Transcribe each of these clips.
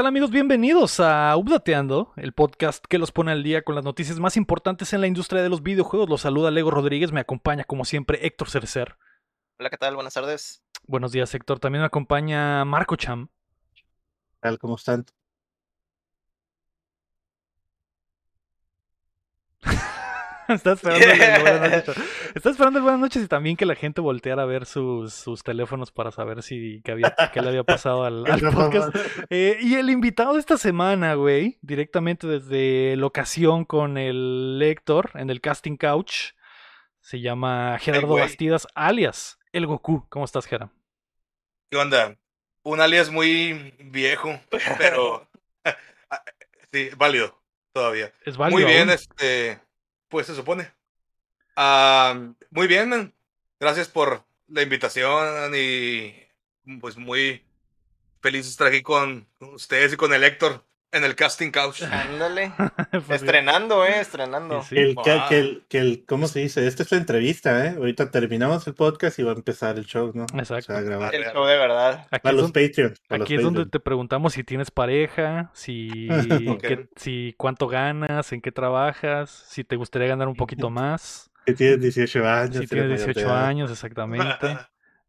¿Qué tal amigos? Bienvenidos a Updateando, el podcast que los pone al día con las noticias más importantes en la industria de los videojuegos. Los saluda Lego Rodríguez, me acompaña como siempre Héctor Cercer. Hola, ¿qué tal? Buenas tardes. Buenos días Héctor, también me acompaña Marco Cham. ¿Qué tal? ¿Cómo están? Está esperando el buenas noches. Esperando el buenas noches y también que la gente volteara a ver sus, sus teléfonos para saber si qué, había, qué le había pasado al, al podcast. Eh, y el invitado de esta semana, güey, directamente desde locación con el Héctor en el Casting Couch, se llama Gerardo. Bastidas, alias el Goku. ¿Cómo estás, Gera? ¿Qué onda? Un alias muy viejo, pero sí, válido todavía. Es válido. muy bien, aún? este, pues se supone. Ah, muy bien. Gracias por la invitación y pues muy feliz de estar aquí con ustedes y con el Héctor en el casting couch. Ándale. Pues. Estrenando, eh, estrenando. Sí, el, que, que el, que el- ¿cómo se dice? Esta es la entrevista, ¿eh? Ahorita terminamos el podcast y va a empezar el show, ¿no? Exacto. Se va a grabar. El show de verdad. Aquí Para los para Aquí los es donde te preguntamos si tienes pareja, si, qué- si cuánto ganas, en qué trabajas, si te gustaría ganar un poquito más, Que tienes 18 años. si tienes mayor de 18 edad. años exactamente.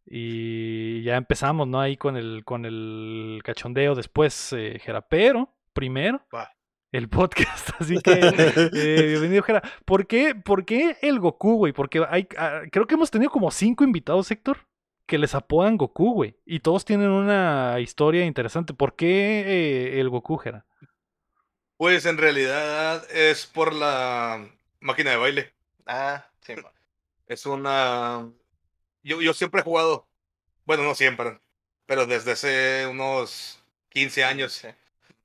Y ya empezamos, ¿no? Ahí con el, con el cachondeo después, eh, Jera. Primero, Va. el podcast. Así que, eh, bienvenido, Jera. ¿Por qué, ¿Por qué el Goku, güey? Porque hay, ah, creo que hemos tenido como cinco invitados, Héctor, que les apodan Goku, güey. Y todos tienen una historia interesante. ¿Por qué eh, el Goku, Jera? Pues en realidad es por la máquina de baile. Ah, sí. Es una. Yo, yo siempre he jugado. Bueno, no siempre. Pero desde hace unos 15 años. Sí.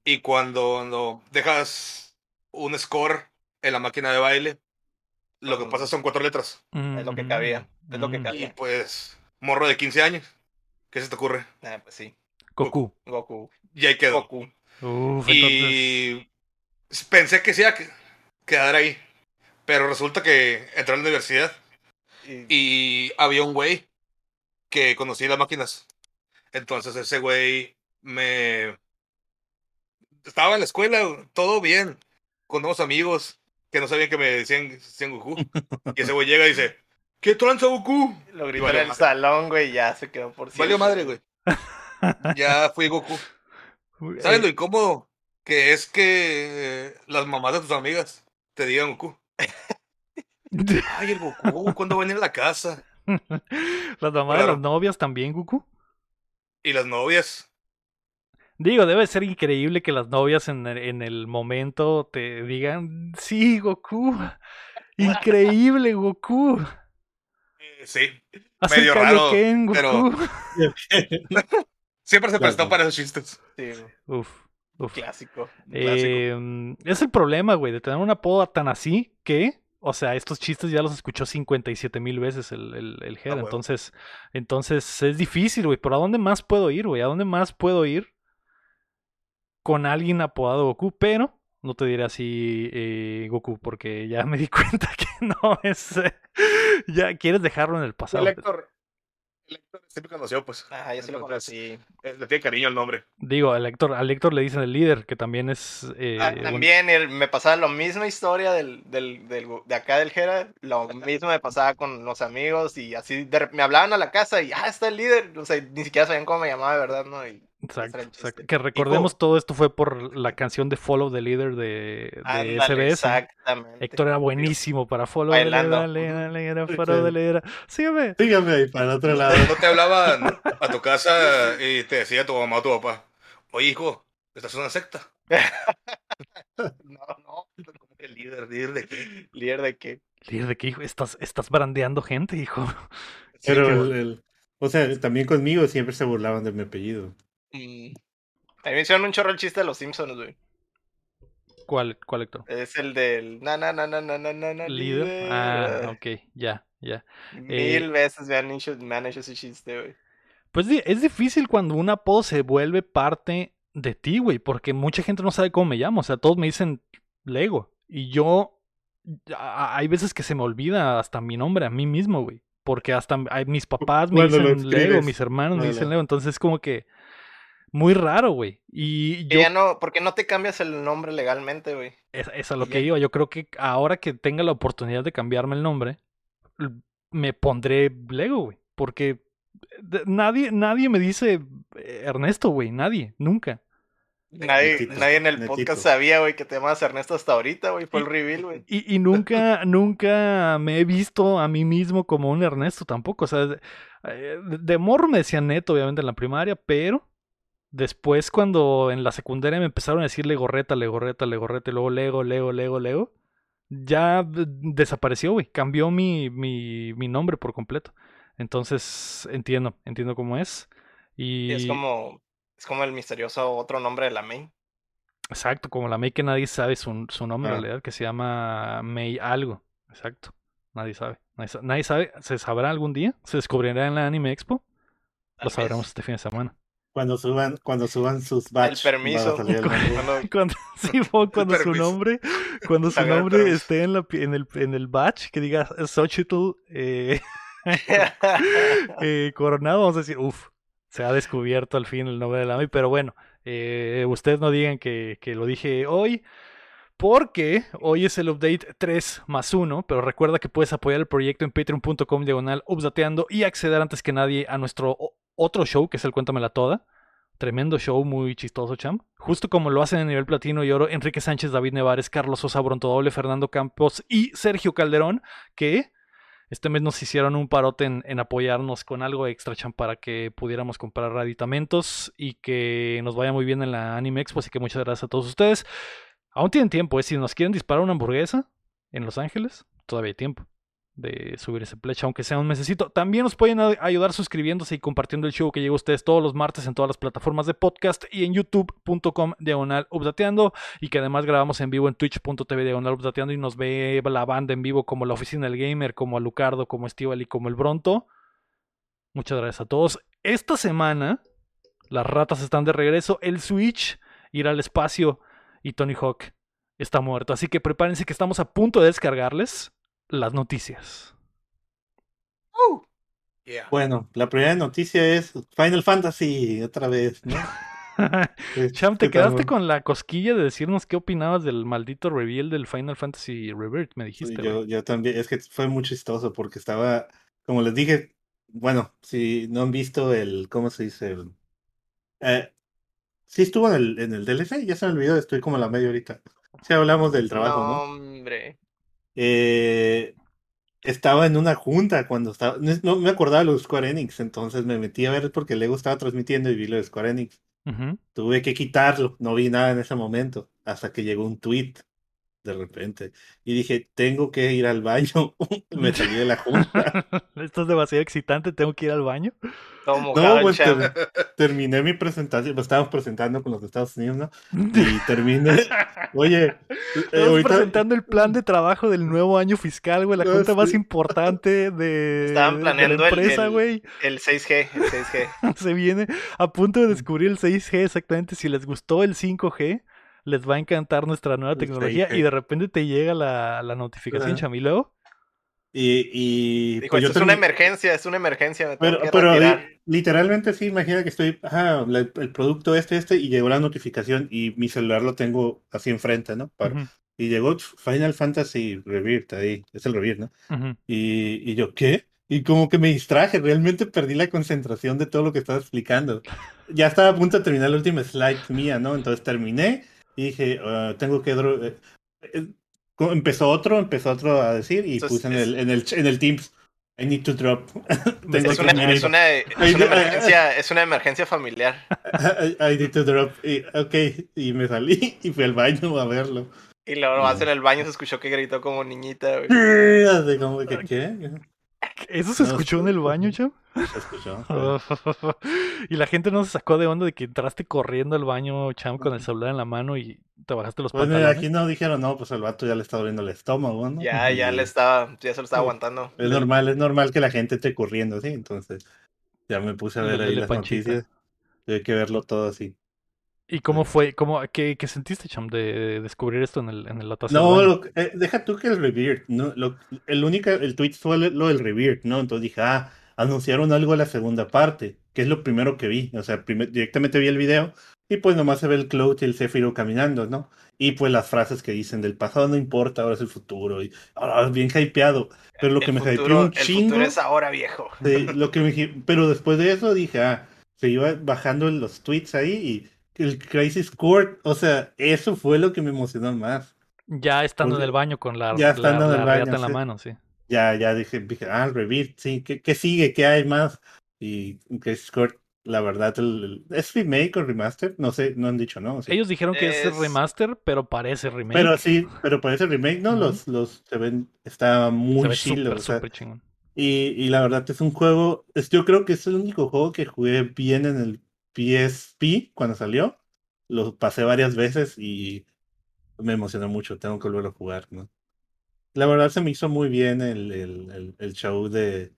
Y cuando no dejas un score en la máquina de baile, lo que Mm. pasa son cuatro letras. Es lo que cabía, es lo que Mm. cabía. Y pues, morro de 15 años. ¿Qué se te ocurre? Ah, pues sí. Goku. Goku. Y ahí quedó. Goku. Uf, entonces. Y pensé que sí iba a que- quedar ahí. Pero resulta que entré a la universidad Y, y había un güey que conocía las máquinas. Entonces ese güey me... Estaba en la escuela, todo bien, con nuevos amigos que no sabían que me decían, decían Goku. Y ese güey llega y dice, ¿qué tranza Goku? lo gritó en el madre. salón, güey, ya se quedó por siempre. Valió madre, güey. Ya fui Goku. ¿Sabes lo incómodo que es que eh, las mamás de tus amigas te digan Goku? Ay, el Goku, ¿cuándo va a venir a la casa? Las mamás de las novias también, Goku. Y las novias, Digo, debe ser increíble que las novias en el, en el momento te digan, sí, Goku. Increíble, Goku. eh, sí. Medio raro, pero-. Siempre se prestó Claro. para esos chistes. Sí, güey. Uf, uf. clásico. clásico. Eh, es el problema, güey, de tener un apodo tan así que, o sea, estos chistes ya los escuchó 57 mil veces el, el, el. Ah, huevo. Entonces, entonces es difícil, güey. ¿Pero a dónde más puedo ir, güey? ¿A dónde más puedo ir con alguien apodado Goku? Pero no te diré así eh, Goku, porque ya me di cuenta que no es. eh, ya quieres dejarlo en el pasado. El Héctor, el Héctor siempre conoció, pues. Ah, yo sí lo conocí. eh, Le tiene cariño el nombre. Digo, al Héctor, al Héctor le dicen el líder, que también es. eh, Ah, un- también el- me pasaba la misma historia del, del, del de acá del Jera, lo mismo me pasaba con los amigos y así de me hablaban a la casa y ah, está el líder, o sea, ni siquiera sabían cómo me llamaba de verdad, ¿no? Y, Exacto, el. Que recordemos todo esto fue por la canción de Follow the Leader de, de ándale, SBS. Exactamente. Héctor era buenísimo para Follow the Leader, Bailando. dale, dale, dale, Follow the Leader. Sígueme. Síganme ahí para el otro lado. No te hablaban a tu casa y te decía tu mamá o tu papá, oye hijo, ¿estás en una secta? No, no, ¿Cómo que líder? ¿Líder de qué? líder de qué. Líder de qué, hijo, estás, estás brandeando gente, hijo. Sí, Pero el, el- o sea, también conmigo siempre se burlaban de mi apellido. Mm. También hicieron un chorro el chiste de los Simpsons, güey. ¿Cuál, cuál Héctor? Es el del na na na na na na na na Líder. Ah, ok, ya, ya. Mil Eh, veces me han hecho, me han hecho ese chiste, güey. Pues es difícil cuando un apodo se vuelve parte de ti, güey, porque mucha gente no sabe cómo me llamo. O sea, todos me dicen Lego. Y yo, a- hay veces que se me olvida hasta mi nombre a mí mismo, güey. Porque hasta mis papás me dicen Lego, mis hermanos me dicen Lego. Entonces es como que Muy raro, güey. Y yo ya no, ¿por qué no te cambias el nombre legalmente, güey? Es, es a lo Y que ya. iba. Yo creo que ahora que tenga la oportunidad de cambiarme el nombre, me pondré Lego, güey. Porque de- nadie, nadie me dice eh, Ernesto, güey. Nadie, nunca. Nadie, Netito, nadie en el netito. podcast sabía, güey, que te llamas Ernesto hasta ahorita, güey. Fue el reveal, güey. Y, y nunca, nunca me he visto a mí mismo como un Ernesto tampoco. O sea, de, eh, de morro me decían neto, obviamente, en la primaria, pero después cuando en la secundaria me empezaron a decir Legorreta, Legorreta, Legorreta, y luego Lego, Lego, Lego, Lego, ya desapareció, güey. Cambió mi, mi, mi nombre por completo. Entonces, entiendo, entiendo cómo es. Y, Y es como, es como el misterioso otro nombre de la main. exacto, como la May que nadie sabe su, su nombre en Ah. realidad, que se llama May algo. Exacto. Nadie sabe. Nadie, nadie sabe. ¿Se sabrá algún día? ¿Se descubrirá en la Anime Expo? Lo sabremos este fin de semana. Cuando suban, cuando suban sus batch. permiso. el nombre. Cuando- Cuando, sí, fue cuando su permiso. nombre, cuando su nombre permiso. esté en, la, en, el, en el batch, que diga Xochitl eh, eh, Coronado, vamos a decir, uff, se ha descubierto al fin el nombre de la AMI, pero bueno, eh, ustedes no digan que, que lo dije hoy, porque hoy es el update 3 más 1, pero recuerda que puedes apoyar el proyecto en patreon.com diagonal updateando y acceder antes que nadie a nuestro otro show, que es el Cuéntamela Toda. Tremendo show, muy chistoso, cham. Justo como lo hacen en nivel platino y oro Enrique Sánchez, David Nevares, Carlos Sosa Brontodoble, Fernando Campos y Sergio Calderón, que este mes nos hicieron un parote en, en apoyarnos con algo extra, cham, para que pudiéramos comprar aditamentos y que nos vaya muy bien en la Anime Expo. Así que muchas gracias a todos ustedes. Aún tienen tiempo, ¿eh? Si nos quieren disparar una hamburguesa en Los Ángeles, todavía hay tiempo de subir ese pledge, aunque sea un mesecito. También nos pueden a- ayudar suscribiéndose y compartiendo el show que llega a ustedes todos los martes en todas las plataformas de podcast y en youtube.com diagonal updateando y que además grabamos en vivo en twitch.tv diagonal updateando y nos ve la banda en vivo como la oficina del gamer, como Alucardo, como Estival y como el Bronto. Muchas gracias a todos. Esta semana las ratas están de regreso, el Switch irá al espacio y Tony Hawk está muerto. Así que prepárense que estamos a punto de descargarles las noticias. Yeah. Bueno, la primera noticia es Final Fantasy otra vez, ¿no? Eh, Cham, te ¿qué tal, quedaste con la cosquilla de decirnos qué opinabas del maldito reveal del Final Fantasy Rebirth, me dijiste. yo, yo también, es que fue muy chistoso porque estaba, como les dije, bueno, si no han visto el, ¿cómo se dice? El, eh, sí estuvo en el, en el DLC, ya se me olvidó, estoy como a la media ahorita. Sí hablamos del trabajo, no, ¿no? hombre. Eh, estaba en una junta cuando estaba, no, me acordaba de los Square Enix, entonces me metí a ver porque Lego estaba transmitiendo y vi lo de Square Enix. Tuve que quitarlo, no vi nada en ese momento, hasta que llegó un tweet de repente. Y dije, tengo que ir al baño. me salí de la junta. Esto es demasiado excitante, tengo que ir al baño. No, el pues ter- terminé mi presentación, pues estábamos presentando con los de Estados Unidos, ¿no? Y terminé, oye, eh, Estamos ahorita presentando el plan de trabajo del nuevo año fiscal, güey, la No, junta más importante de, Estaban de planeando la el- empresa, el- güey. El 6G, el 6G. Se viene a punto de descubrir el 6G exactamente. Si les gustó el 5G, les va a encantar nuestra nueva El tecnología 6G. y de repente te llega la, la notificación, Ajá. Chamileo. y, y Dijo, pues yo esto es una emergencia, es una emergencia. Me Pero, pero retirar". li- literalmente sí, imagina que estoy, ajá, la- el producto este, este, y llegó la notificación y mi celular lo tengo así enfrente, ¿no? Para- Ujú, Y llegó Final Fantasy Rebirth ahí, es el Rebirth, ¿no? ujú. Y, y yo, ¿qué? Y como que me distraje, realmente perdí la concentración de todo lo que estaba explicando. Ya estaba a punto de terminar la última slide mía, ¿no? Entonces terminé y dije, "Ah, tengo que... eh, eh, empezó otro, empezó otro a decir y Entonces, puse en es- el, en, el, en el Teams, I need to drop. Es una, es, es emergencia, es una emergencia familiar. I, I need to drop. Y, ok, y me salí y fui al baño a verlo. Y luego vas en el baño se escuchó que gritó como niñita, güey. Así como que, ¿qué? ¿Eso se No, escuchó en el baño. Cham? Se escuchó. y la gente no se sacó de onda de que entraste corriendo al baño, Cham, con el celular en la mano y te bajaste los Pues mira, pantalones. aquí no dijeron, no, pues al vato ya le está doliendo el estómago, ¿no? Ya, ya le estaba, ya se lo estaba Sí. aguantando. Es normal, es normal que la gente esté corriendo, ¿sí? Entonces, ya me puse a Le ver ahí duele las panchita. noticias. Hay que verlo todo así. ¿Y cómo fue? ¿Cómo, qué, qué sentiste, Cham, de, de descubrir esto en el, en el No, lo eh, deja tú que el Rebirth, no, lo, el único, el tweet fue lo del Rebirth, ¿no? Entonces dije, ah, anunciaron algo de la segunda parte, que es lo primero que vi. O sea, directamente vi el video y pues nomás se ve el Cloud y el Zephyro caminando, ¿no? Y pues las frases que dicen del pasado no importa, ahora es el futuro. Y ahora bien hypeado. Pero lo que me hypeó un chingo. El futuro es ahora, viejo. lo que me, pero después de eso dije, ah, se iba bajando los tweets ahí y el Crisis Court, o sea, eso fue lo que me emocionó más. Ya estando en el baño con la, ya estando en, el baño, en la mano, sí. Ya, ya dije, dije ah, Revit, sí, ¿qué, ¿qué, sigue? ¿Qué hay más? Y Crisis Court la verdad, ¿es remake o remaster? No sé, no han dicho, ¿no? Ellos dijeron que es... remaster, pero parece remake. Pero sí, pero parece remake, ¿no? Los, los se ven, está muy chido. y, y, la verdad es un juego, es, yo creo que es el único juego que jugué bien en el PSP cuando salió. Lo pasé varias veces y me emocionó mucho, tengo que volver a jugar, ¿no? La verdad se me hizo muy bien el, el, el show de,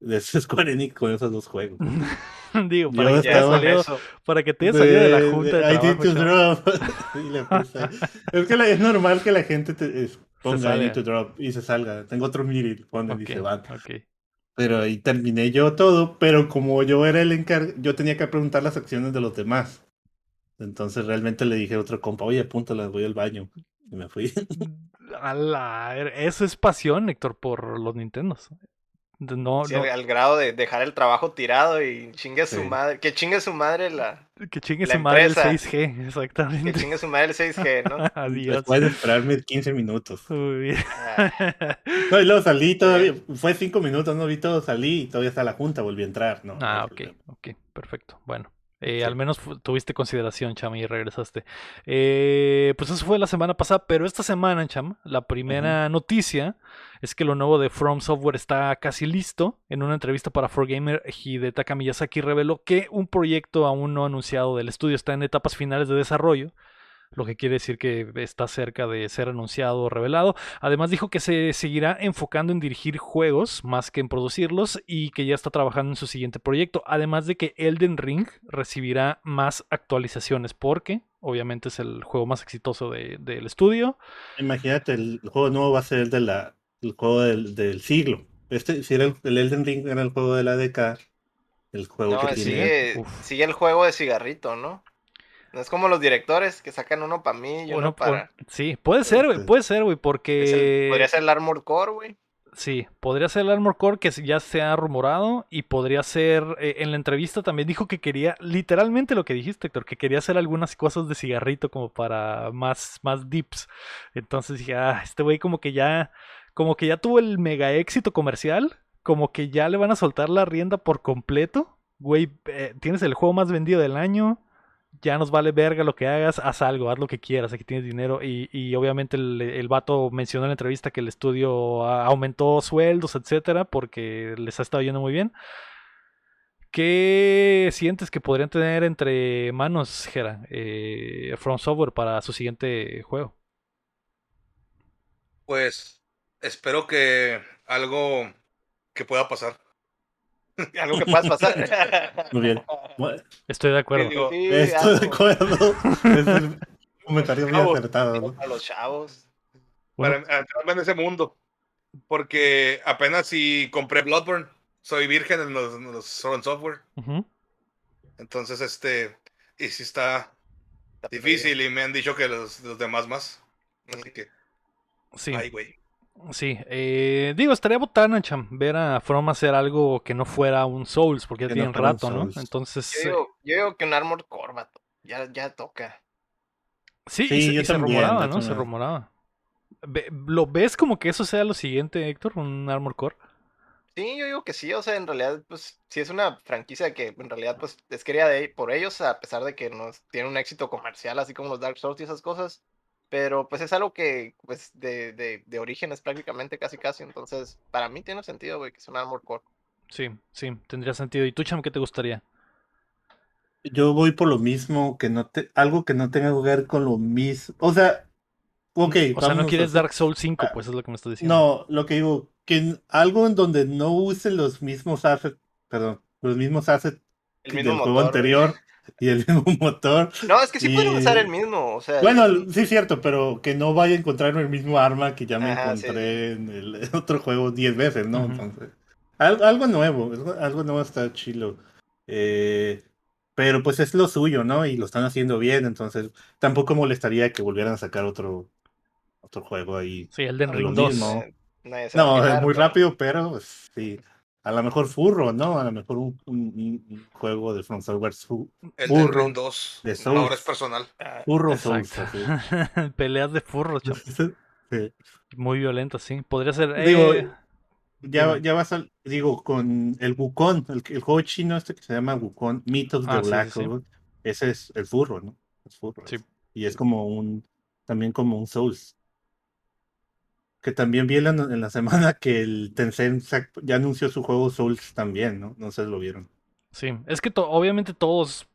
de Square Enix con esos dos juegos. Digo, para que, te salido, para que, te haya salido de, la junta de, de trabajo, es que es normal que la gente te, ponga I need to drop y se salga. Tengo otro miri, pone y se va. Pero ahí terminé yo todo, pero como yo era el encargado, yo tenía que preguntar las acciones de los demás. Entonces realmente le dije a otro compa, oye, apúntala, voy al baño. Y me fui. eso es pasión, Héctor, por los Nintendos. No, Al grado de dejar el trabajo tirado y chingue su madre. Que chingue su madre la. Que chingue su madre el 6G, exactamente. Que chingue su madre el 6G, ¿no? Adiós. Después de esperarme 15 minutos. Muy bien. Ah. No, y luego salí todavía. Fue 5 minutos, no vi todo, salí y todavía está la junta, volví a entrar, ¿no? Ah, ok, ok, perfecto. Bueno. Eh, Al menos tuviste consideración, Cham, y regresaste. Eh, pues eso fue la semana pasada, pero esta semana, Cham, la primera noticia es que lo nuevo de From Software está casi listo. En una entrevista para 4Gamer, Hidetaka Miyazaki reveló que un proyecto aún no anunciado del estudio está en etapas finales de desarrollo lo que quiere decir que está cerca de ser anunciado o revelado. Además dijo que se seguirá enfocando en dirigir juegos más que en producirlos y que ya está trabajando en su siguiente proyecto. Además de que Elden Ring recibirá más actualizaciones porque obviamente es el juego más exitoso del estudio. Imagínate, el juego nuevo va a ser el, de la, el juego del, siglo. Este, si era el, Elden Ring era el juego de la década, el juego que sigue, sigue el juego de cigarrito, ¿no? No es como los directores que sacan uno para mí y uno, para. Sí, puede ser, güey, puede ser, güey, porque. podría ser el Armor Core, güey. Sí, podría ser el Armor Core que ya se ha rumorado y podría ser, eh, en la entrevista también dijo que quería, literalmente lo que dijiste, Héctor, que quería hacer algunas cosas de cigarrito como para más, más dips. Entonces dije, ah, este güey como que ya, como que ya tuvo el mega éxito comercial, como que ya le van a soltar la rienda por completo. Güey, eh, tienes el juego más vendido del año, ya nos vale verga lo que hagas, haz algo, haz lo que quieras, aquí tienes dinero. Y, y obviamente el, el, vato mencionó en la entrevista que el estudio aumentó sueldos, etcétera, porque les ha estado yendo muy bien. ¿Qué sientes que podrían tener entre manos, Jera, eh, From Software para su siguiente juego? Pues espero que algo que pueda pasar. Algo que puedas pasar. Muy bien. Estoy de acuerdo. Estoy de acuerdo. Es un comentario muy acertado. A los chavos. Para entrar en ese mundo. Porque apenas si compré Bloodborne, soy virgen en los, los Software. Entonces, este. Y si está difícil y me han dicho que los, los demás más. Así que. Sí. Ay, güey. Sí, eh, digo, estaría botana, cham, ver a From hacer algo que no fuera un Souls, porque ya tiene rato, ¿no? Entonces. Yo digo, yo digo, que un Armor Core, ya, ya toca. Sí, y, se, rumoraba, ¿no? Se rumoraba. ¿Lo ves como que eso sea lo siguiente, Héctor? ¿Un Armor Core? Sí, yo digo que sí, o sea, en realidad, pues, sí es una franquicia que en realidad, pues, es querida de por ellos, a pesar de que no tiene un éxito comercial, así como los Dark Souls y esas cosas. Pero pues es algo que, pues, de, de, de origen es prácticamente casi casi. Entonces, para mí tiene sentido, güey, que es un Armor Core. Sí, sí, tendría sentido. ¿Y tú, Cham, qué te gustaría? Yo voy por lo mismo, que no te, algo que no tenga que ver con lo mismo. O sea, ok. O sea, no quieres Dark Souls 5, ah, pues es lo que me estás diciendo. No, lo que digo, que algo en donde no use los mismos assets, perdón, los mismos assets del juego anterior y el mismo motor. No, es que sí pueden usar el mismo. O sea, bueno, sí es cierto, pero que no vaya a encontrar el mismo arma que ya me encontré en el otro juego 10 veces, ¿no? Entonces, Al- algo nuevo, algo- nuevo está chilo. Eh, pero pues es lo suyo, ¿no? Y lo están haciendo bien, entonces tampoco molestaría que volvieran a sacar otro, otro juego ahí. Sí, Elden Lo Ring 2. mismo. Eh, No, es muy rápido, pero pues, sí. A lo mejor furro, ¿no? A lo mejor un, un- juego de From Software fu- El Burro de Ring 2. de Ahora Souls. es personal. Ah, furro Exacto. Souls, así. Peleas de chavo. Sí. Muy violentas, sí. Podría ser. Digo, eh, Ya, Dime. ya vas al, digo, con el Wukong, el, el juego chino este que se llama Wukong, Myth of the Ah, Black sí, sí. Hole, ese es el furro, ¿no? Es furro. Sí. es- Y es como un, también como un Souls. Que también vi en la, en la semana que el Tencent ya anunció su juego Souls también, ¿no? No sé si lo vieron. Sí, es que to- obviamente todos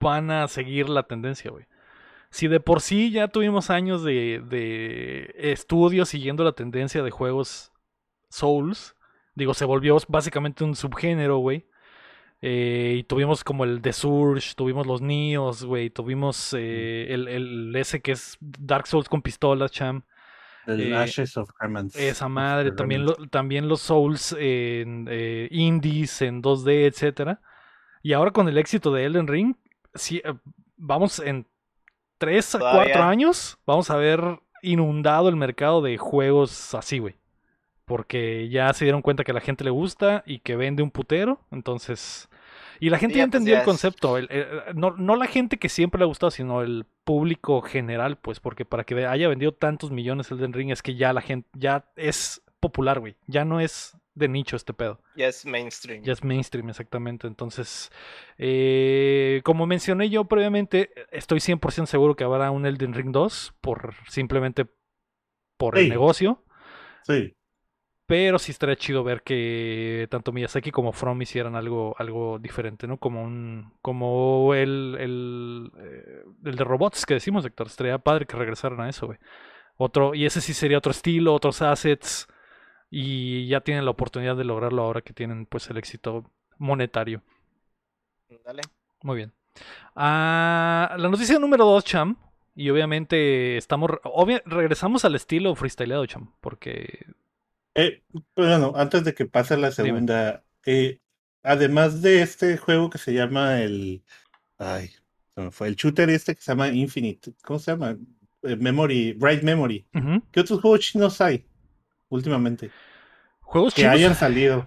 van a seguir la tendencia, güey. Si de por sí ya tuvimos años de, de estudio siguiendo la tendencia de juegos Souls, digo, se volvió básicamente un subgénero, güey. Eh, y tuvimos como el The Surge, tuvimos los Nios, güey, tuvimos eh, el, el ese que es Dark Souls con pistolas, cham. El Eh, Ashes of Remnants. Esa madre, the también, lo- también los Souls en eh, indies, en 2D, etcétera. Y ahora con el éxito de Elden Ring, sí, eh, vamos en 3 a Todavía. 4 años, vamos a ver inundado el mercado de juegos así, güey. Porque ya se dieron cuenta que a la gente le gusta y que vende un putero, entonces... Y la gente Sí, ya ya, pues, entendió ya el concepto, el- el- no, no la gente que siempre le ha gustado, sino el público general, pues, porque para que haya vendido tantos millones Elden Ring es que ya la gente, ya es popular, güey, ya no es de nicho este pedo, Ya es mainstream. ya es mainstream exactamente, entonces, eh, como mencioné yo previamente, estoy 100% seguro que habrá un Elden Ring 2, por simplemente por el negocio, Sí, pero sí estaría chido ver que tanto Miyazaki como From hicieran algo, algo diferente, ¿no? Como un, como el, el, eh, el de robots que decimos, Héctor. Estaría padre que regresaran a eso, güey. Otro, y ese sí sería otro estilo, otros assets. Y ya tienen la oportunidad de lograrlo ahora que tienen pues el éxito monetario. Dale. Muy bien. Ah, la noticia número dos, Cham. Y obviamente estamos. obvia- regresamos al estilo freestyleado, Cham. Porque. Eh, bueno, antes de que pase la segunda, eh, además de este juego que se llama el, ay, me fue el shooter este que se llama Infinite, ¿cómo se llama? Eh, Memory, Bright Memory. ¿Qué otros juegos chinos hay últimamente Juegos que chinos hayan salido?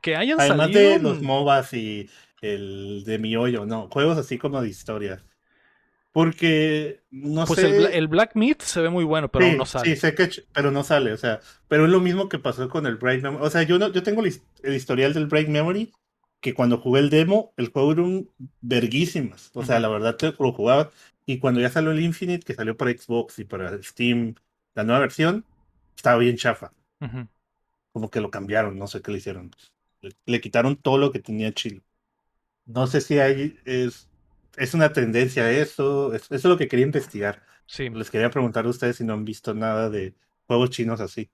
que hayan Además salido. de los MOBAs y el de mi hoyo, no, juegos así como de historia. Porque no Pues sé. el, Bla- el Black Meat se ve muy bueno, pero sí, no sale. Sí, sé que, pero no sale, o sea, pero es lo mismo que pasó con el Bright Memory. O sea, yo no, yo tengo el, his- el historial del Bright Memory, que cuando jugué el demo, el juego era un verguísimas. O sea, la verdad te lo jugaba. Y cuando ya salió el Infinite, que salió para Xbox y para Steam, la nueva versión, estaba bien chafa. Como que lo cambiaron, no sé qué le hicieron. Le, le quitaron todo lo que tenía chilo. No sé si hay, es, es una tendencia eso, es- eso es lo que quería investigar. Sí. Les quería preguntar a ustedes si no han visto nada de juegos chinos así.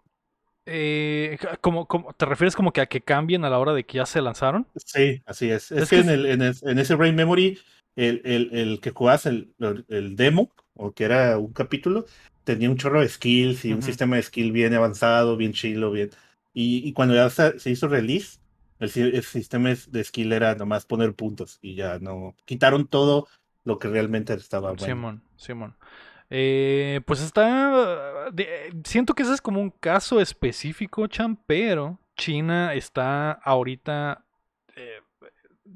Eh, como, como- ¿Te refieres como que a que cambien a la hora de que ya se lanzaron? Sí, así es. Es, Es que, que en, el, en, el- en ese Brain Memory, el, el, el que jugabas el, el demo, o que era un capítulo, tenía un chorro de skills y un sistema de skill bien avanzado, bien chilo, bien. Y, y cuando ya se, se hizo release, el, si- el sistema de skill era nomás poner puntos y ya no. Quitaron todo lo que realmente estaba bueno. Simón, Simón. Eh, pues está. siento que ese es como un caso específico, Chan, pero China está ahorita. eh,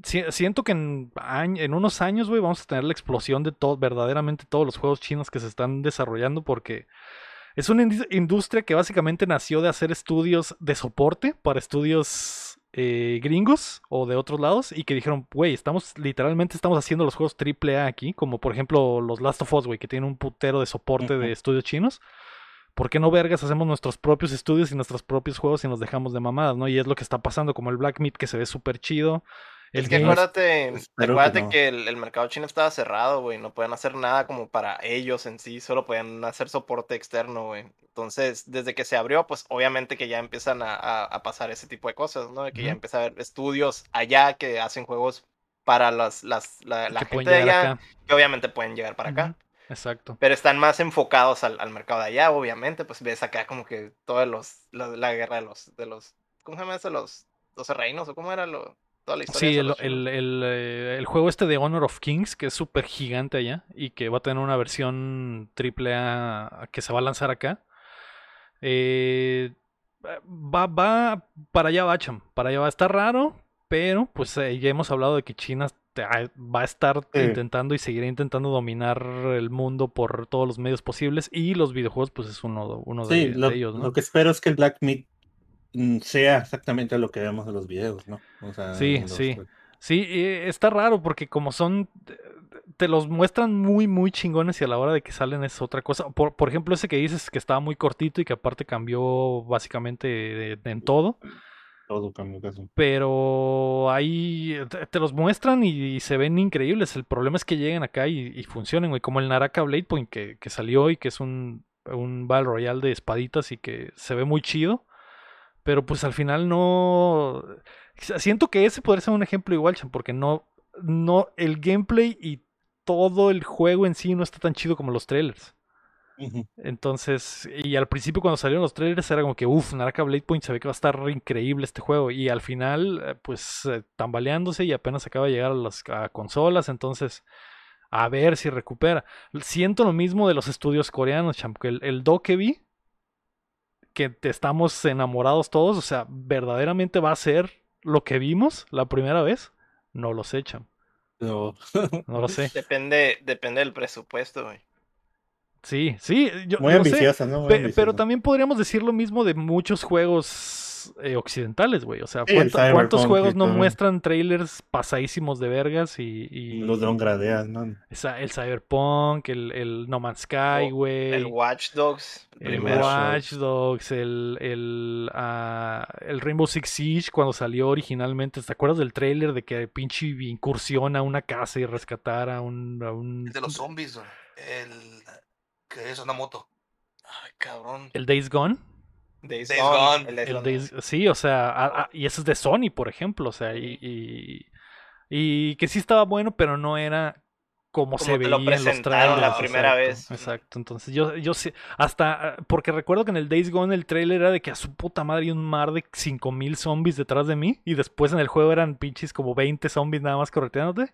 si- siento que en, en unos años, güey, vamos a tener la explosión de todo, verdaderamente todos los juegos chinos que se están desarrollando porque es una industria que básicamente nació de hacer estudios de soporte para estudios eh, gringos o de otros lados y que dijeron, güey, estamos literalmente estamos haciendo los juegos AAA aquí, como por ejemplo los Last of Us, güey, que tienen un putero de soporte de estudios chinos. ¿Por qué no vergas hacemos nuestros propios estudios y nuestros propios juegos y nos dejamos de mamadas, ¿no? Y es lo que está pasando, como el Black Meat que se ve súper chido. El Es que acuérdate, que acuérdate no. que, el, el mercado chino estaba cerrado, güey. No podían hacer nada como para ellos en sí, solo podían hacer soporte externo, güey. Entonces, desde que se abrió, pues obviamente que ya empiezan a, a- a pasar ese tipo de cosas, ¿no? Que ya empieza a haber estudios allá que hacen juegos para las, las, la, la gente de allá, acá. que obviamente pueden llegar para acá. Exacto. Pero están más enfocados al, al mercado de allá, obviamente. Pues ves acá como que todos los, la, la guerra de los, de los ¿cómo se llama eso? Los 12 reinos, o cómo era lo, toda la historia. Sí, el, el, eh, el juego este de Honor of Kings, que es súper gigante allá y que va a tener una versión triple A que se va a lanzar acá. Eh, va, va, para allá va, cham, para allá va a estar raro, pero pues eh, ya hemos hablado de que China te- ah, va a estar Sí. intentando y seguirá intentando dominar el mundo por todos los medios posibles y los videojuegos pues es uno, uno de, Sí, de lo, ellos, ¿no? lo que espero es que el Black Meat sea exactamente lo que vemos en los videos, ¿no? O sea, Sí, los- sí. Sí, eh, está raro porque como son, te- los muestran muy, muy chingones y a la hora de que salen es otra cosa. Por, por ejemplo, ese que dices que estaba muy cortito y que aparte cambió básicamente de- de- en todo. Todo cambio casi. Pero ahí eh, te, te los muestran y, y se ven increíbles. El problema es que lleguen acá y, y funcionen, güey. Como el Naraka Blade Point que, que salió y que es un, un Battle Royale de espaditas y que se ve muy chido. Pero pues al final no. Siento que ese podría ser un ejemplo igual, Chan, porque no, no. El gameplay y todo el juego en sí no está tan chido como los trailers. Entonces, y al principio cuando salieron los trailers era como que, uff, Naraka Blade Point se ve que va a estar increíble este juego. Y al final, eh, pues eh, tambaleándose y apenas acaba de llegar a las a consolas. Entonces, a ver si recupera. Siento lo mismo de los estudios coreanos, champ, que el, el do que vi, que te estamos enamorados todos, o sea, verdaderamente va a ser lo que vimos la primera vez. No lo sé, champ, Pero- no lo sé. Depende, depende del presupuesto, güey. Sí, sí, yo Muy sé. ambiciosa, ¿no? Muy Pe- ambiciosa. pero también podríamos decir lo mismo de muchos juegos eh, occidentales, güey. O sea, Sí, el ¿cuánto- ¿cuántos juegos no muestran trailers pasadísimos de vergas y, y Los dron gradeas, ¿no? esa- el Cyberpunk, el, el No Man's Sky, O güey, El Watch Dogs, el el primero. Watch Dogs, el, el, ah, el Rainbow Six Siege cuando salió originalmente. ¿Te acuerdas del trailer de que pinche incursiona a una casa y rescatar a un... a un- El de los zombies, güey. El. que es una moto. Ay, cabrón. el Days Gone? Days, Days Gone. Gone. El Days El Gone. Days- sí, o sea, a- a- y eso es de Sony, por ejemplo, o sea, y, y, y que sí estaba bueno, pero no era como, Como se veía lo en los trailers. la primera exacto, vez. Exacto, entonces yo, yo sí, hasta, porque recuerdo que en el Days Gone el trailer era de que a su puta madre hay un mar de 5000 zombies detrás de mí, y después en el juego eran pinches como 20 zombies nada más correteándote.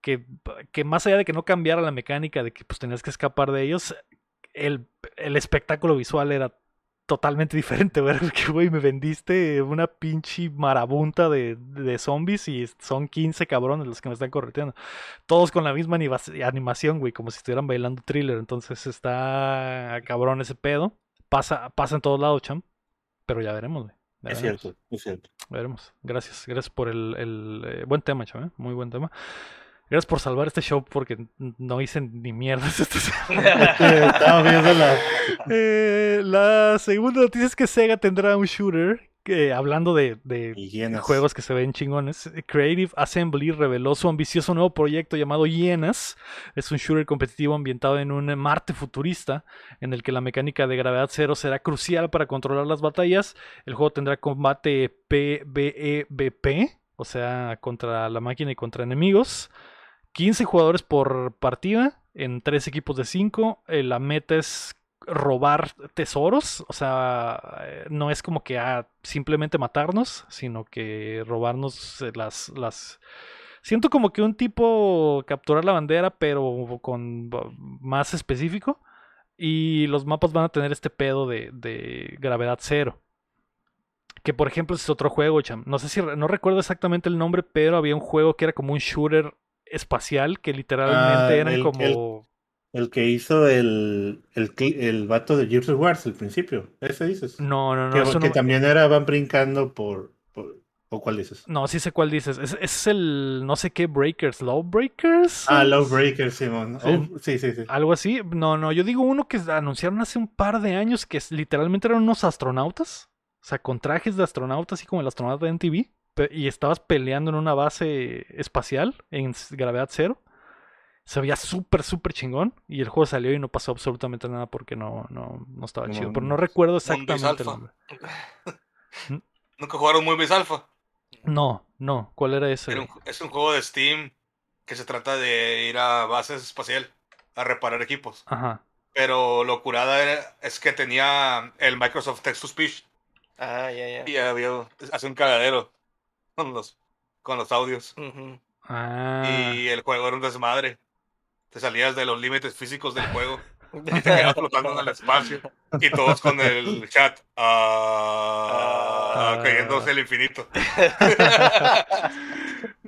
Que, que más allá de que no cambiara la mecánica de que pues tenías que escapar de ellos, el, el espectáculo visual era totalmente diferente, ¿verdad? Porque, güey, me vendiste una pinche marabunta de, de zombies y son 15 cabrones los que me están correteando. Todos con la misma anima- animación, güey, como si estuvieran bailando thriller. Entonces está cabrón ese pedo. Pasa, pasa en todos lados, cham. Pero ya veremos, güey. Es cierto, es cierto. veremos. Gracias, gracias por el, el, eh, buen tema, cham, ¿eh? Muy buen tema. Gracias por salvar este show porque no hice ni mierdas esta semana. Eh, la segunda noticia es que Sega tendrá un shooter. Que, hablando de, de juegos que se ven chingones, Creative Assembly reveló su ambicioso nuevo proyecto llamado Hienas. Es un shooter competitivo ambientado en un Marte futurista, en el que la mecánica de gravedad cero será crucial para controlar las batallas. El juego tendrá combate PvEVP, o sea, contra la máquina y contra enemigos. 15 jugadores por partida en tres equipos de 5. la meta es robar tesoros, o sea, eh, no es como que ah, simplemente matarnos, sino que robarnos eh, las, las... Siento como que un tipo capturar la bandera, pero con más específico. Y los mapas van a tener este pedo de, de gravedad cero. Que por ejemplo es otro juego. No sé si no recuerdo exactamente el nombre, pero había un juego que era como un shooter espacial que literalmente Ah, eran el- como. El que hizo el, el, el vato de Gears of War al principio. Ese dices. No, no, no. que, eso que no- también era van brincando por, por- ¿O cuál dices? No, sí sé cuál dices. Es, es el no sé qué Breakers, Law Breakers. Ah, Lawbreaker, Simón. Sí. Oh, sí, sí, sí. Algo así. No, no, yo digo uno que anunciaron hace un par de años que literalmente eran unos astronautas. O sea, con trajes de astronauta, así como el astronauta de NTV. Y estabas peleando en una base espacial en gravedad cero. Se veía súper, súper chingón. Y el juego salió y no pasó absolutamente nada porque no, no, no estaba No chido. Pero no recuerdo Moonbase exactamente el nombre. Nunca jugaron muy Base Alpha. No, no. ¿Cuál era ese? Era un- es un juego de Steam que se trata de ir a bases espacial a reparar equipos. Ajá. Pero lo curada era- es que tenía el Microsoft Text to Speech. Ah, ya, ya. Y había, hace un cagadero con los, con los audios. Ah. Y el juego era un desmadre. Te salías de los límites físicos del juego y te quedabas flotando en el espacio. Y todos con el chat. ah, Ah. cayéndose el infinito.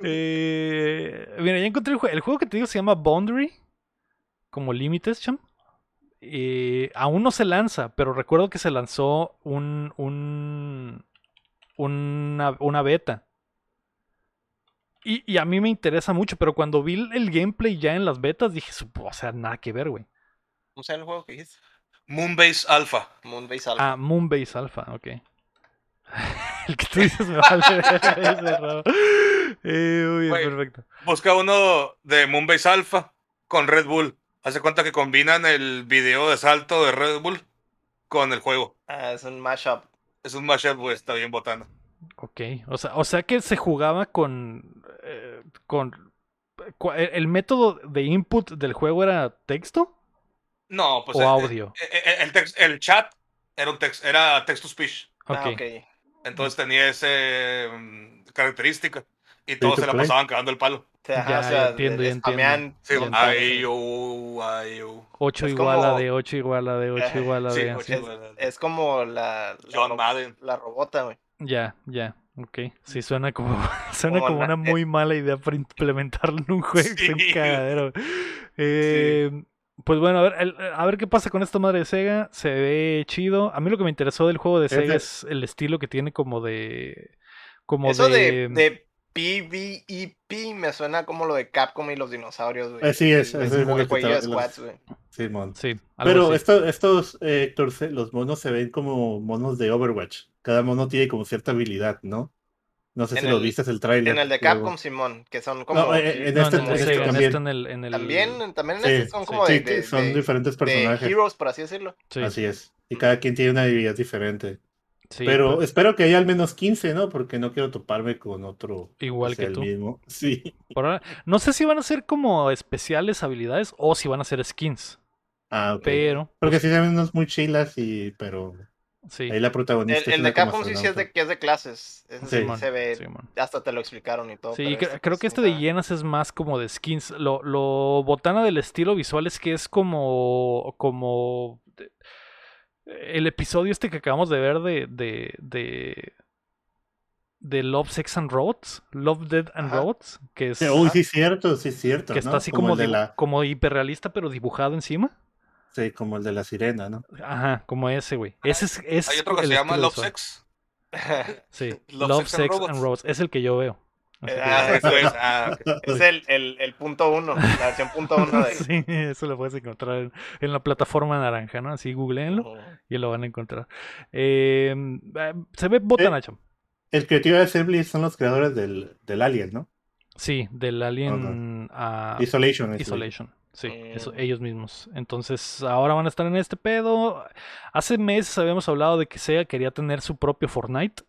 Eh, mira, ya encontré el, jue- el juego que te digo se llama Boundary, como límites, cham. Eh, aún no se lanza, pero recuerdo que se lanzó un, un una, una beta. Y, y a mí me interesa mucho, pero cuando vi el- gameplay ya en las betas dije, "Su- o sea, nada que ver, güey. ¿Cómo se llama el juego que dijiste? Moonbase Alpha. Moonbase Alpha. Ah, Moonbase Alpha, ok. el que tú dices me vale. es raro. Eh, muy bien, Güey. perfecto. Busca uno de Moonbase Alpha con Red Bull. Hace cuenta que combinan el video de salto de Red Bull con el juego. Ah, es un mashup. Es un mashup, güey, está bien botano. Ok, o sea, o sea que se jugaba con, eh, con el el método de input del juego era texto No, pues o eh, audio. eh, el, text- el chat era un text, era text to speech. Ah, Ok. ok. Entonces tenía ese mm, característica. Y todos to se la play. pasaban cagando el palo. Ya, ajá, o sea, entiendo, ya Sí, entiendo. ay, oh, ay, oh. 8 es igual a como- de 8 igual a de 8 Ajá, igual a Sí, de. sí. igual a- Es como la, la, John Madden. la robota, güey. Ya, ya, ok. Sí, suena como, suena Como una muy mala idea para implementarlo en un juego. Es un Sí. cagadero. Eh, Pues bueno, a ver, el- a ver qué pasa con esta madre de Sega. Se ve chido. A mí lo que me interesó del juego de Es Sega de- es el estilo que tiene como de. Como Eso de. de, de PvEP me suena como lo de Capcom y los dinosaurios, güey. Eh, sí, es- El, el es lo que jueguillo de squads, güey. Simón. Sí, Pero así. esto- estos, eh, Héctor, los monos se ven como monos de Overwatch. Cada mono tiene como cierta habilidad, ¿no? No sé En si lo viste el trailer. En el de Capcom, Simón, que son como... No, eh, en No, este- de en también. este en el, en el- También, también en Sí, este son sí. como Sí, de, que de, son de- diferentes de personajes. heroes, por así decirlo. Sí, Así es. Y cada quien tiene una habilidad diferente. sí, Pero pues, espero que haya al menos 15, ¿no? Porque no quiero toparme con otro. igual que el tú. mismo. Sí. Por ahora- no sé si van a ser como especiales habilidades o si van a ser skins. Ah, ok. Pero. Porque sí se ven unos muy chilas y. Pero Sí. ahí la protagonista. El, de Capcom sí, sí es de, que es de clases. Ese sí, se ve, hasta te lo explicaron y todo. Sí, cre- creo que este de llenas es más como de skins. Lo, lo botana del estilo visual es que es como. como. de- el episodio este que acabamos de ver de. de. de, de Love, Sex and Roads. Love, Dead and Ajá. Roads. Que es. Uy, sí, es cierto, sí, es cierto. que está así como, de la. como hiperrealista, pero dibujado encima. Sí, como el de la sirena, ¿no? Ajá, como ese, güey. Ese es, es Hay otro que el se llama Love. Sex. Sí, Love, Love, Sex and Sex, Robots. and Robots. Es el que yo veo. Ah, Eso es. Ah, el, el, el punto uno, la versión punto uno de... sí, eso lo puedes encontrar en, en la plataforma naranja, ¿no? Así googleenlo y lo van a encontrar. Eh, eh, se ve botanacho. El Creative Assembly son los creadores del, del Alien, ¿no? Sí, del Alien a Isolation. Isolation. Sí, eso- Mm. ellos mismos. Entonces, ahora van a estar en este pedo. Hace meses habíamos hablado de que Sega quería tener su propio Fortnite.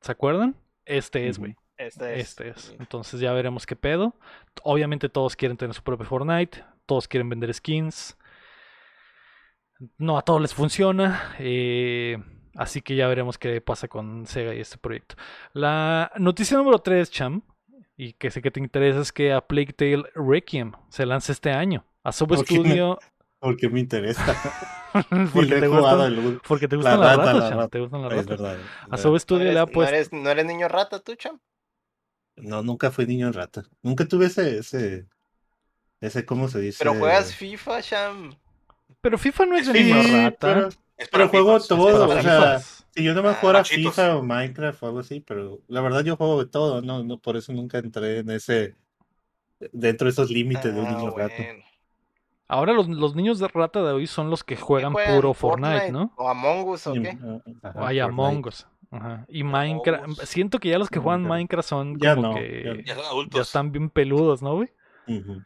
¿Se acuerdan? Este es, güey. Este es. Este es. Entonces ya veremos qué pedo. Obviamente todos quieren tener su propio Fortnite. Todos quieren vender skins. No a todos les funciona. eh, así que ya veremos qué pasa con Sega y este proyecto. La noticia número 3, Cham, y que sé que te interesa, es que a Plague Tale Requiem se lanza este año. A Sub. Studio. Porque me interesa. Porque, te jugado gustan, el- porque te gustan las rata, ratas, la Cham. rata. Te gustan las Es ratas. verdad. A Sub ¿No Studio le eres, ha no, puesto. eres, no eres niño rata tú, champ? No, nunca fui niño rata. Nunca tuve ese, ese, ese, ¿cómo se dice? Pero juegas FIFA, champ. Pero FIFA no es de Sí, niño rata. pero, Es pero juego fifas, es todo, para o sea, si yo no me Ah, jugara machitos. FIFA o Minecraft o algo así, pero la verdad yo juego de todo, no, no, por eso nunca entré en ese, dentro de esos límites de un Ah, niño rata. bueno. Ahora los, los niños de rata de hoy son los que ¿Qué juegan juegan? puro Fortnite, ¿no? O Among Us, ¿o qué? ah, ajá, O hay Fortnite. Among Us. Ajá. Y Minecraft. Us. Siento que ya los que juegan Minecraft. Minecraft son Ya como no, que Ya son ya adultos. están bien peludos, ¿no, güey? Ujú.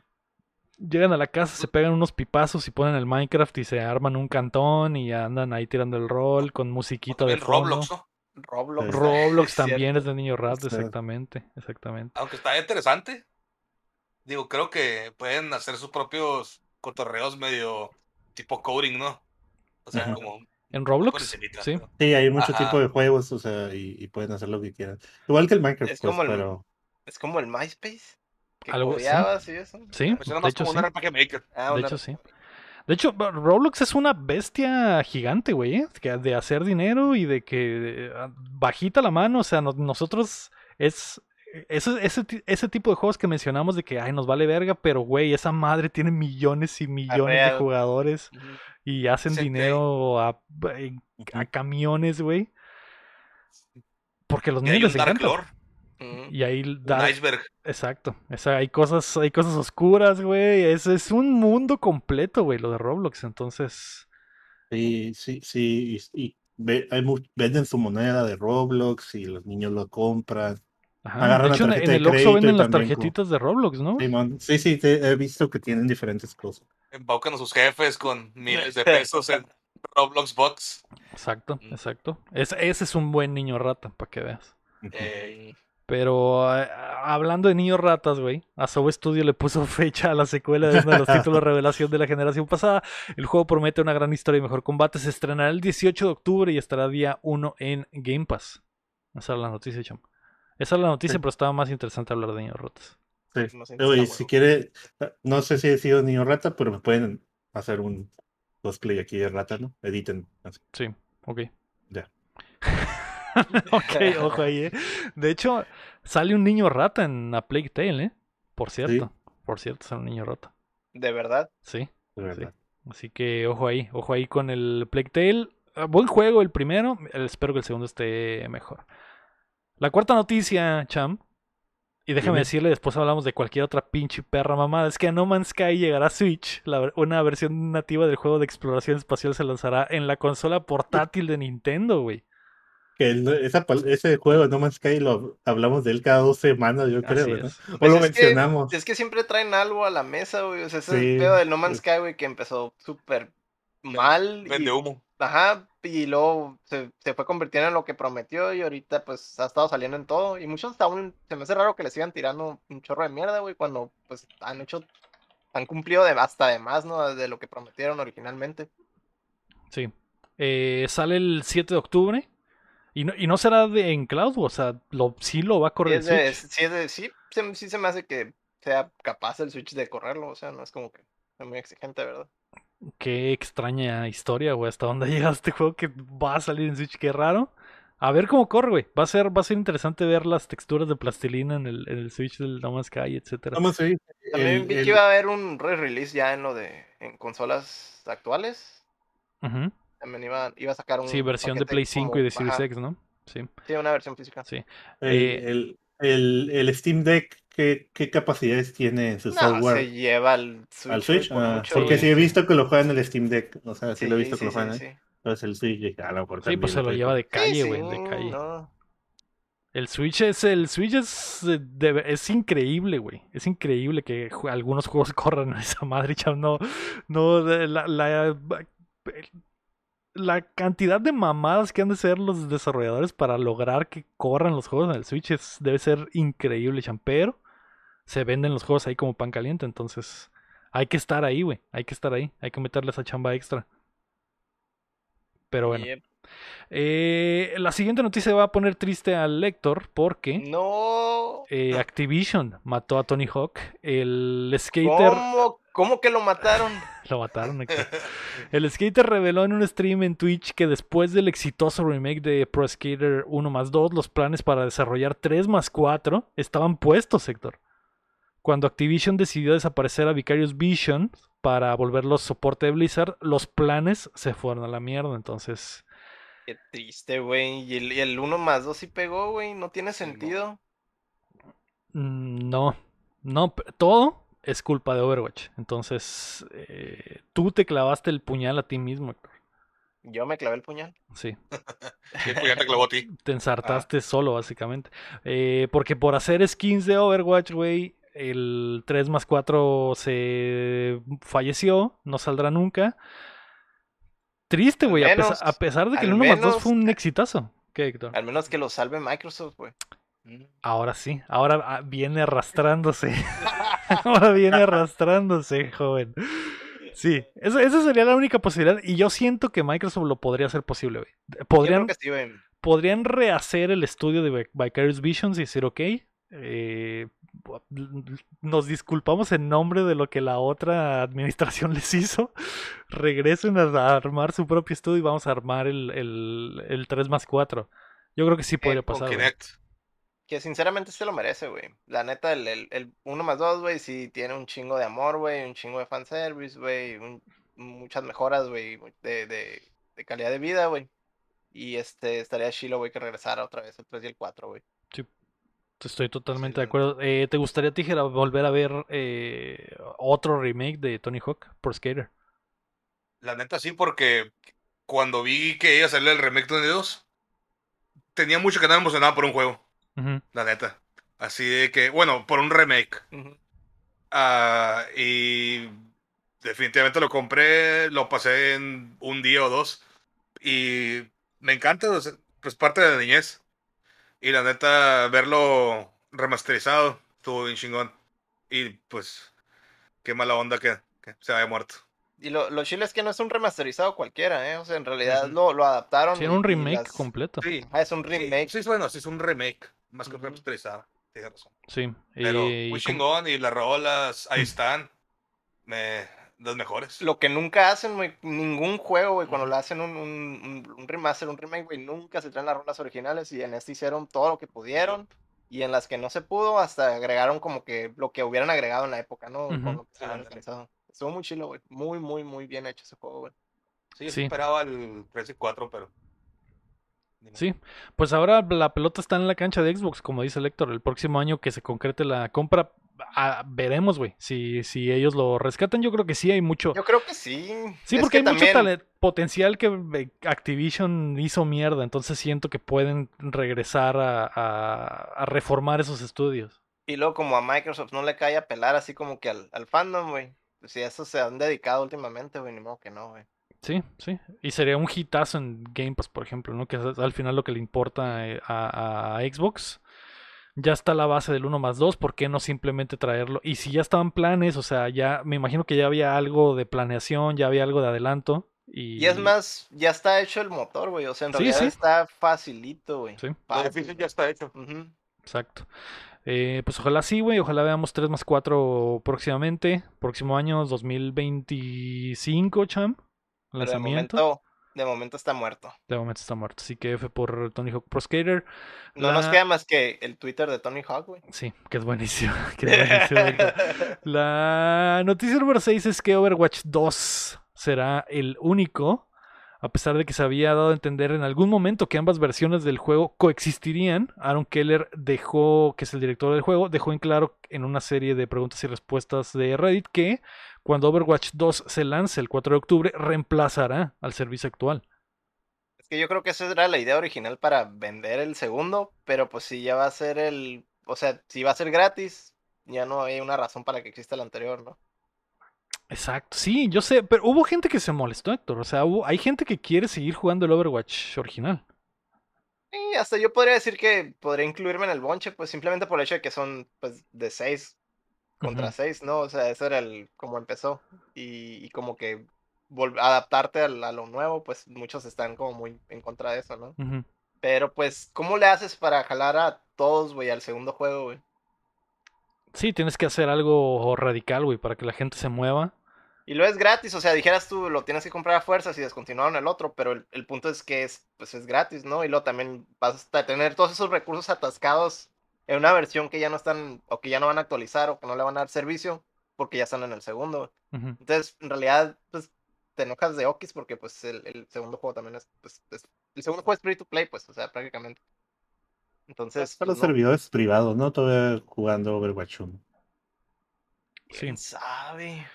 Llegan a la casa, se pegan unos pipazos y ponen el Minecraft y se arman un cantón y andan ahí tirando el rol con musiquita de fondo. Roblox, ¿no? Roblox. Roblox Es también cierto. es de niño rato, Sí. exactamente, exactamente. Aunque está interesante. Digo, creo que pueden hacer sus propios cotorreos medio tipo coding, ¿no? O sea, Ajá. como En Roblox, sí. Sí, hay mucho Ajá. tipo de juegos, o sea, y, y pueden hacer lo que quieran. Igual que el Minecraft, Es pues, como el- pero Es como el MySpace. Que Algo- sí. codeabas y eso. Sí, Pues era de más hecho como sí. un RPG Maker. Ah, De hecho, sí. De hecho, Roblox es una bestia gigante, güey, ¿eh? que de hacer dinero y de que eh, bajita la mano, o sea, no- nosotros es ese, ese, ese tipo de juegos que mencionamos de que, ay, nos vale verga, pero, güey, esa madre tiene millones y millones de jugadores y hacen Sí, dinero a, a camiones, güey. Porque los niños les encanta. Y ahí un da- iceberg. Exacto. O sea, hay cosas, hay cosas oscuras, güey. Es, es un mundo completo, güey, lo de Roblox. Entonces, sí, sí, sí. Y, y ve- hay mu- venden su moneda de Roblox y los niños lo compran. ajá. Agarran De la hecho, en, tarjeta en de el Oxxo crédito venden las tarjetitas de Roblox, ¿no? Sí, sí, te- he visto que tienen diferentes cosas. Embaucan a sus jefes con miles de pesos en Roblox Box. Exacto, Mm. exacto. Es- ese es un buen niño rata, para que veas. Eh, Pero eh, hablando de niños ratas, güey, Asobo Studio le puso fecha a la secuela de uno de los títulos revelación de la generación pasada. El juego promete una gran historia y mejor combate. Se estrenará el 18 de octubre y estará día 1 en Game Pass. Esa es la noticia, cham. Esa es la noticia, Sí. pero estaba más interesante hablar de niños ratas. Sí. Oye, si quiere, no sé si he sido niño rata, pero me pueden hacer un cosplay aquí de rata, ¿no? Editen. así. Sí, ok. Ya. ok, ojo ahí, eh. De hecho, sale un niño rata en A Plague Tale, ¿eh? Por cierto. Por cierto, sale un niño rata. De verdad. Sí. De verdad. Así que ojo ahí, ojo ahí con el Plague Tale. Ah, Buen juego el primero, eh, espero que el segundo esté mejor. La cuarta noticia, Cham. Y déjame decirle, después hablamos de cualquier otra pinche perra mamada. Es que a No Man's Sky llegará a Switch. La una versión nativa del juego de exploración espacial se lanzará en la consola portátil de Nintendo, güey. Que el- esa pal- ese juego No Man's Sky lo hablamos de él cada dos semanas, yo creo, ¿verdad? O Pues lo es que- mencionamos. Es que siempre traen algo a la mesa, güey. O sea, ese es el pedo del No Man's. Sky, güey, que empezó súper mal. y- Vende humo. Ajá, y luego se, se fue convirtiendo en lo que prometió y ahorita pues ha estado saliendo en todo. Y muchos hasta aún se me hace raro que le sigan tirando un chorro de mierda, güey, cuando pues han hecho, han cumplido de, hasta de más, ¿no? De lo que prometieron originalmente. Sí. Eh, sale el 7 de octubre. Y no, y no será de, en cloud, o sea, lo, sí lo va a Sí, correr es de, Switch. sí, es de- sí, se, sí se me hace que sea capaz el Switch de correrlo, o sea, no es como que es muy exigente, ¿verdad? Qué extraña historia, güey. ¿Hasta dónde ha llegado este juego que va a salir en Switch? Qué raro. A ver cómo corre, güey. Va a ser, va a ser interesante ver las texturas de plastilina en el, en el Switch del No Man's Sky, etcétera. No Man's Sky, También el- vi el- que iba a haber un re-release ya en lo de en consolas actuales. Ujú. También iba, iba a sacar un Sí, versión de Play 5 y de Series ajá, X, ¿no? Sí. Sí, una versión física. Sí. el, Eh, el- el- el Steam Deck, ¿qué, qué capacidades tiene en su No, software? se lleva al Switch. ¿Al Switch? por Ah, mucho, porque sí he visto que lo juegan en el Steam Deck. O sea, sí, lo he visto Sí, que lo juegan sí. Entonces el Switch, a lo mejor Sí, pues se lo lleva de calle, güey, sí, de calle. no. El Switch es, el Switch es, eh, de- es increíble, güey. Es increíble que algunos juegos corran a esa madre, chavo. No, no, la, la cantidad de mamadas que han de ser los desarrolladores para lograr que corran los juegos en el Switch debe ser increíble, cham. Pero se venden los juegos ahí como pan caliente, entonces hay que estar ahí, güey. Hay que estar ahí. Hay que meterle esa chamba extra. Pero bueno. Eh, la siguiente noticia va a poner triste al lector porque No. eh, Activision mató a Tony Hawk. El skater ¿Cómo? ¿Cómo que lo mataron? lo mataron. Héctor. El skater reveló en un stream en Twitch que después del exitoso remake de Pro Skater 1 más 2, los planes para desarrollar 3 más 4 estaban puestos, Héctor. Cuando Activision decidió desaparecer a Vicarious Vision para volverlos soporte de Blizzard, los planes se fueron a la mierda. Entonces, Qué triste, güey. Y el, y el 1 más 2 sí pegó, güey. No tiene sentido. Mm, No, no, todo es culpa de Overwatch. Entonces, eh, tú te clavaste el puñal a ti mismo, Héctor. Yo me clavé el puñal. Sí, pues ya te clavó a ti. te ensartaste solo, básicamente. Eh, porque por hacer skins de Overwatch, güey, el 3 más 4 se falleció, no saldrá nunca. Triste, güey, a, a pesar de que el al 1 más 2 menos- fue un exitazo. ¿Qué, Héctor? Al menos que lo salve Microsoft, güey. Mm. Ahora sí, ahora ah, viene arrastrándose. ahora viene arrastrándose, joven. Sí, esa, esa sería la única posibilidad. Y yo siento que Microsoft lo podría hacer posible, güey. Yo creo Podrían, que sí, güey. podrían rehacer el estudio de Vi- Vicarious Visions y decir, ok, eh, nos disculpamos en nombre de lo que la otra administración les hizo. Regresen a armar su propio estudio y vamos a armar el, el, el 3 más 4. Yo creo que sí podría Con pasar. Que sinceramente se lo merece, güey. La neta, el, el, el 1 más 2, güey, sí tiene un chingo de amor, güey, un chingo de fanservice, güey, muchas mejoras, güey, de, de, de calidad de vida, güey. Y este, estaría chilo, güey, que regresara otra vez el 3 y el 4, güey. Estoy totalmente de acuerdo. Eh, ¿Te gustaría, Tijera, volver a ver eh, otro remake de Tony Hawk por Skater? La neta sí, porque cuando vi que iba a salir el remake de 2, tenía mucho que andar emocionado por un juego, la neta. Así de que, bueno, por un remake. Ah, y definitivamente lo compré, lo pasé en un día o dos. Y me encanta, pues parte de la niñez. Y la neta, verlo remasterizado estuvo bien chingón. Y pues, qué mala onda que, que se haya muerto. Y lo, lo chile es que no es un remasterizado cualquiera, ¿eh? O sea, en realidad lo, lo adaptaron. Sí, era un remake las- completo. Sí, Ah, es un sí, remake. sí, bueno, sí es un remake, más que Ujú. remasterizado. Tienes razón. Sí. Pero muy chingón y las rolas ahí están. Me, las mejores. Lo que nunca hacen, güey, ningún juego, güey, cuando le hacen un, un, remaster, un remake, güey, nunca se traen las rolas originales y en este hicieron todo lo que pudieron y en las que no se pudo hasta agregaron como que lo que hubieran agregado en la época, ¿no? Con Ujú. lo que se habían Ándale. realizado. Estuvo muy chilo, güey, muy, muy, muy bien hecho ese juego, güey. Sí, yo Sí. esperaba el 3 y 4, pero. Sí, pues ahora la pelota está en la cancha de Xbox, como dice Héctor. El próximo año que se concrete la compra, ah, veremos, güey. Si, si ellos lo rescatan, yo creo que sí hay mucho. Yo creo que sí. Sí, Es porque que hay mucho potencial que eh, Activision hizo mierda. Entonces siento que pueden regresar a, a- a reformar esos estudios. Y luego como a Microsoft no le cae a pelar así como que al, al fandom, güey. Pues si a eso se han dedicado últimamente, güey, ni modo que no, güey. Sí, sí. Y sería un hitazo en Game Pass, por ejemplo, ¿no? Que es al final lo que le importa eh, a, a Xbox. Ya está la base del 1 más 2, ¿por qué no simplemente traerlo? Y si ya estaban planes, o sea, ya me imagino que ya había algo de planeación, ya había algo de adelanto. Y, Y es más, ya está hecho el motor, güey. O sea, en Sí, realidad sí. está facilito, güey. Sí, ya está hecho. Exacto. Eh, pues ojalá sí, güey. Ojalá veamos 3 más 4 próximamente. Próximo año, 2025, cham. Pero de Lanzamiento. De momento está muerto. De momento está muerto. Así que F por Tony Hawk Pro Skater. No nos queda más que el Twitter de Tony Hawk, güey. Sí, que es buenísimo. que es buenísimo. La noticia número 6 es que Overwatch 2 será el único, a pesar de que se había dado a entender en algún momento que ambas versiones del juego coexistirían. Aaron Keller dejó, que es el director del juego, dejó en claro en una serie de preguntas y respuestas de Reddit que cuando Overwatch 2 se lance el 4 de octubre reemplazará al servicio actual. Es que yo creo que esa era la idea original para vender el segundo, pero pues si ya va a ser el, o sea, si va a ser gratis, ya no hay una razón para que exista el anterior, ¿no? Exacto, sí, yo sé, pero hubo gente que se molestó, Héctor. O sea, hubo- hay gente que quiere seguir jugando el Overwatch original. Y hasta yo podría decir que podría incluirme en el bonche, pues simplemente por el hecho de que son, pues, de seis contra Ujú. seis, ¿no? O sea, eso era el, como empezó. Y, y como que adaptarte a, lo nuevo, pues muchos están como muy en contra de eso, ¿no? Pero pues, ¿cómo le haces para jalar a todos, güey, al segundo juego, güey? Sí, tienes que hacer algo radical, güey, para que la gente se mueva. Y lo es gratis, o sea, dijeras tú, lo tienes que comprar a fuerzas y descontinuaron el otro, pero el, el punto es que es, pues es gratis, ¿no? Y luego también vas a tener todos esos recursos atascados en una versión que ya no están, o que ya no van a actualizar, o que no le van a dar servicio, porque ya están en el segundo. Entonces, en realidad, pues, te enojas de Okis porque, pues, el, el segundo juego también es, pues, es- el segundo juego es free to play, pues, o sea, prácticamente. Entonces, Para los pues, no, servidores privados, ¿no? Todavía jugando Overwatch 1. Sí. quién sabe.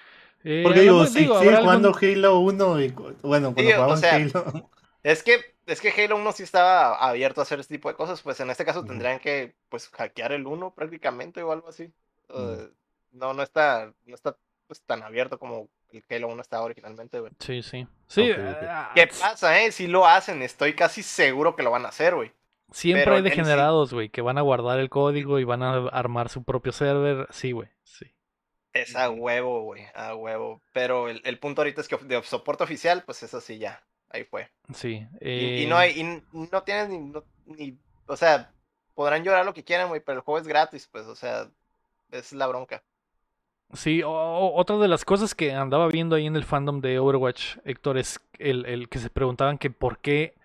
Eh, Porque digo, si sigue habrá jugando algún- Halo 1 y cu- bueno, cuando Sí, o sea, Halo. Es que, es que Halo 1 sí estaba abierto a hacer este tipo de cosas, pues en este caso tendrían que pues hackear el 1 prácticamente o algo así. Ujú. Eh, no, no está, no está pues tan abierto como el Halo 1 estaba originalmente, güey. Sí, sí. Sí, ok. ah, ¿Qué pasa, eh? Si lo hacen, estoy casi seguro que lo van a hacer, güey. siempre pero hay degenerados, güey, que van a guardar el código y van a armar su propio server. Sí, güey, sí. Es a huevo, güey, a huevo. Pero el, el punto ahorita es que de soporte oficial, pues eso sí ya, ahí fue. Sí. Y, y no eh, hay, y no tienes ni, no- ni, o sea, podrán llorar lo que quieran, güey, pero el juego es gratis, pues, o sea, es la bronca. Sí, o- o- otra de las cosas que andaba viendo ahí en el fandom de Overwatch, Héctor, es el, el que se preguntaban que por qué,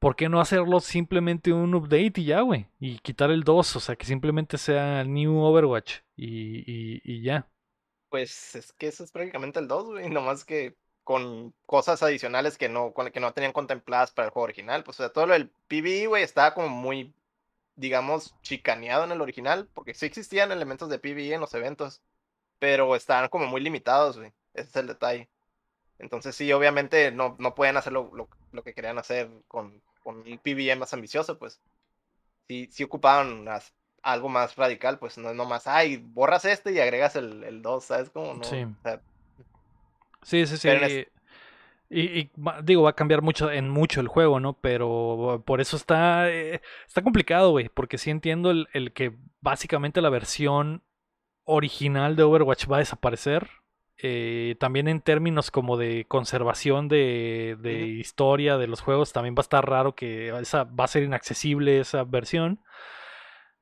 por qué no hacerlo simplemente un update y ya, güey, y quitar el 2, o sea, que simplemente sea New Overwatch y, y, y ya. Pues es que eso es prácticamente el 2, güey, nomás que con cosas adicionales que no, con- que no tenían contempladas para el juego original. Pues, o sea, todo lo del PvE, güey, estaba como muy, digamos, chicaneado en el original, porque sí existían elementos de PvE en los eventos, pero estaban como muy limitados, güey. Ese es el detalle. Entonces sí, obviamente no, no pueden hacer lo, lo- lo que querían hacer con, con un PvE más ambicioso, pues. Sí, sí ocupaban las- algo más radical, pues no es nomás, ay, borras este y agregas el, el 2, ¿sabes cómo? No, Sí. o sea, Sí, sí, sí. Y, digo, va a cambiar mucho en mucho el juego, ¿no? Pero por eso está, eh, está complicado, güey, porque sí entiendo el, el que básicamente la versión original de Overwatch va a desaparecer. eh, también en términos como de conservación de, de historia de los juegos, también va a estar raro que esa va a ser inaccesible esa versión.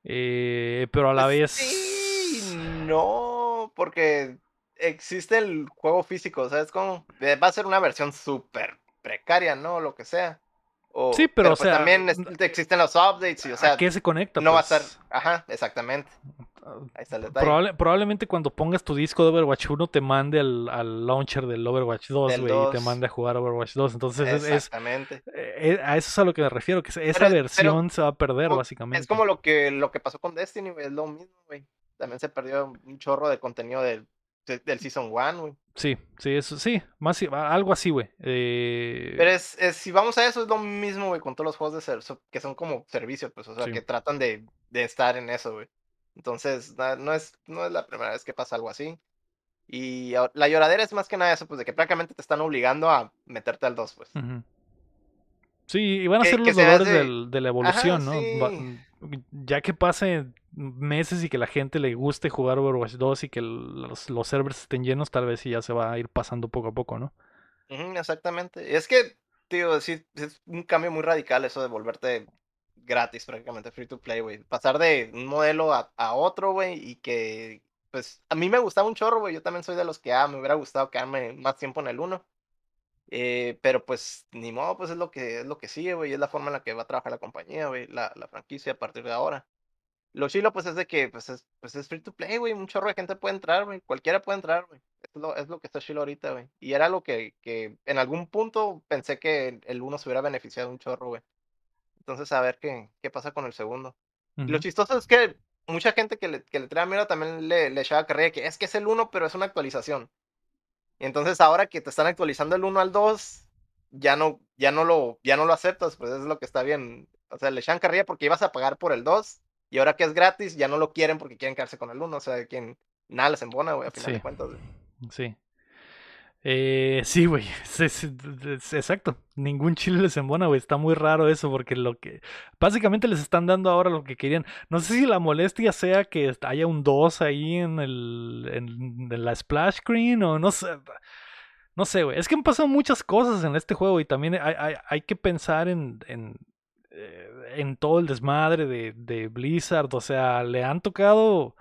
Eh, pero a la pues vez... Sí, no, porque existe el juego físico, ¿sabes cómo? Eh, Va a ser una versión súper precaria, ¿no? Lo que sea. O- Sí, pero, o pues, sea, también es- n- existen los updates y, o ¿A sea, qué se conecta? no va a pues? estar. Ajá, exactamente. Ahí está el detalle. Probable- probablemente cuando pongas tu disco de Overwatch 1 te mande al, al launcher del Overwatch 2, Del güey, y te 2. mande a jugar Overwatch 2. Entonces es, es- Exactamente. eh, a eso es a lo que me refiero, que esa pero- versión se va a perder, como- básicamente. Es como lo que, lo que pasó con Destiny, güey, es lo mismo, güey. También se perdió un chorro de contenido del, de- del Season 1, güey. Sí, sí, eso, sí, más, algo así, güey. Eh, Pero es, es- si vamos a eso, es lo mismo, güey, con todos los juegos de ser, que son como servicios, pues, o sea, Sí. que tratan de, de estar en eso, güey. Entonces, no es, no es la primera vez que pasa algo así. Y la lloradera es más que nada eso, pues, de que prácticamente te están obligando a meterte al 2, pues. Sí, y van a ser los dolores hace- del- de la evolución, ¿no? Sí. Ya que pase meses y que la gente le guste jugar Overwatch 2 y que los, servers estén llenos, tal vez sí ya se va a ir pasando poco a poco, ¿no? Exactamente. Es que, tío, sí, es un cambio muy radical eso de volverte gratis prácticamente, free to play, güey. Pasar de un modelo a, a otro, güey, y que, pues, a mí me gustaba un chorro, güey. Yo también soy de los que, ah, me hubiera gustado quedarme más tiempo en el 1. Eh, pero pues, ni modo, pues es lo que, es lo que sigue, güey. Es la forma en la que va a trabajar la compañía, güey, la, la franquicia a partir de ahora. Lo chilo, pues, es de que, pues, es, pues, es free to play, güey. Un chorro de gente puede entrar, güey. Cualquiera puede entrar, güey. Es lo, es lo que está chilo ahorita, güey. Y era lo que, que en algún punto pensé que el uno se hubiera beneficiado un chorro, güey. Entonces, a ver qué, qué pasa con el segundo. Lo chistoso es que mucha gente que le, que le trae miedo también le, le echaba carrera que es que es el 1, pero es una actualización. Entonces ahora que te están actualizando el 1 al 2, ya no, ya no lo, ya no lo aceptas, pues es lo que está bien. O sea, le echan carrilla porque ibas a pagar por el 2, y ahora que es gratis, ya no lo quieren porque quieren quedarse con el 1. O sea, quien nada les embona, güey, a final Sí. de cuentas. Sí. Eh, sí, güey. Exacto. Ningún chile les embona, güey. Está muy raro eso porque lo que... Básicamente les están dando ahora lo que querían. No sé si la molestia sea que haya un 2 ahí en, el, en, la splash screen o no sé. No sé, güey. Es que han pasado muchas cosas en este juego y también hay, que pensar en, en, eh, todo el desmadre de, de Blizzard. O sea, le han tocado...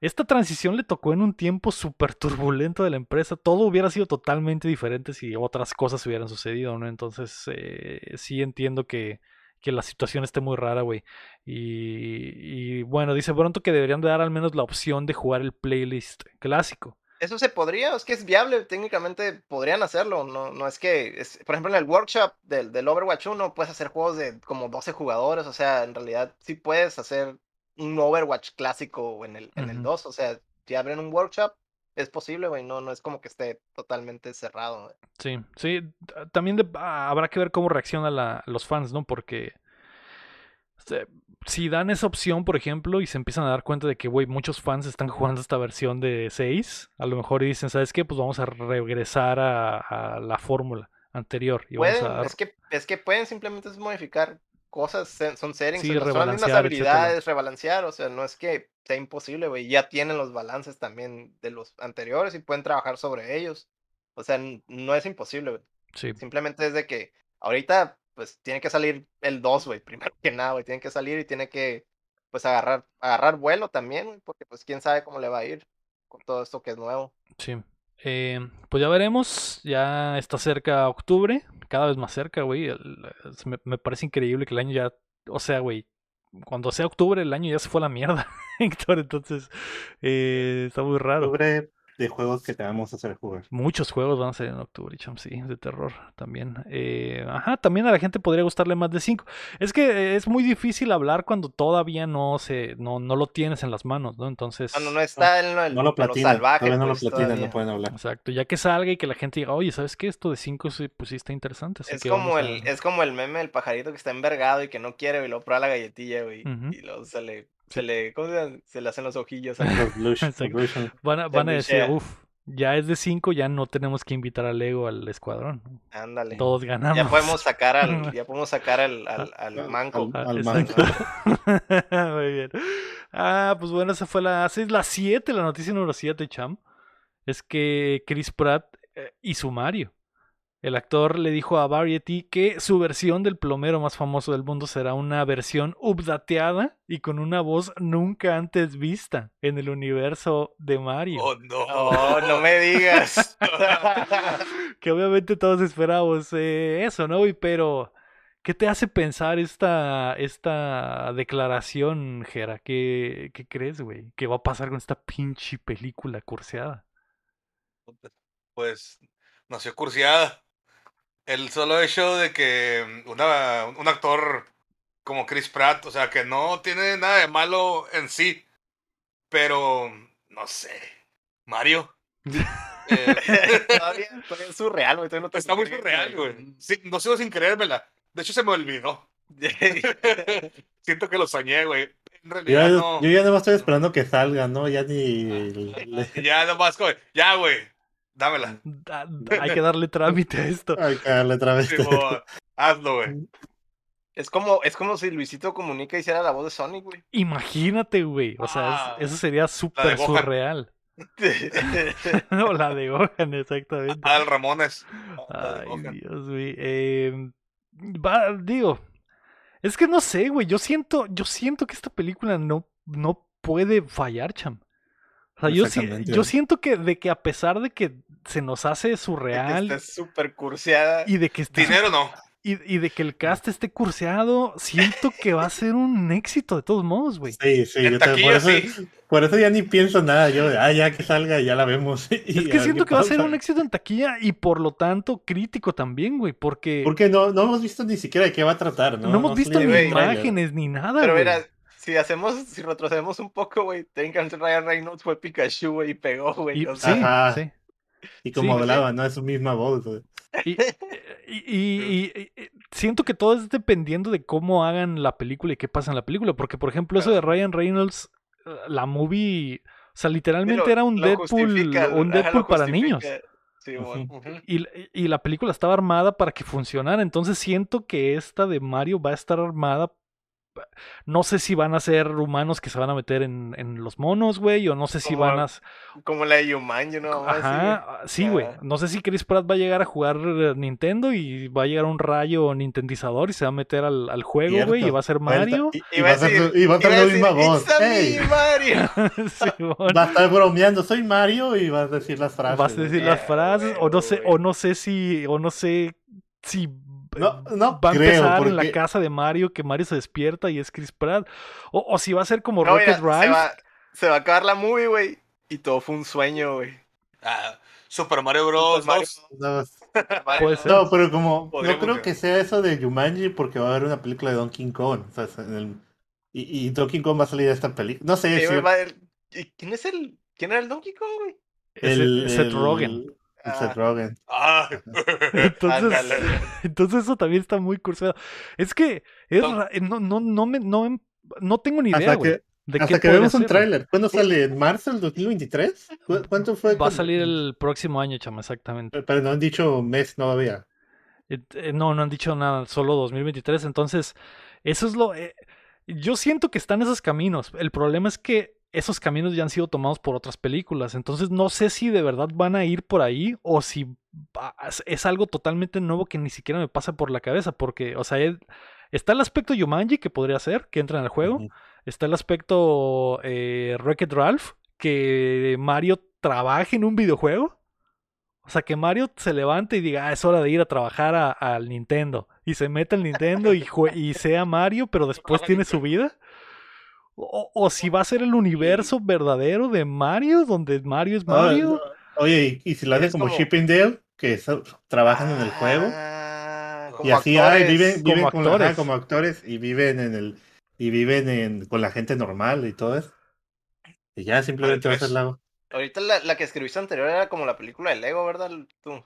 Esta transición le tocó en un tiempo súper turbulento de la empresa. Todo hubiera sido totalmente diferente si otras cosas hubieran sucedido, ¿no? Entonces, eh, sí entiendo que, que la situación esté muy rara, güey. Y, y bueno, dice pronto que deberían de dar al menos la opción de jugar el playlist clásico. Eso se podría, es que es viable, técnicamente podrían hacerlo, no, no es que, por ejemplo, en el workshop del, del Overwatch 1 puedes hacer juegos de como 12 jugadores, o sea, en realidad sí puedes hacer un Overwatch clásico en el, en el Ujú. 2, o sea, si abren un workshop, es posible, güey, no, no es como que esté totalmente cerrado. güey. Sí, sí. También de- ah, habrá que ver cómo reaccionan la- los fans, ¿no? Porque se- si dan esa opción, por ejemplo, y se empiezan a dar cuenta de que, güey, muchos fans están jugando esta versión de 6, a lo mejor dicen, ¿sabes qué? Pues vamos a regresar a, a la fórmula anterior y vamos Pueden, a dar... es que, es que pueden simplemente modificar cosas, son settings, Sí, son las mismas rebalancear, etcétera. habilidades, rebalancear, o sea, no es que sea imposible, güey, ya tienen los balances también de los anteriores y pueden trabajar sobre ellos. O sea, no es imposible, güey. Sí. Simplemente es de que ahorita, pues, tiene que salir el 2, güey, primero que nada, güey, tiene que salir y tiene que, pues, agarrar, agarrar vuelo también, güey, porque, pues, quién sabe cómo le va a ir con todo esto que es nuevo. Sí. Eh, pues ya veremos. Ya está cerca octubre. Cada vez más cerca, güey. Me parece increíble que el año ya. O sea, güey. Cuando sea octubre, el año ya se fue a la mierda, Héctor. Entonces, eh, está muy raro. Octubre de juegos que te vamos a hacer jugar. Muchos juegos van a salir en octubre, cham, sí, de terror también. Eh, ajá, también a la gente podría gustarle más de 5. Es que eh, es muy difícil hablar cuando todavía no se, no, no lo tienes en las manos, ¿no? Entonces, Cuando no está en lo, No lo lo salvaje, Todavía no lo pues, todavía. no pueden hablar. exacto, ya que salga y que la gente diga, oye, ¿sabes qué? Esto de 5 sí, pues sí está interesante. Así Es que como, vamos a- el, es como el meme del pajarito que está envergado y que no quiere, y luego prueba la galletilla, güey. Y luego se le, se le, ¿cómo se le hacen los ojillos. resolution. Van a, van a decir, uff, ya es de 5, ya no tenemos que invitar a Lego al escuadrón. Ándale. Todos ganamos. Ya podemos sacar al, ya podemos sacar al, al, al Al- manco. Ah, al exacto. manco. Muy bien. Ah, pues bueno, esa fue la, esa es la 7, la noticia número 7, Cham. Es que Chris Pratt eh, y su Mario. El actor le dijo a Variety que su versión del plomero más famoso del mundo será una versión updateada y con una voz nunca antes vista en el universo de Mario. Oh, no. Oh, no me digas. Que obviamente todos esperamos eh, eso, ¿no? Y pero, ¿qué te hace pensar esta, esta declaración, Jera? ¿Qué, qué crees, güey? ¿Qué va a pasar con esta pinche película curseada? Pues nació cursiada. El solo hecho de que una, un actor como Chris Pratt, o sea, que no tiene nada de malo en sí, pero no sé, Mario. eh, todavía, todavía es surreal, güey. no está muy surreal, güey. Sí, no sigo sin creérmela. De hecho, se me olvidó. Siento que lo soñé, güey. En Yo, realidad ya- no. yo ya no estoy esperando que salga, ¿no? Ya ni. le- Ya nomás, güey. Ya, güey. Dámela. Da- da- hay que darle trámite a esto. Ay, cagarle otra vez. Simón, hazlo, güey. Es como, es como si Luisito Comunica hiciera la voz de Sonic, güey. Imagínate, güey. O sea, es- Ah, eso sería súper surreal. no, la de Gohan, exactamente. Al Ramones. Ay, Gohan. Dios, güey. Eh, va- digo, es que no sé, güey. Yo siento, yo siento que esta película no, no puede fallar, cham. O sea, yo, yo siento que de que a pesar de que se nos hace De que surreal está súper curseada. y de que esté Dinero no. y, y de que el cast esté curseado, siento que va a ser un éxito de todos modos, güey. Sí, sí, yo también, por, eso, sí. por eso ya ni pienso nada. Yo, ah, ya que salga, ya la vemos. y Es que siento que va a ser un éxito en taquilla y por lo tanto crítico también, güey, porque Porque no, no hemos visto ni siquiera de qué va a tratar, ¿no? no, hemos visto ni imágenes ni nada, Pero güey. mira, si hacemos, si retrocedemos un poco, güey, que Ryan Reynolds fue Pikachu, güey, y pegó, güey. O sí, sea, sí. Y como Sí, hablaba, ¿no? Es su misma voz. güey. Y, y- y- y- y- siento que todo es dependiendo de cómo hagan la película y qué pasa en la película. Porque, por ejemplo, eso de Ryan Reynolds, eh, la movie, o sea, literalmente lo- era un Deadpool, un Deadpool para niños. Sí, bueno. Y, y la película estaba armada para que funcionara. Entonces siento que esta de Mario va a estar armada. No sé si van a ser humanos que se van a meter en, en los monos, güey, o no sé si Como van a. Como la de Yumanji, ¿no? Así, Ajá, sí, güey. No sé si Chris Pratt va a llegar a jugar eh, Nintendo y va a llegar un rayo nintendizador y se va a meter al, al juego, güey, y va a ser Mario. Y, va a ser, y va a iba la misma decir, voz. "It's a Hey, me, Mario. Va a estar bromeando, soy Mario, y vas a decir las frases. Vas a decir las Ah, frases, o no sé, o no sé si, o no sé si No, no va a creo, empezar en la casa de Mario, que Mario se despierta y es Chris Pratt. O, o si va a ser como No, Rocket mira, se, Ride. va, se va a acabar la movie, güey. Y todo fue un sueño, güey. Ah, Super Mario Bros. Super Mario 2. No, Puede ser. no, pero como Podría no creo que sea eso de Jumanji porque va a haber una película de Donkey Kong. o sea, en el- y, y Donkey Kong va a salir de esta película. No sé Sí, si va a haber- ¿y ¿Quién es el. ¿Quién era el Donkey Kong, güey? El- Seth Rogen. Seth Rogen. Ah. Entonces, entonces eso también está muy cursado. Es que es No. eh, no, no, no, me, no, no tengo ni idea, Hasta güey. hasta qué que vemos un ser, tráiler. ¿Cuándo sale? ¿En marzo del 2023? ¿Cu- ¿Cuánto fue? Va a salir el próximo año, chama, exactamente. Pero no han dicho mes todavía. Eh, eh, No, no han dicho nada, solo 2023. Entonces, Eso es lo... eh, yo siento que están esos caminos. El problema es que esos caminos ya han sido tomados por otras películas. Entonces no sé si de verdad van a ir por ahí o si es- algo totalmente nuevo que ni siquiera me pasa por la cabeza. Porque, o sea, está el aspecto Yumanji que podría ser, que entra en el juego. Está el aspecto eh, Wreck-It Ralph, que Mario trabaje en un videojuego. O sea, que Mario se levante y diga, ah, es hora de ir a trabajar a- al Nintendo. Y se mete al Nintendo y, y sea Mario, pero después tiene su vida. O, o si va a ser el universo verdadero de Mario, donde Mario es Ah, Mario. no. Oye, y, y si lo hacen como, como- Shippingdale, que so- trabajan en el juego, Ah, y así ay, actores. viven, viven como con la- actores. como actores y viven en el y viven en, con la gente normal y todo eso. Y ya simplemente va a ser tres. la Ahorita la, la que escribiste anterior era como la película de Lego, ¿verdad? Tú.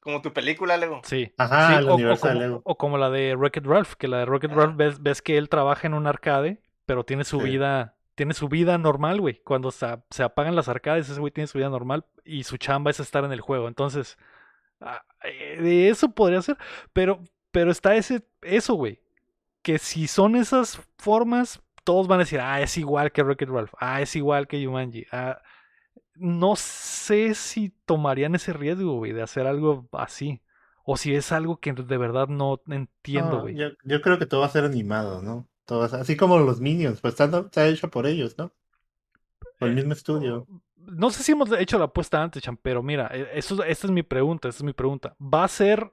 Como tu película, Lego. Sí. Ajá, Sí, el o, o universo de como, Lego. o como la de Wreck-It Ralph, que la de Wreck-It Ralph ves, ves que él trabaja en un arcade, pero tiene su Sí. vida, tiene su vida normal, güey. Cuando se, apagan las arcades, ese güey tiene su vida normal y su chamba es estar en el juego. Entonces, ah, eh, de eso podría ser, pero, pero está ese, eso, güey. Que si son esas formas, todos van a decir, ah, es igual que Wreck-It Ralph, ah, es igual que Jumanji, ah, no sé si tomarían ese riesgo, güey, de hacer algo así. O si es algo que de verdad no entiendo, No, güey. yo, yo creo que todo va a ser animado, ¿no? Así como los Minions, pues está, está hecho por ellos, ¿no? Por el Eh, mismo estudio. No sé si hemos hecho la apuesta antes, Cham, pero mira, e- eso, esta es mi pregunta, esta es mi pregunta. ¿Va a ser,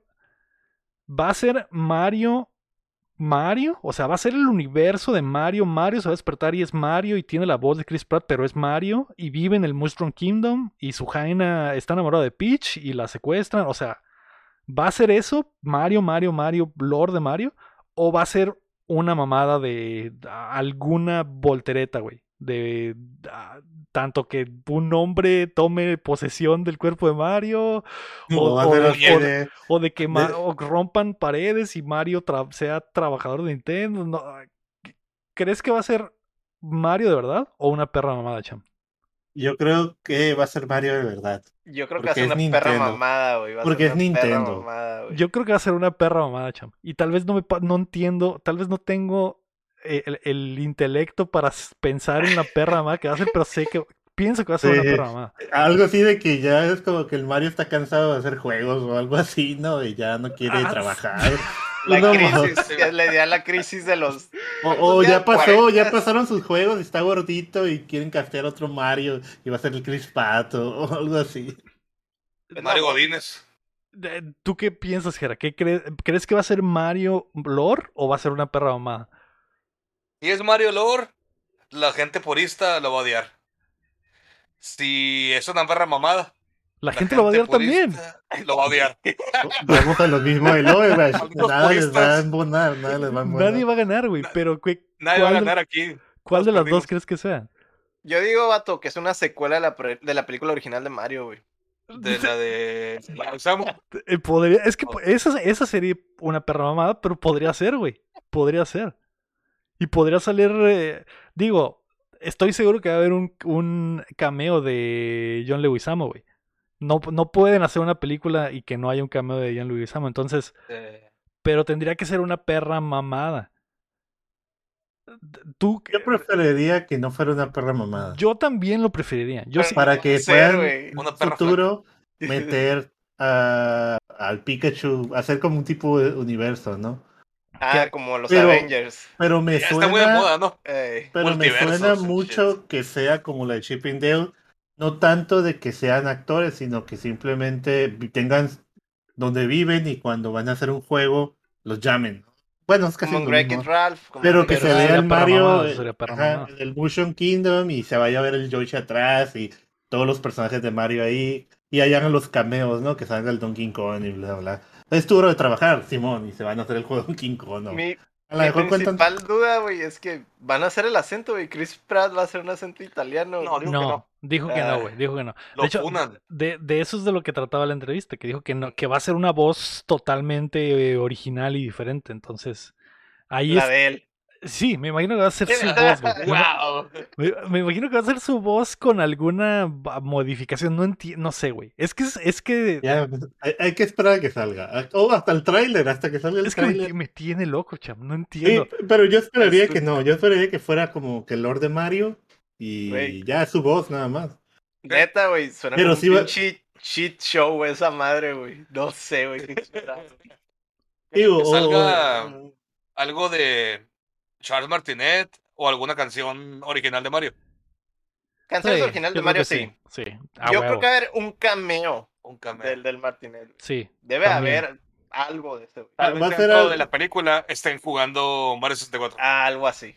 va a ser Mario, Mario? O sea, ¿va a ser el universo de Mario? Mario se va a despertar y es Mario y tiene la voz de Chris Pratt, pero es Mario y vive en el Mushroom Kingdom y su Jaina está enamorado de Peach y la secuestran. O sea, ¿va a ser eso? Mario, Mario, Mario, Lord de Mario? ¿O va a ser una mamada de alguna voltereta, güey? De tanto que un hombre tome posesión del cuerpo de Mario, o, de, o- de- o de que o rompan paredes y Mario tra- sea trabajador de Nintendo. no, ¿Crees que va a ser Mario de verdad o una perra mamada, Cham? Yo creo que va a ser Mario de verdad. Yo creo que va a ser una perra mamada, güey. Porque es Nintendo. mamada, güey. Yo creo que va a ser una perra mamada, Cham. Y tal vez no me no entiendo, tal vez no tengo eh, el, el intelecto para pensar en la perra mamada que va a ser, pero sé que pienso que va a ser una perra mamada. Algo así de que ya es como que el Mario está cansado de hacer juegos o algo así, ¿no? Y ya no quiere Ah, trabajar. La No, crisis, ya le di a la crisis de los. O, o Ya ya pasó, 40. ya pasaron sus juegos, está gordito y quieren castear otro Mario y va a ser el Chris Pato o algo así. Mario Godínez. ¿Tú qué piensas, Jera? ¿Qué crees? ¿Crees que va a ser Mario Lore o va a ser una perra mamada? Si es Mario Lore, la gente purista lo va a odiar. Si es una perra mamada, La, gente, lo va a odiar también. Lo va a odiar. Vamos a lo mismo de Loe, güey. Nada les va a embonar, nada les va a embonar. Nadie va a ganar, güey. Pero ¿qué- Nadie va a ¿cuál, de- ganar aquí. cuál de las dos crees que sea? Yo digo, vato, que es una secuela de la, pre- de la película original de Mario, güey. De la de. la. Eh, podría, es que Oh. esa, esa sería una perra mamada, pero podría ser, güey. Podría ser. Y podría salir. eh, digo, estoy seguro que va a haber un, un cameo de John Leguizamo, güey. No, no pueden hacer una película y que no haya un cameo de John Leguizamo. Entonces, Eh, pero tendría que ser una perra mamada. Tú, Yo preferiría que no fuera una perra mamada. yo también lo preferiría. Yo Pero sí, para que puedan en Una un perra futuro meter a- al Pikachu, hacer como un tipo de universo, ¿no? Ah, que- como los pero- Avengers. Pero me ya está muy de suena, moda, ¿no? Pero me suena mucho que sea como la de Chip and Dale, no tanto de que sean actores, sino que simplemente tengan donde viven y cuando van a hacer un juego los llamen. Bueno, es casi Como mismo. Ralph. como Pero que se vea el Mario ajá, el Motion Kingdom y se vaya a ver el Yoshi atrás y todos los personajes de Mario ahí y hayan los cameos, ¿no? Que salga el Donkey Kong y bla, bla. Es duro de trabajar, Simón, y se van a hacer el juego Donkey Kong, ¿no? Mi, A lo mi mejor cuentan... principal duda, güey, es que van a hacer el acento, güey. Chris Pratt va a hacer un acento italiano. No, digo que no, dijo que no, Ah. güey. Dijo que no. Lo de hecho, de, de eso es de lo que trataba la entrevista, que dijo que no, que va a ser una voz totalmente eh, original y diferente. Entonces, ahí la es, de él. Sí, me imagino que va a ser su voz, güey. ¡Wow! Me, me imagino que va a ser su voz con alguna modificación. No entiendo, no sé, güey. Es que es, es que Ya, hay, hay que esperar a que salga. O hasta el tráiler, hasta que salga el es que me, tiene loco, cham. No Sí, entiendo. pero yo esperaría que no. Yo esperaría que fuera como que el Lord de Mario y Güey. ya su voz nada más. Neta, güey, suena Pero como sí un va- pinche shit show güey, esa madre, güey. No sé, güey. qué. Digo, Que o- salga- o- Algo de Charles Martinet o alguna canción original de Mario. Canciones Sí, original de Mario, sí. Sí, a Yo huevo. creo que va a haber un cameo Un cameo. del, del Martinelli. Sí. Debe también. haber algo de ese, güey. Tal vez al- de la película estén jugando Mario 64. Algo así.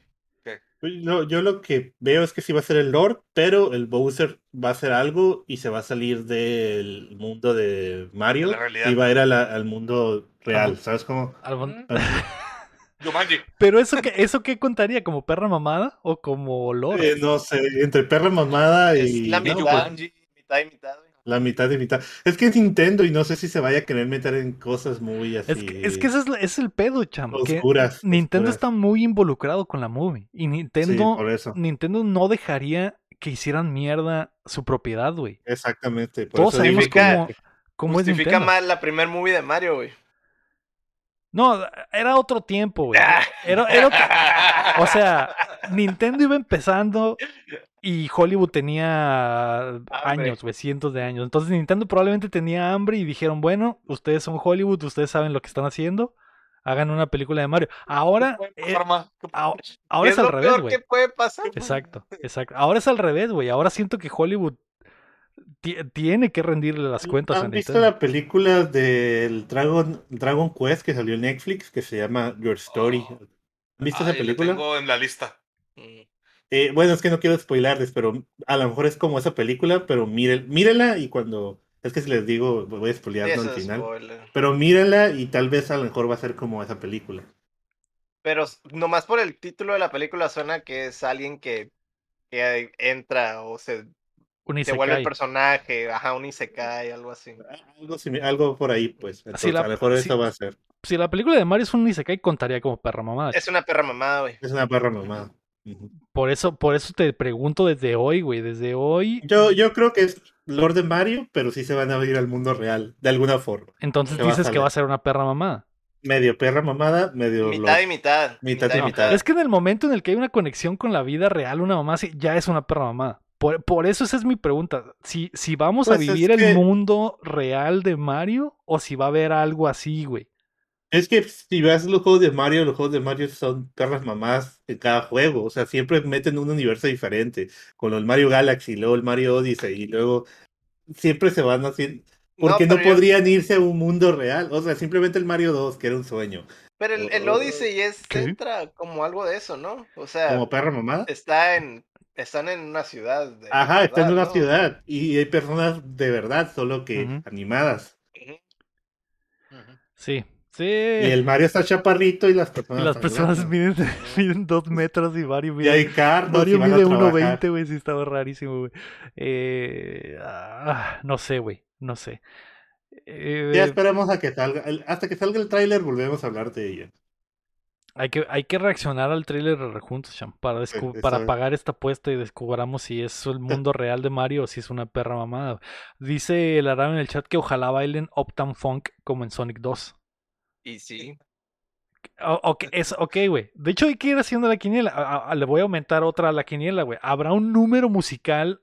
Yo, yo lo que veo es que sí va a ser el Lord, pero el Bowser va a hacer algo y se va a salir del mundo de Mario la realidad. y va a ir a la- al mundo real. ¿sabes cómo? Algún- Jumanji. Pero eso que eso qué contaría como perra mamada o como loro. Eh, no sé, entre perra mamada Es y la no, mitad, pues, mitad y mitad, güey. la mitad y mitad. Es que es Nintendo y no sé si se vaya a querer meter en cosas muy así es, que, es que ese es, es el pedo, cham. que oscuras. Nintendo oscuras. está muy involucrado con la movie. Y Sí, Nintendo, por eso. Nintendo no dejaría que hicieran mierda su propiedad, güey. Exactamente. Por Todos eso sabemos Justifica- cómo, cómo es Justifica Nintendo. más la primer movie de Mario, güey. No, era otro tiempo, güey. Era, era otro- O sea, Nintendo iba empezando y Hollywood tenía años, güey, cientos de años. Entonces Nintendo probablemente tenía hambre y dijeron, bueno, ustedes son Hollywood, ustedes saben lo que están haciendo, hagan una película de Mario. Ahora, ¿Qué puede eh, ah, puede- ahora ¿Qué es al lo revés, güey. puede pasar? Exacto, exacto. Ahora es al revés, güey. Ahora siento que Hollywood tiene que rendirle las cuentas a ¿Han visto Nintendo. la película del Dragon, Dragon Quest que salió en Netflix que se llama Your Story? Oh. ¿Han visto Ay, esa la película? tengo en la lista. Mm. Eh, bueno, es que no quiero spoilarles, pero a lo mejor es como esa película, pero míren, mírenla y cuando... Es que si les digo, voy a eso al es final. spoiler. Pero mírenla y tal vez a lo mejor va a ser como esa película. Pero nomás por el título de la película suena que es alguien que, que entra o se, Un se vuelve el personaje, ajá, un isekai, algo así. Algo, simi- algo por ahí, pues. Entonces, la- a lo mejor eso va a ser. Si la película de Mario es un isekai, contaría como perra mamada. Es una perra mamada, güey. Es una perra mamada. Por eso, por eso te pregunto desde hoy, güey. Desde hoy. Yo, yo creo que es Lord de Mario, pero sí se van a ir al mundo real, de alguna forma. Entonces va dices que va a ser una perra mamada. Medio perra mamada, medio Mitad y mitad. Mitad y No, mitad. Es que en el momento en el que hay una conexión con la vida real, una mamá sí- ya es una perra mamada. Por, por eso esa es mi pregunta. Si, si vamos a Pues es vivir que- el mundo real de Mario o si va a haber algo así, güey. Es que si ves los juegos de Mario, los juegos de Mario son perras mamás en cada juego. O sea, siempre meten un universo diferente. Con el Mario Galaxy, luego el Mario Odyssey, y luego siempre se van haciendo. Porque no, yo- podrían irse a un mundo real. O sea, simplemente el Mario 2, que era un sueño. Pero el, el Odyssey es, ¿qué? entra como algo de eso, ¿no? O sea, Como perra mamada. está en, están en una ciudad. de Ajá, está en una ¿no? ciudad. Y hay personas de verdad, solo que animadas. Sí, sí. Y el Mario está chaparrito y las Y personas. las están personas miden, miden dos metros y Mario Y hay mide, carros. y Mario mide trabajar. 1.20, güey. Sí, estaba rarísimo, güey. Eh, ah, no sé, güey. No sé. Eh, Ya esperamos a que salga. el- Hasta que salga el tráiler volvemos a hablar de ella. Hay que, hay que reaccionar al tráiler juntos, Cham, para, eso para pagar esta apuesta y descubramos si es el mundo real de Mario o si es una perra mamada. Dice el Aram en el chat que ojalá bailen Uptown Funk como en Sonic 2. Y sí. O- ok, es, ok, güey. De hecho, hay que ir haciendo la quiniela. A- a- le voy a aumentar otra a la quiniela, güey. ¿Habrá un número musical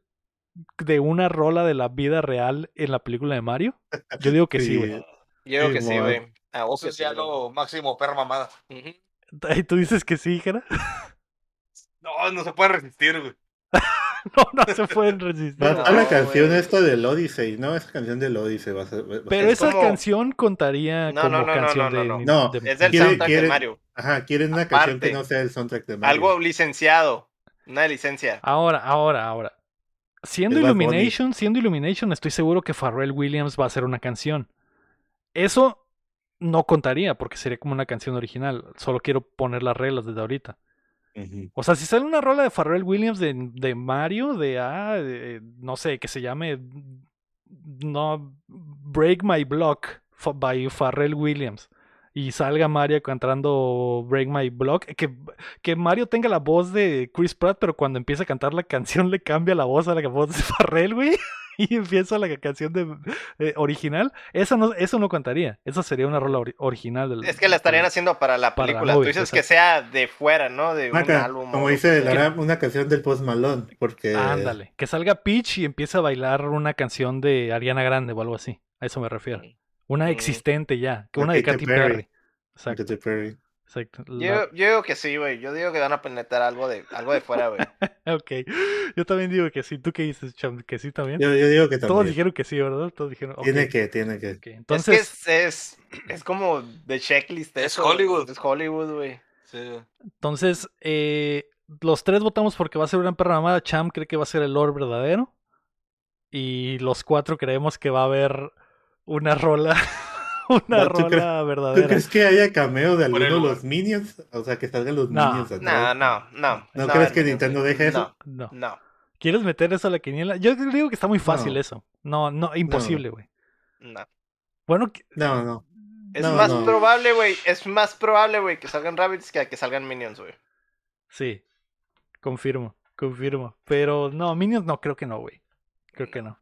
de una rola de la vida real en la película de Mario? Yo digo que sí, güey. Yo creo que sí, güey. Ah, Eso que es ya lo máximo, perra mamada. ¿Y tú dices que sí, Jera? No, no se puede resistir, güey. No, no se pueden resistir. Va a No, la canción güey. esta del Odyssey, ¿no? Esa canción del Odyssey va a ser. va a Pero ser- esa como- canción contaría No, como no, no, no, canción no, de, no, de- Es del Quiere- soundtrack quiere- de Mario. Ajá, quieren una canción que no sea el soundtrack de Mario. Algo licenciado. Una licencia. Ahora, ahora, ahora. Siendo El. Illumination, siendo Illumination, estoy seguro que Pharrell Williams va a hacer una canción. Eso no contaría porque sería como una canción original. Solo quiero poner las reglas desde ahorita. O sea, si sale una rola de Pharrell Williams de, de Mario, de, ah, de- no sé, que se llame no Break My Block by Pharrell Williams y salga Mario cantando Break My Block. Que, que Mario tenga la voz de Chris Pratt, pero cuando empieza a cantar la canción le cambia la voz a la voz de Farrell, güey. Y empieza la canción de, eh, original. Eso no, eso no contaría. Eso sería una rola ori- original del. Es que la estarían haciendo para la Para la película. movie, Tú dices que sea de fuera, ¿no? De un álbum. como dice una canción del Post Malone, porque Ándale. Que salga Peach y empiece a bailar una canción de Ariana Grande o algo así. A eso me refiero. Una existente ya. Que una de Katy Perry. Perry. Exacto. Katy Perry. exacto. Yo, yo digo que sí, güey. Yo digo que van a penetrar algo de, algo de fuera, güey. Ok. Yo también digo que sí. ¿Tú qué dices, Cham? Que sí también. Yo, yo digo que Todos también. dijeron que sí, ¿verdad? Todos dijeron. ok, Tiene que, tiene que. Entonces, es que es, es, es como de checklist. Es eso. Hollywood. Es Hollywood, güey. Sí. entonces eh, los tres votamos porque va a ser una perra mamada. Cham cree que va a ser el Lord verdadero. Y los cuatro creemos que va a haber una rola. Una No, ¿tú crees- rola ¿Tú verdadera. crees que haya cameo de alguno de los Minions? O sea, que salgan los No. Minions No, atrás. no, no. ¿No no, crees que Nintendo deje eso? No. No, no, ¿Quieres meter eso a la quiniela? Yo digo que está muy fácil No. eso. No, no, imposible, güey. no. Bueno, que- No, no. Es No, más no. probable, güey. Es más probable, güey, que salgan rabbits que que salgan minions, güey. sí. Confirmo, confirmo. Pero no, Minions no, creo que no, güey. Creo que no.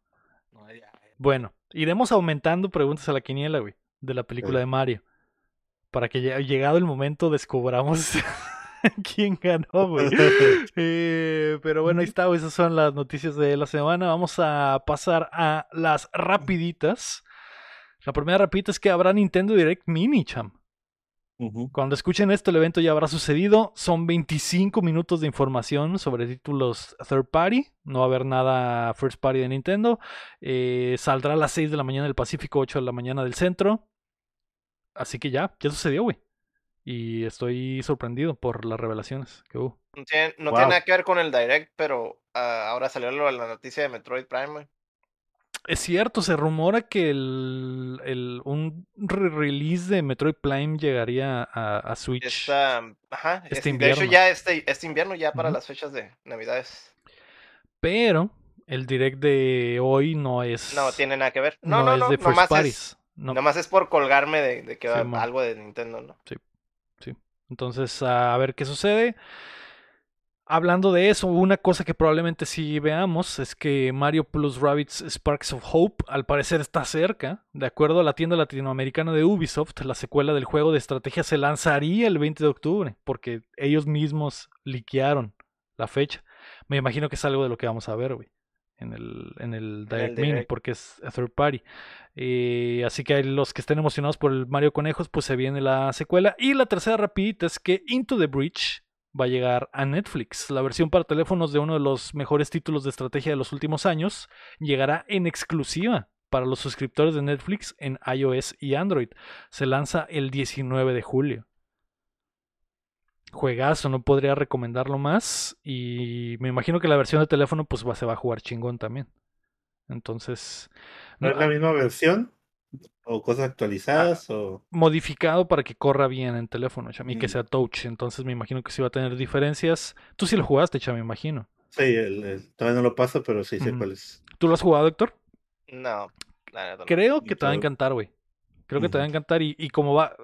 No, ya. Bueno, iremos aumentando preguntas a la quiniela, güey, de la película Sí. de Mario. Para que llegado el momento descubramos quién ganó, güey. Eh, pero bueno, ahí está, güey, esas son las noticias de la semana. Vamos a pasar a las rapiditas. La primera rapidita es que habrá Nintendo Direct Mini, cham. Cuando escuchen esto, el evento ya habrá sucedido. Son 25 minutos de información sobre títulos third party. No va a haber nada first party de Nintendo. Eh, saldrá a las 6 de la mañana del Pacífico, 8 de la mañana del centro. Así que ya, ya sucedió, güey. Y estoy sorprendido por las revelaciones que hubo. No tiene, no Wow. tiene nada que ver con el direct, pero ah, ahora salió lo- la noticia de Metroid Prime, güey. Es cierto, se rumora que el, el- un re-release de Metroid Prime llegaría a, a Switch. Esta, ajá, Este este- de invierno. hecho ya este, este invierno, ya para las fechas de Navidades. Pero el direct de hoy no es. No tiene nada que ver. No, no, es no, de first nomás parties. es, No. nomás es por colgarme de, de que Sí, va algo de Nintendo, ¿no? Entonces, a ver qué sucede. Hablando de eso, una cosa que probablemente sí veamos es que Mario Plus Rabbids Sparks of Hope al parecer está cerca. De acuerdo a la tienda latinoamericana de Ubisoft, la secuela del juego de estrategia se lanzaría el 20 de octubre, porque ellos mismos liquearon la fecha. Me imagino que es algo de lo que vamos a ver, güey, en el, en el Direct Mini, porque es a third party. Eh, así que los que estén emocionados por el Mario Conejos, pues se viene la secuela. Y la tercera rapidita es que Into the Breach va a llegar a Netflix. La versión para teléfonos de uno de los mejores títulos de estrategia de los últimos años llegará en exclusiva para los suscriptores de Netflix en iOS y Android. Se lanza el 19 de julio. Juegazo, no podría recomendarlo más. Y me imagino que la versión de teléfono pues va, se va a jugar chingón también. Entonces, ¿No es la misma versión? ¿O cosas actualizadas? o... modificado para que corra bien en teléfono, Cham, y que Mm. sea touch. Entonces me imagino que sí va a tener diferencias. Tú sí lo jugaste, Cham, me imagino. Sí, el- el- todavía no lo paso, pero sí sé Ujú. cuál es. ¿Tú lo has jugado, Héctor? No, neta no. Creo que te va a encantar, güey. Creo que te va a encantar y, y como va...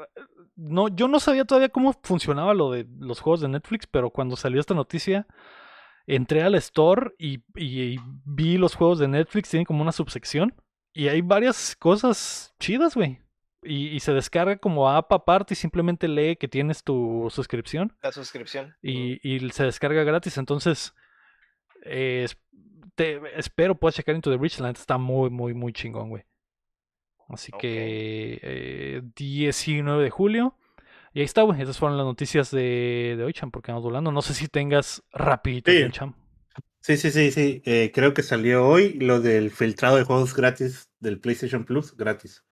No, yo no sabía todavía cómo funcionaba lo de los juegos de Netflix, pero cuando salió esta noticia, entré al store y, y- y vi los juegos de Netflix, tienen como una subsección y hay varias cosas chidas, güey. Y, y se descarga como app aparte y simplemente lee que tienes tu suscripción La suscripción. y, y se descarga gratis. Entonces, eh, te, espero puedas checar Into the Breach. La neta está muy, muy, muy chingón, güey. Así que eh, 19 de julio. Y ahí está, güey. Esas fueron las noticias de, de hoy, Cham, porque vamos volando. No sé si tengas rapidito, Sí. Cham. Sí, sí, sí, sí. eh, creo que salió hoy lo del filtrado de juegos gratis del PlayStation Plus, gratis.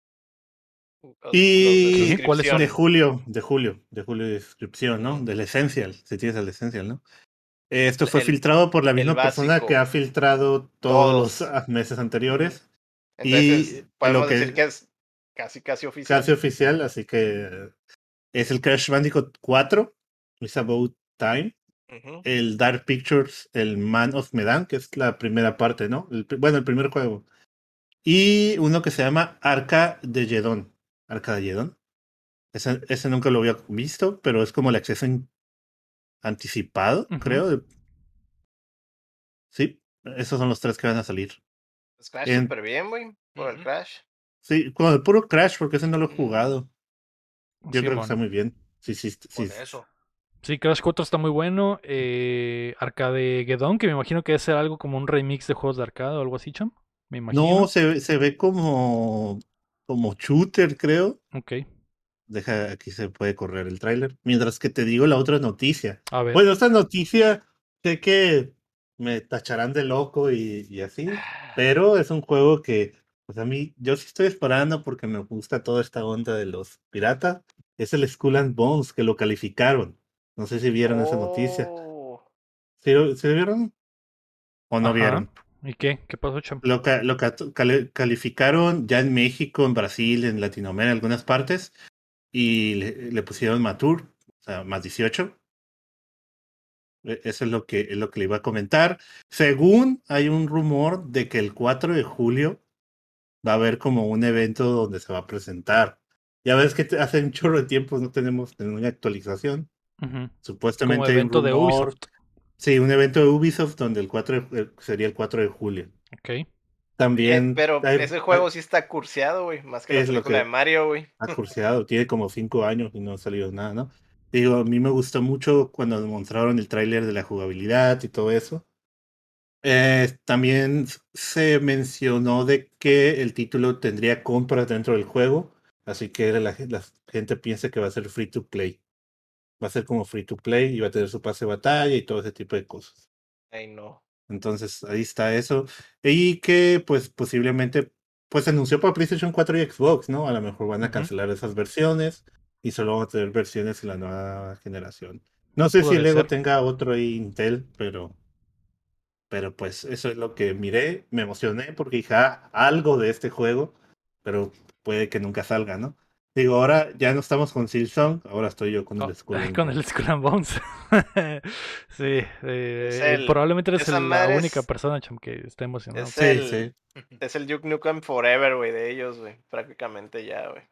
Los Y- de ¿Cuáles son? De julio, de julio, de julio de suscripción, ¿no? Del Essential, si tienes el Essential, ¿no? Eh, Esto fue El- filtrado por la misma persona básico. que ha filtrado todos, Todos. los meses anteriores. Entonces, y podemos lo que- decir que es casi, casi oficial. Casi oficial, así que es el Crash Bandicoot 4, It's About Time. El Dark Pictures, el Man of Medan, que es la primera parte, ¿no? El bueno, el primer juego. Y uno que se llama Arca de Yedon. Arca de Yedon. Ese, ese nunca lo había visto, pero es como el acceso anticipado, creo. Sí, esos son los tres que van a salir. Pues Crash En- súper bien, güey. Por el. Crash. Sí, con el puro Crash, porque ese no lo he jugado. Yo creo que está muy bien. Sí, sí, sí. Por eso. Sí, Crash 4 está muy bueno. Eh, Arcade Gedon, que me imagino que debe ser algo como un remix de juegos de arcade o algo así, cham. Me imagino. No, se, ve- se ve como, como shooter, creo. Ok. Deja, aquí se puede correr el tráiler. Mientras que te digo la otra noticia. A ver. Bueno, esta noticia sé que me tacharán de loco y, y así, pero es un juego que, pues a mí, yo sí estoy esperando porque me gusta toda esta onda de los piratas. Es el Skull and Bones que lo calificaron. No sé si vieron esa noticia. Oh, ¿Sí, vieron? ¿O no Ajá. vieron? ¿Y qué? ¿Qué pasó, cham? Lo, ca- lo ca- cali- calificaron ya en México, en Brasil, en Latinoamérica, en algunas partes, y le, le pusieron Matur, o sea, más 18. E- Eso es lo que, es lo que le iba a comentar. Según hay un rumor de que el 4 de julio va a haber como un evento donde se va a presentar. Ya ves que hace un chorro de tiempo no tenemos ninguna actualización. Supuestamente Como evento de Ubisoft. Sí, un evento de Ubisoft donde el 4 de- eh, sería el 4 de julio. Ok. eh, También. pero hay- ese juego sí está curseado, güey. Más que la lo película que- de Mario, güey. ha curseado, tiene como cinco años y no ha salido nada, ¿no? Digo, a mí me gustó mucho cuando mostraron el tráiler de la jugabilidad y todo eso. Eh, también se mencionó de que el título tendría compras dentro del juego, así que la gente piensa que va a ser free to play. Va a ser como free to play y va a tener su pase de batalla y todo ese tipo de cosas. Ay, no. Entonces, ahí está eso. Y que, pues, posiblemente, pues, se anunció para PlayStation 4 y Xbox, ¿no? A lo mejor van a cancelar esas versiones y solo van a tener versiones en la nueva generación. No sé si luego ser. tenga otro ahí Intel, pero, pero pues, eso es lo que miré. Me emocioné porque dije, ah, algo de este juego, pero puede que nunca salga, ¿no? Digo, ahora ya no estamos con Silsong, ahora estoy yo con Oh, el Skull and con el. Skull and Bones. sí. eh, Es el- probablemente eres el- la es- única persona, cham, que está emocionado. Es Sí, el- sí. Es el Duke Nukem Forever, güey, de ellos, güey. Prácticamente ya, güey.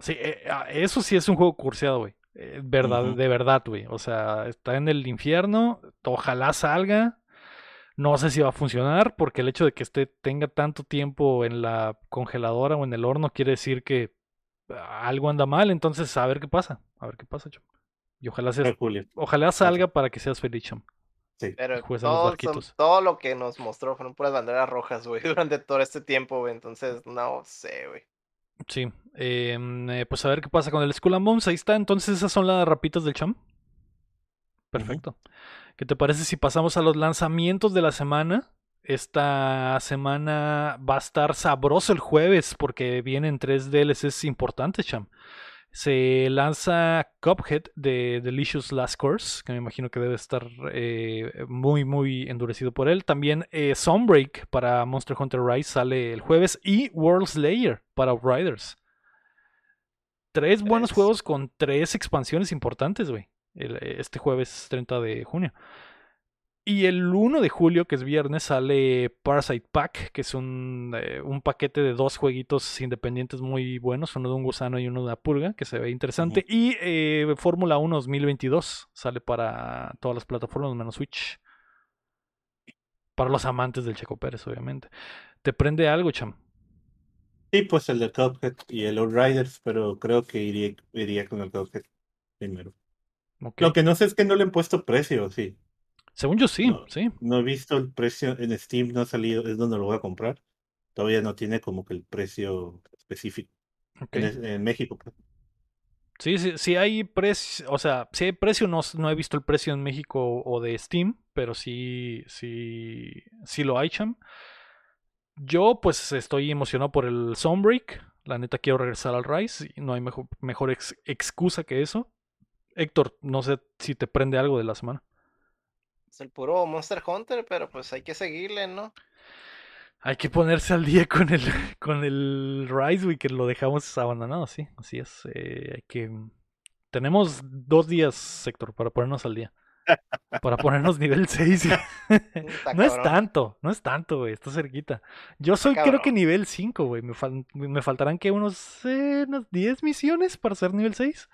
Sí, eh, ah, eso sí es un juego curseado, güey. Eh, verdad. De verdad, güey. O sea, está en el infierno. Ojalá salga. No sé si va a funcionar, porque el hecho de que esté tenga tanto tiempo en la congeladora o en el horno quiere decir que algo anda mal. Entonces, a ver qué pasa. A ver qué pasa, cham. Y ojalá seas, Julio. ojalá salga para que seas feliz, cham. Sí. Pero son- todo lo que nos mostró fueron puras banderas rojas, güey, durante todo este tiempo, güey. Entonces, no sé, güey. Sí. em, eh, pues a ver qué pasa con el Skull and Bones. Ahí está. Entonces, esas son las rapitas del cham. Perfecto. ¿Qué te parece si pasamos a los lanzamientos de la semana? Esta semana va a estar sabroso el jueves porque vienen tres DLCs importantes, cham. Se lanza Cuphead de Delicious Last Course, que me imagino que debe estar eh, muy, muy endurecido por él. También eh, Sunbreak para Monster Hunter Rise sale el jueves y World Slayer para Outriders. Tres buenos Tres. juegos con tres expansiones importantes, güey. Este jueves 30 de junio. Y el 1 de julio, que es viernes, sale Parasite Pack, que es un, eh, un paquete de dos jueguitos independientes muy buenos, uno de un gusano y uno de una pulga, que se ve interesante. Y eh, Fórmula 1 2022 sale para todas las plataformas menos Switch. Para los amantes del Checo Pérez, obviamente. ¿Te prende algo, Cham? Sí, pues el de Cuphead y el Outriders, pero creo que iría, iría con el Cuphead primero. Lo que no sé es que no le han puesto precio, sí. Según yo sí, No. sí. No he visto el precio en Steam, no ha salido, es donde lo voy a comprar. Todavía no tiene como que el precio específico. En, México, pues. Sí, sí, sí hay precio, o sea, si hay precio, no, no he visto el precio en México o de Steam, pero sí, sí, sí lo hay, cham. Yo pues estoy emocionado por el Sunbreak, la neta quiero regresar al Rise, y no hay mejor, mejor ex- excusa que eso. Héctor, no sé si te prende algo de la semana. Es el puro Monster Hunter, pero pues hay que seguirle, ¿no? Hay que ponerse al día con el, con el Rise, güey, que lo dejamos abandonado, sí, así es. eh, hay que... Tenemos dos días, Héctor, para ponernos al día. para ponernos nivel 6. Está no es tanto, no es tanto, güey, está cerquita. Yo soy creo que nivel 5, güey. Me, fal- me faltarán que unos, eh, unas 10 misiones para ser nivel 6.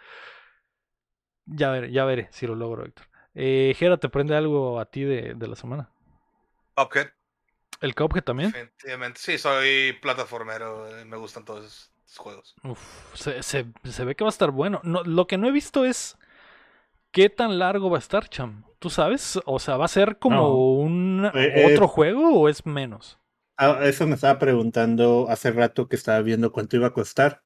Ya veré, ya veré si lo logro, Héctor. Eh, Jera, ¿te prende algo a ti de, de la semana? Cuphead, ¿El Cuphead también? definitivamente. Sí, soy plataformero. eh, Me gustan todos esos juegos. Uf, se, se- se ve que va a estar bueno. No, lo que no he visto es qué tan largo va a estar, Cham. ¿Tú sabes? O sea, ¿va a ser como No. un Eh, otro eh, juego o es menos? Ah, eso me estaba preguntando hace rato que estaba viendo cuánto iba a costar.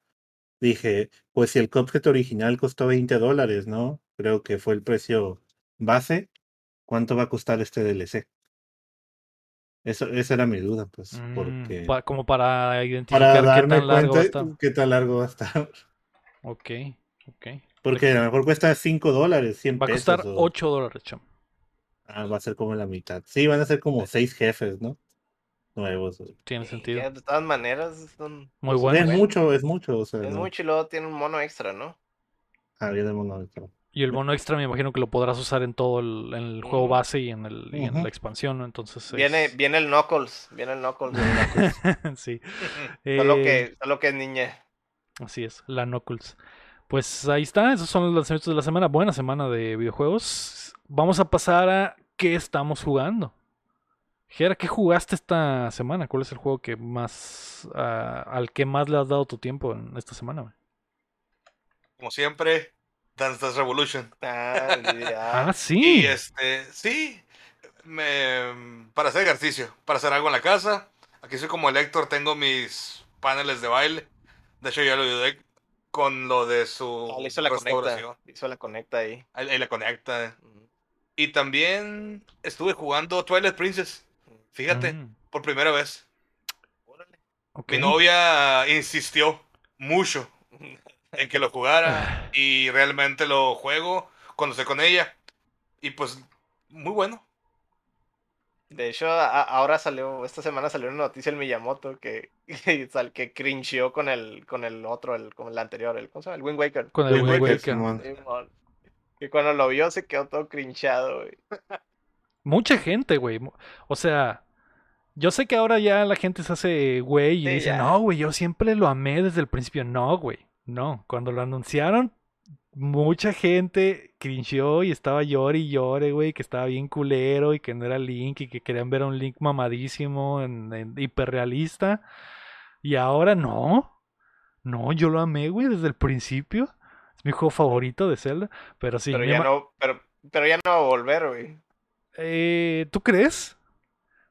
Dije, pues si el Cuphead original costó 20 dólares, ¿no? Creo que fue el precio base. ¿Cuánto va a costar este DLC? Eso, esa era mi duda, pues, Mm, porque pa- como para para identificar qué darme tan largo va a cuenta estar. qué tan largo va a estar. Ok, ok. Porque a lo mejor cuesta 5 dólares, 100 Va a costar pesos. o- 8 dólares, Cham. Ah, va a ser como la mitad. Sí, van a ser como 6 jefes, ¿no? Nuevos. Tiene sentido. de todas maneras, son- Muy bueno. es buenos. mucho, es mucho. O sea, Es no- mucho y luego tiene un mono extra, ¿no? Ah, viene el mono extra. Y el bono extra me imagino que lo podrás usar en todo el, en el juego base y en, el, y en Ujú. la expansión, ¿no? Entonces. Viene, es- viene el Knuckles, viene el Knuckles. sí. solo, Eh, que, solo que es niña. Así es, la Knuckles. Pues ahí está, esos son los lanzamientos de la semana. Buena semana de videojuegos. Vamos a pasar a qué estamos jugando. Gera, ¿qué jugaste esta semana? ¿Cuál es el juego que más ah, al que más le has dado tu tiempo en esta semana? güey? Como siempre, Dance Dance Revolution. Ah. Ah, sí. Y este, sí, me, para hacer ejercicio, para hacer algo en la casa. Aquí soy como el Héctor, tengo mis paneles de baile. De hecho, ya lo ayudé con lo de su Ah, le hizo la conecta. restauración. le hizo la conecta ahí. Ahí, ahí la conecta. Y también estuve jugando Twilight Princess. Fíjate, Mm, por primera vez. Órale. ok. Mi novia insistió mucho en que lo jugara y realmente lo juego cuando estoy con ella. Y pues, muy bueno. De hecho, a- ahora salió, esta semana salió una noticia en Miyamoto que, que, sal- que cringeó con el, con el otro, el, con el anterior, el, ¿cómo se llama? El Wind Waker. Con el Wind Wind Waker, Waker. Que cuando lo vio se quedó todo crinchado, güey. Mucha gente, güey. O sea, yo sé que ahora ya la gente se hace güey y Sí, dice, ya. no, güey, yo siempre lo amé desde el principio. No, güey. No. Cuando lo anunciaron, mucha gente cringeó y estaba llore y llore, güey, que estaba bien culero y que no era Link y que querían ver a un Link mamadísimo, en, en hiperrealista. Y ahora no. No, yo lo amé, güey, desde el principio. Es mi juego favorito de Zelda. Pero sí, pero ya no, pero, pero ya no va a volver, güey. eh, ¿Tú crees?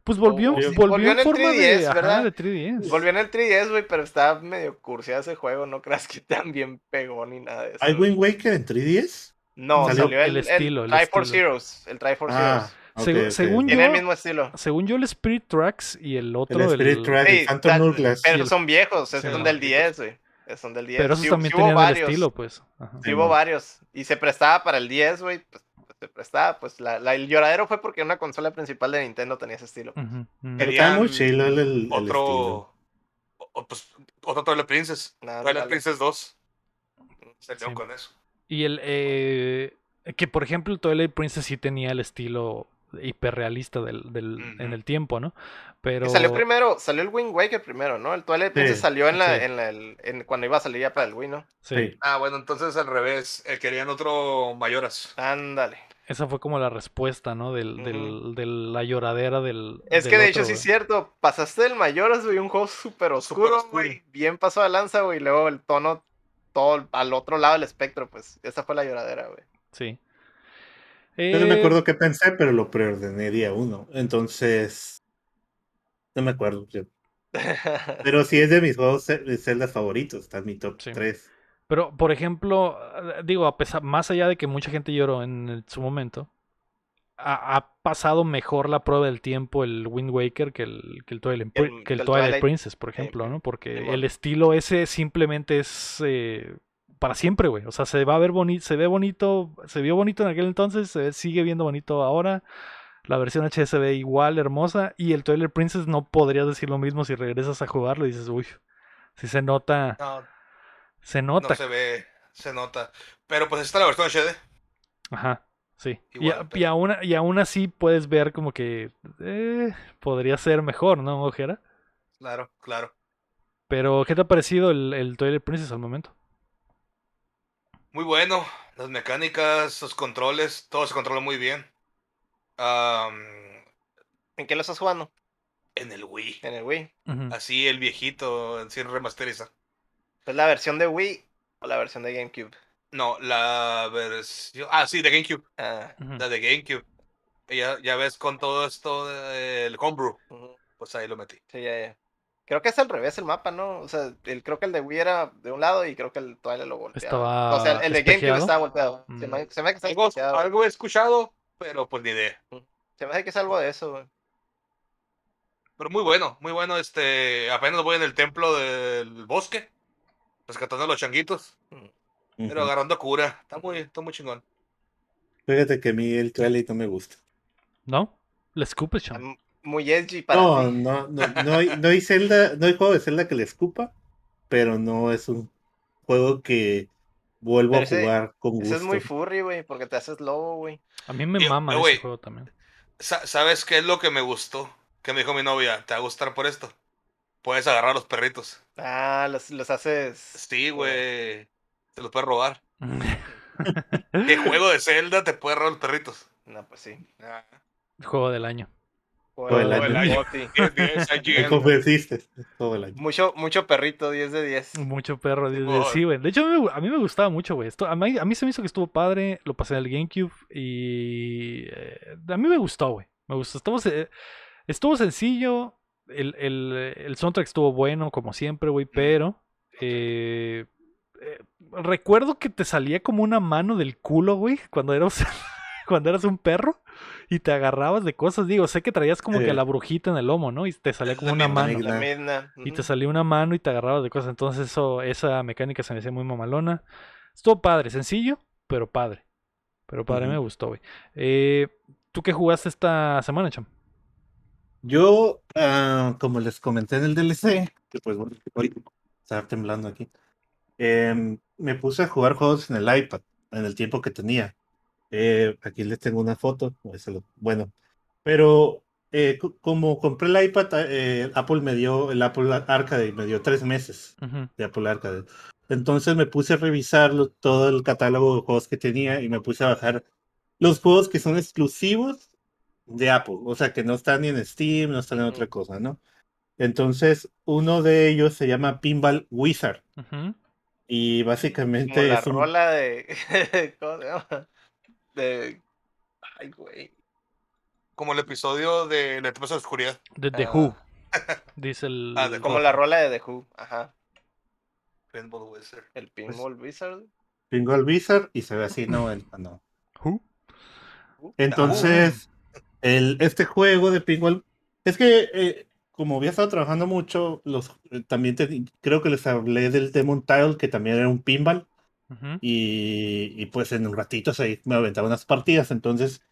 Pues volvió, Oh, volvió, volvió en en el forma de, 3DS, ajá, ¿verdad? de 3DS. Volvió en el 3DS, güey, pero está medio cursiado ese juego. No creas que tan bien pegó ni nada de eso. ¿Hay. Wind Waker en 3DS? No, Salió salió el, el estilo, el Triforce estilo. Heroes. El Triforce Ah, Heroes. ok, Segu- ok. según Tiene yo- el mismo estilo. Según yo, el Spirit Tracks y el otro, El Spirit Track, Sí, el Phantom Hourglass. Pero el- son viejos, esos Sí, son no, del 10, güey. Esos son del 10. pero esos Sí- también tenían el varios, estilo, pues. Ajá. Sí hubo varios. Y se prestaba para el 10, güey. Pues, se prestaba. Pues la, la- el lloradero fue porque una consola principal de Nintendo tenía ese estilo. Está muy chilo el, el- el estilo. Otro, o- pues, otro Twilight Princess. Dale. Princess 2. Salió Sí. con eso. Y el. eh, que por ejemplo, el Twilight Princess sí tenía el estilo hiperrealista del, del, en el tiempo, ¿no? Pero. Y salió primero, salió el Wind Waker primero, ¿no? El Twilight Princess Sí, salió en la, sí. en la, el- en- cuando iba a salir ya para el Wii, ¿no? Sí, Sí. Ah, bueno, entonces al revés. eh, querían otro Mayoras. Ándale. Esa fue como la respuesta, ¿no? Del, del, de la lloradera del. Es del que de otro, hecho sí es cierto, pasaste del Mayoras, güey, un juego súper oscuro, güey. Bien pasó de lanza, güey, y luego el tono todo al otro lado del espectro, pues. Esa fue la lloradera, güey. Sí. Yo no me Eh, acuerdo qué pensé, pero lo preordené día uno. Entonces. No me acuerdo. yo- Pero sí es de mis juegos ce- de Zelda favoritos. Está en mi top Sí. 3. Pero, por ejemplo, eh, digo, a pesar, más allá de que mucha gente lloró en el- su momento, ha, ha pasado mejor la prueba del tiempo el Wind Waker que el, que el, Twilight, el- Pri- que que el el Twilight Twilight, Princess, por ejemplo, ¿no? Porque el estilo ese simplemente es eh, para siempre, güey. O sea, se va a ver bonito, se ve bonito, se vio bonito en aquel entonces, se ve- sigue viendo bonito ahora. La versión ve igual, hermosa. Y el Twilight Princess no podrías decir lo mismo si regresas a jugarlo y dices, uy, si se nota, No, se nota. no se ve, se nota. Pero pues está la versión HD. Ajá. Sí. Y, Igual, y pero- aún, y aún así puedes ver como que eh, podría ser mejor, ¿no, Ojera? Claro, claro. Pero, ¿qué te ha parecido el, el Twilight Princess al momento? Muy bueno. Las mecánicas, los controles, todo se controla muy bien. ¿En qué lo estás jugando? en el Wii. En el Wii. Así el viejito, sin remasterizar. ¿Es la versión de Wii o la versión de GameCube? No, la versión. Ah, sí, de GameCube. Ah. La de GameCube. Ya, ya ves con todo esto del homebrew. Pues ahí lo metí. Sí, ya, ya. Creo que es al revés el mapa, ¿no? O sea, el, creo que el de Wii era de un lado y creo que el Twilight lo volteaba. Estaba o sea, el de GameCube estaba volteado. Se Mm. me, se me hace que Algo, espejeado. algo he escuchado, pero pues ni idea. Se me hace que es algo de eso, güey. Pero muy bueno, muy bueno. Este, apenas voy en el templo del bosque, rescatando a los changuitos, pero Ujú. agarrando cura. Está muy, está muy chingón. Fíjate que a mí el Twilight no me gusta. ¿No? Le escupes, cham. Am- Muy edgy para No, ti. no, no, no hay, no hay Zelda, no hay juego de Zelda que le escupa, pero no es un juego que vuelvo Pero a ese- jugar con gusto. Ese es muy furry, güey, porque te haces lobo, güey. A mí me mama eh, ese juego también. Sa- ¿Sabes qué es lo que me gustó? Que me dijo mi novia, ¿te va a gustar por esto? Puedes agarrar a los perritos. Ah, los, los haces. Sí, güey. Te los puedes robar. ¿Qué juego de Zelda te puede robar los perritos? No, pues sí. Ah, juego del año. Juego del de año. 10, 10, IGN. convenciste todo el año. Mucho, mucho perrito, 10 de 10. Mucho perro. de- de- Simón. Sí, güey. De hecho, a mí, me- a mí me gustaba mucho, güey. A mí, a mí se me hizo que estuvo padre. Lo pasé en el GameCube. Y. eh, a mí me gustó, güey. Me gustó. Estuvo, se- estuvo sencillo. El, el, el soundtrack estuvo bueno, como siempre, güey. Pero. eh, eh, recuerdo que te salía como una mano del culo, güey. Cuando eras, cuando eras un perro. Y te agarrabas de cosas. Digo, sé que traías como que Eh. la brujita en el lomo, ¿no? Y te salía como la una mano. La. Y te salía una mano y te agarrabas de cosas. Entonces eso, esa mecánica se me hacía muy mamalona. Estuvo padre, sencillo, pero padre. Pero padre, me gustó, güey. Eh, ¿Tú qué jugaste esta semana, Cham? Yo, ah, como les comenté en el DLC, que pues bueno, estaba temblando aquí, em, me puse a jugar juegos en el iPad, en el tiempo que tenía. Eh, aquí les tengo una foto, bueno, pero eh, co- como compré el iPad, eh, Apple me dio, el Apple Arcade me dio tres meses de Apple Arcade. Entonces me puse a revisar lo- todo el catálogo de juegos que tenía y me puse a bajar los juegos que son exclusivos de Apple, o sea, que no están ni en Steam, no están en otra cosa, ¿no? Entonces, uno de ellos se llama Pinball Wizard y Como básicamente la es un... rola de. ¿Cómo se llama? De. Ay, güey. Como el episodio de La Tempestad de Oscuridad. De The Ah. Who, dice el... Ah, de Como la rola de The Who. Ajá. Pinball Wizard. El Pinball Wizard. Pinball Wizard y se ve así, no, el, ah, no. Who. Entonces, el, este juego de Pinball, es que eh, como había estado trabajando mucho, los, eh, también te- creo que les hablé del Demon Tile, que también era un pinball, Ujú, y, y pues en un ratito se, me aventaba unas partidas. Entonces,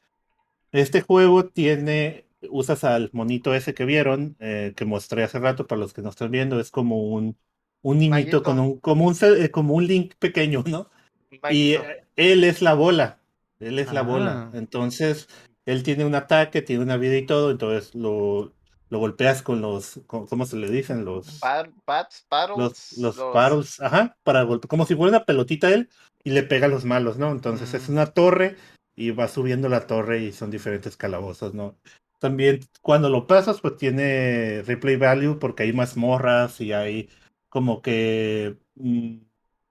este juego tiene, usas al monito ese que vieron, eh, que mostré hace rato, para los que no están viendo, es como un, un niñito con un, como un, eh, como un link pequeño, ¿no? Y Maguito. eh, él es la bola. Él es la bola. Ah. Entonces, él tiene un ataque, tiene una vida y todo. Entonces lo, lo golpeas con los, con- ¿cómo se le dicen? Los, pads, paddles, los, los paddles, ajá, para golpear, como si fuera una pelotita él y le pega a los malos, ¿no? Entonces es una torre y va subiendo la torre y son diferentes calabozos, ¿no? También cuando lo pasas, pues tiene replay value porque hay mazmorras y hay como que mm,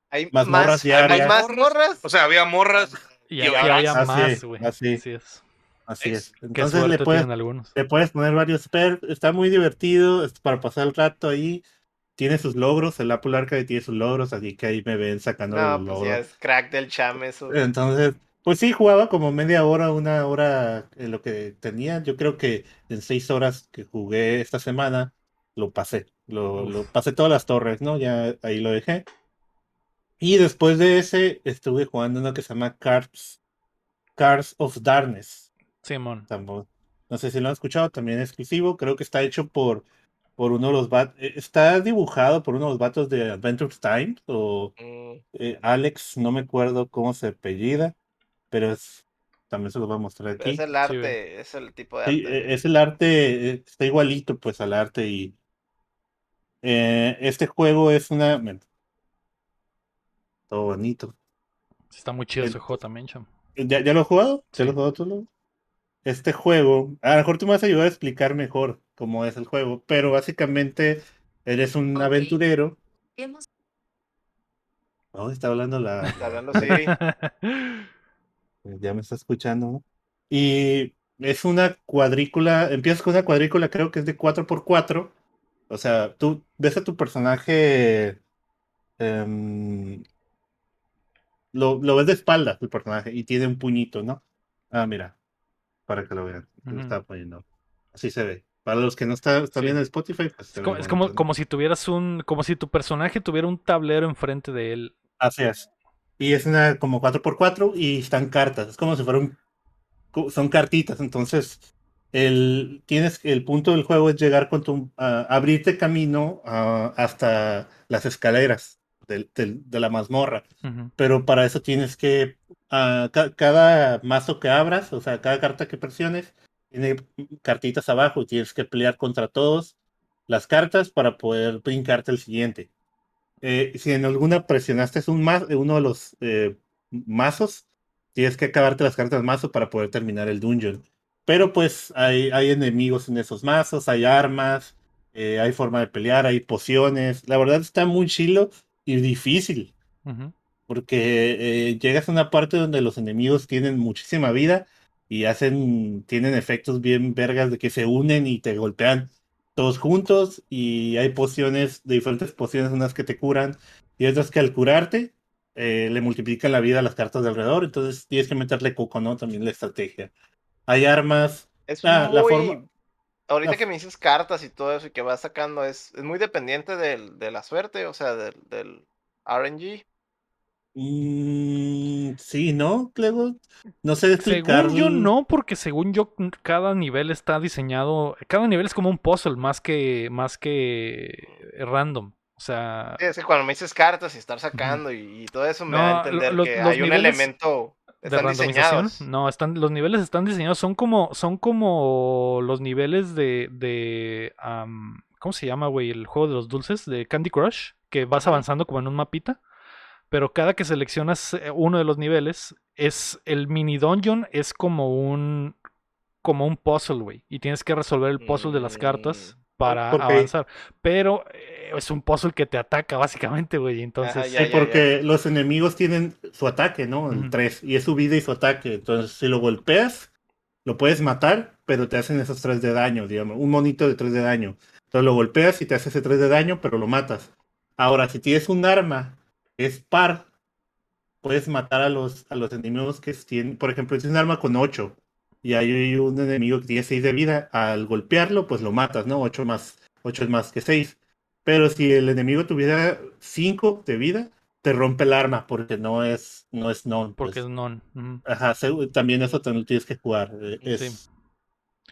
Hay mazmorras más, hay diarias. más morras. O sea, había morras. Y Y había así más, es, güey. así. Así es. Así Es- Entonces le puedes, le puedes poner varios perks. Está muy divertido es para pasar el rato ahí. Tiene sus logros. El Apple Arcade tiene sus logros. Así que ahí me ven sacando No, los pues ya logros. es crack del cham eso. Entonces, pues sí, jugaba como media hora, una hora en lo que tenía. Yo creo que en seis horas que jugué esta semana, lo pasé. Lo, lo pasé todas las torres, ¿no? Ya ahí lo dejé. Y después de ese, estuve jugando uno que se llama Cards, Cards of Darkness. Simón. Tampoco- No sé si lo han escuchado, también es exclusivo. Creo que está hecho por, por uno de los vatos. Está dibujado por uno de los vatos de Adventure Time o Mm, eh, Alex, no me acuerdo cómo se apellida, pero es también se los voy a mostrar Pero aquí. es el arte, es el tipo de Sí, arte. e- es el arte, eh, está igualito pues al arte y eh, este juego es una... todo bonito. Está muy chido El- ese juego también, cham. ¿Ya, ya lo has jugado? ¿Ya Sí. lo has jugado tú? Este juego, a lo mejor tú me vas a ayudar a explicar mejor cómo es el juego, pero básicamente eres un aventurero. Hemos Oh, está hablando la... Está hablando Siri. Ya me está escuchando, ¿no? Y es una cuadrícula, empiezas con una cuadrícula, creo que es de 4x4. O sea, tú ves a tu personaje, em, lo, lo ves de espaldas, el personaje, y tiene un puñito, ¿no? Ah, mira, para que lo vean, lo estaba poniendo. Así se ve. Para los que no está- están Sí. viendo en Spotify, pues Es como, es como, si tuvieras un. Como si tu personaje tuviera un tablero enfrente de él. Así es. Y es una como 4x4 y están cartas. Es como si fuera un. co- Son cartitas. Entonces, el, tienes, el punto del juego es llegar con tu. abrirte camino hasta las escaleras del- de la mazmorra. Ujú. Pero para eso tienes que. Ca- cada mazo que abras, o sea, cada carta que presiones, tiene cartitas abajo y tienes que pelear contra todos las cartas para poder brincarte el siguiente. Eh, si en alguna presionaste un ma- uno de los eh, mazos, tienes que acabarte las cartas mazo para poder terminar el dungeon. Pero pues hay, hay enemigos en esos mazos, hay armas, eh, hay forma de pelear, hay pociones. La verdad está muy chilo y difícil, Ujú. Porque eh, llegas a una parte donde los enemigos tienen muchísima vida y hacen, tienen efectos bien vergas de que se unen y te golpean todos juntos y hay pociones, de diferentes pociones, unas que te curan y otras que al curarte eh, le multiplican la vida a las cartas de alrededor, entonces tienes que meterle coco, ¿no? También la estrategia. Hay armas, Es Ah, la muy... forma- Ahorita la- que me dices cartas y todo eso y que vas sacando, es, es muy dependiente del, de la suerte, o sea, del, del RNG. Mm, sí, ¿no? Luego, no sé explicar. Según yo no, porque según yo cada nivel está diseñado, cada nivel es como un puzzle más que más que random. O sea, Sí, es que cuando me dices cartas y estar sacando y, y todo eso me da a No, lo- entender que hay un elemento... de Están randomización. diseñados. No, están los niveles están diseñados son como son como los niveles de de am, ¿cómo se llama, güey? El juego de los dulces de Candy Crush, que vas avanzando como en un mapita. Pero cada que seleccionas eh, uno de los niveles, es el mini dungeon es como un como un puzzle, güey. Y tienes que resolver el puzzle de las cartas Mm. para Porque- avanzar. Pero eh, es un puzzle que te ataca, básicamente, güey. Entonces, Ajá, Sí, ya, ya, porque los enemigos tienen su ataque, ¿no? El Ujú. 3, y es su vida y su ataque. Entonces, si lo golpeas, lo puedes matar, pero te hacen esos 3 de daño, digamos, un monito de 3 de daño. Entonces lo golpeas y te hace ese 3 de daño, pero lo matas. Ahora, si tienes un arma es par, puedes matar a los, a los enemigos que tienen, por ejemplo, si es un arma con 8 y hay un enemigo que tiene 6 de vida, al golpearlo, pues lo matas, ¿no? 8 más, 8 es más que 6. Pero si el enemigo tuviera 5 de vida, te rompe el arma porque no es no es non. porque pues. es non. Ajá, también eso también lo tienes que jugar. eh, Es, Sí.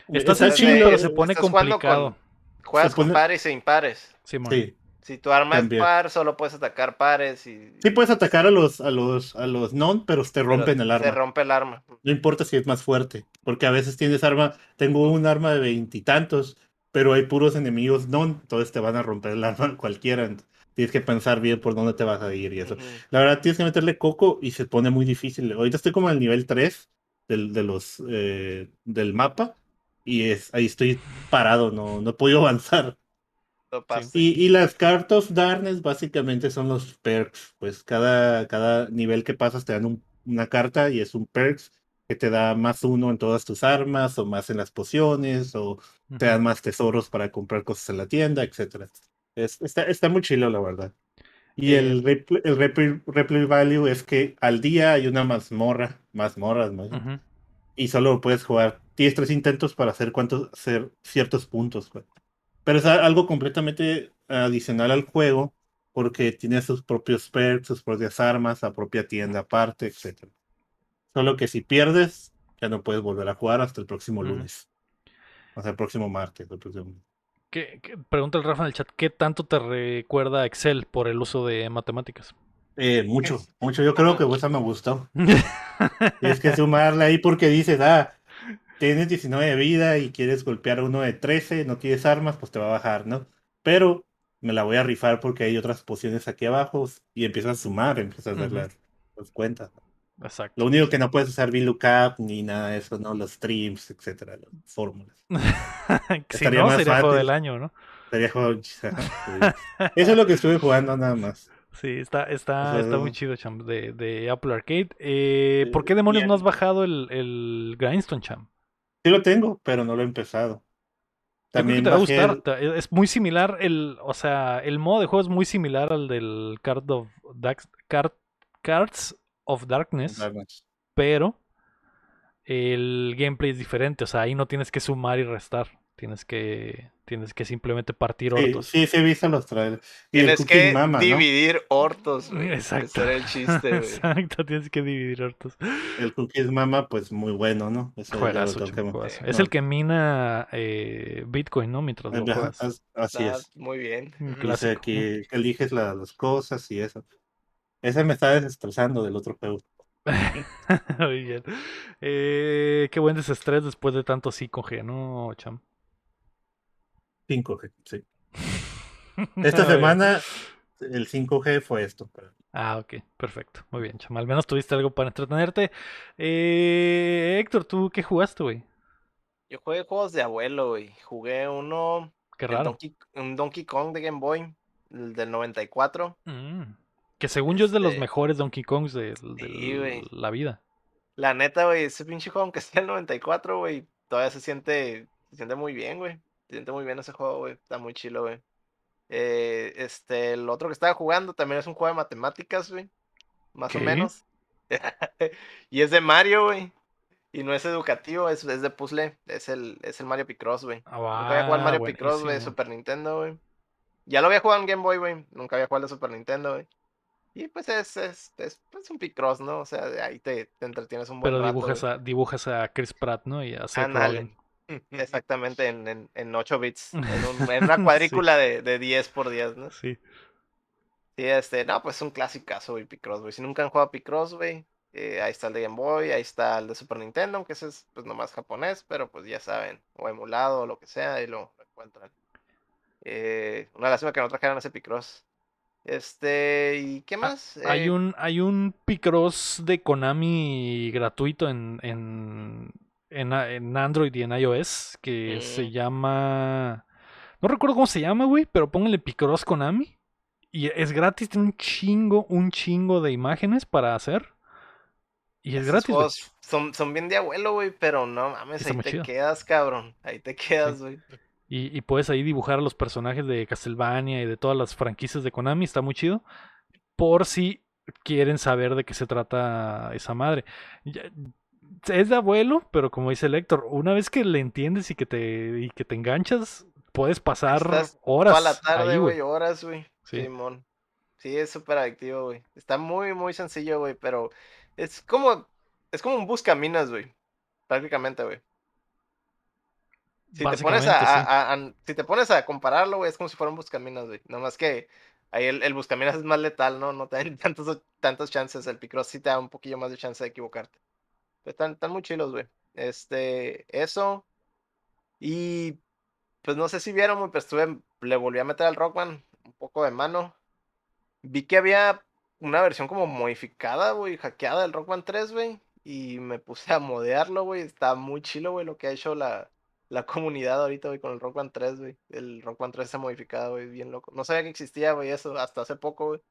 Está es sencillo, chido, pero se pone complicado. Juegas Se con pone- pares e impares. Simón. Sí. Si tu arma También. es par, solo puedes atacar pares y... Sí puedes atacar a los a los a los non, pero te pero rompen el arma. rompe el arma. No importa si es más fuerte, porque a veces tienes arma, tengo un arma de veintitantos, pero hay puros enemigos non, entonces te van a romper el arma cualquiera. Tienes que pensar bien por dónde te vas a ir y eso. La verdad tienes que meterle coco y se pone muy difícil. Ahorita estoy como el nivel 3 del, de los, eh, del mapa y es, ahí estoy parado, no, no he podido Y, y las Card of Darkness básicamente son los perks, pues cada, cada nivel que pasas te dan un- una carta y es un perks que te da más uno en todas tus armas o más en las pociones o te dan más tesoros para comprar cosas en la tienda, etcétera. Es, está, está muy chilo, la verdad. Y Eh, el, repl- el replay, replay value es que al día hay una mazmorra, mazmorras. Y solo puedes jugar. Tienes tres intentos para hacer cuántos, hacer ciertos puntos, güey. Pero es algo completamente adicional al juego, porque tiene sus propios perks, sus propias armas, la propia tienda aparte, etcétera. Solo que si pierdes, ya no puedes volver a jugar hasta el próximo lunes. O sea, el próximo martes. el próximo- ¿Qué- qué- pregunta el Rafa en el chat, ¿qué tanto te recuerda Excel por el uso de matemáticas? Eh, mucho, mucho. Yo creo que esa me gustó. Tienes que sumarle ahí porque dices, ah, tienes 19 de vida y quieres golpear a uno de 13, no tienes armas, pues te va a bajar, ¿no? Pero me la voy a rifar porque hay otras pociones aquí abajo y empiezas a sumar, empiezas a Ujú. las, las cuentas. Exacto. Lo único que no puedes usar VLOOKUP ni nada de eso, ¿no? Los streams, etcétera, las fórmulas. si Estaría no, más sería juego del año, ¿no? Sería juego- sí. Eso es lo que estuve jugando nada más. Sí, está, está, O sea, está muy chido, Cham, de, de Apple Arcade. Eh, ¿Por qué demonios no has bajado el, el Grindstone, Cham? Sí lo tengo, pero no lo he empezado. Yo creo que También te va a bajé gustar. el- te- Es muy similar, el, o sea, el modo de juego es muy similar al del Card of Dax- Card- Cards of Darkness, pero el gameplay es diferente. O sea, ahí no tienes que sumar y restar. Tienes que, tienes que simplemente partir Sí, hortos. sí, sí he visto los trailers. Y el Tienes que Mama, ¿no? dividir hortos, güey. Exacto. Ese era el chiste, güey. Exacto, tienes que dividir hortos. El Cookies Mama, pues muy bueno, ¿no? Eso Juegazo, que- juegazo. Es no. el que mina eh, Bitcoin, ¿no? Mientras lo juegas. as- Así Está es. muy bien. Dice clásico. que eliges la- las cosas y eso. Ese me está desestresando del otro juego. Muy bien. Eh, qué buen desestrés después de tanto sí con G, ¿no, Cham? 5G, sí. Esta semana el 5G fue esto. pero- Ah, ok, perfecto. Muy bien, Cham. Al menos tuviste algo para entretenerte. Eh, Héctor, ¿tú qué jugaste, güey? Yo jugué juegos de abuelo, güey. Jugué uno, Qué raro. Donkey, un Donkey Kong de Game Boy, el del 94. Mm. Que según yo es de los Este- mejores Donkey Kongs de, de Sí, güey. la vida. La neta, güey, ese pinche juego, aunque sea el 94, güey, todavía se siente, se siente muy bien, güey. Siente muy bien ese juego, güey. Está muy chilo, güey. Eh, este, el otro que estaba jugando también es un juego de matemáticas, güey. Más o menos. y es de Mario, güey. Y no es educativo, es, es de puzzle. Es el, es el Mario Picross, güey. Ah, Nunca había jugado Mario Picross, güey. Super Nintendo, güey. Ya lo había jugado en Game Boy, güey. Nunca había jugado de Super Nintendo, güey. Y pues es, es, es, pues, un Picross, ¿no? O sea, ahí te, te entretienes un buen Pero rato, dibujas güey. a, dibujas a Chris Pratt, ¿no? Y a Seth. Rogen. Exactamente, en, en, en 8 bits. En, un- en una cuadrícula de, de 10 por 10, ¿no? Sí. Sí, este, no, pues es un clasicazo, güey, Picross, güey. Si nunca han jugado Picross, güey, eh, ahí está el de Game Boy, ahí está el de Super Nintendo, aunque ese es pues nomás japonés, pero pues ya saben, o emulado o lo que sea, y lo, lo encuentran. Eh, una lástima que no trajeran ese Picross. Este, ¿y qué más? Hay Eh, un, hay un Picross de Konami gratuito en, en, en, en Android y en iOS que se llama. No recuerdo cómo se llama, güey, pero pónganle Picross Konami. Y es gratis, tiene un chingo, un chingo de imágenes para hacer. Y es esos gratis, juegos son, son bien de abuelo, güey, pero no mames, Está ahí te chido. quedas, cabrón. Ahí te quedas, güey. Y, y puedes ahí dibujar a los personajes de Castlevania y de todas las franquicias de Konami, está muy chido. Por si quieren saber de qué se trata esa madre. Ya- es de abuelo, pero como dice el Héctor, una vez que le entiendes y que te, y que te enganchas, puedes pasar Estás horas Toda la tarde, güey, horas, güey. Sí. Simón. Sí, es súper adictivo, güey. Está muy, muy sencillo, güey, pero es como, es como un buscaminas, güey. Prácticamente, güey. Si te pones a, sí. a- a- si te pones a compararlo, güey, es como si fuera un buscaminas, güey. Nada más que ahí el, el buscaminas es más letal, ¿no? No te dan tantos, tantos chances. El Picross sí te da un poquillo más de chance de equivocarte. Están, están muy chilos, güey. Este, eso. Y pues no sé si vieron, güey, pero estuve, le volví a meter al Rockman un poco de mano. Vi que había una versión como modificada, güey, hackeada del Rockman 3, güey. Y me puse a modearlo, güey. Está muy chilo, güey, lo que ha hecho la, la comunidad ahorita, güey, con el Rockman 3, güey. El Rockman 3 está modificado, güey, bien loco. No sabía que existía, güey, eso hasta hace poco, güey.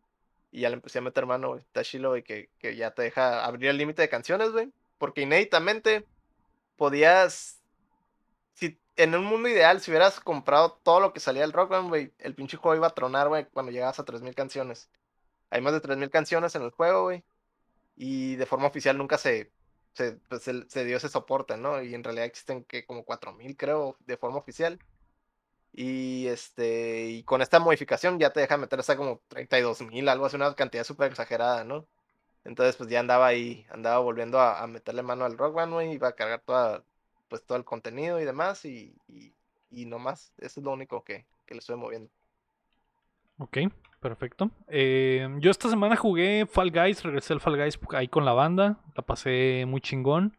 Y ya le empecé a meter mano, güey. Está chilo, güey, que, que ya te deja abrir el límite de canciones, güey. Porque inéditamente podías si en un mundo ideal, si hubieras comprado todo lo que salía del Rock Band, güey, el pinche juego iba a tronar, güey, cuando llegabas a 3000 canciones. Hay más de 3000 canciones en el juego, güey. Y de forma oficial nunca se, se, pues, dio ese soporte, ¿no? Y en realidad existen que como 4000, creo, de forma oficial. Y este, y con esta modificación ya te deja meter hasta como 32.000, algo así, una cantidad súper exagerada, ¿no? Entonces, pues ya andaba ahí, andaba volviendo a, meterle mano al Rock Band, güey, iba a cargar pues todo el contenido y demás, y, y, y no más. Eso es lo único que, que le estoy moviendo. Ok, Perfecto. Eh, yo esta semana jugué Fall Guys, regresé al Fall Guys ahí con la banda, la pasé muy chingón.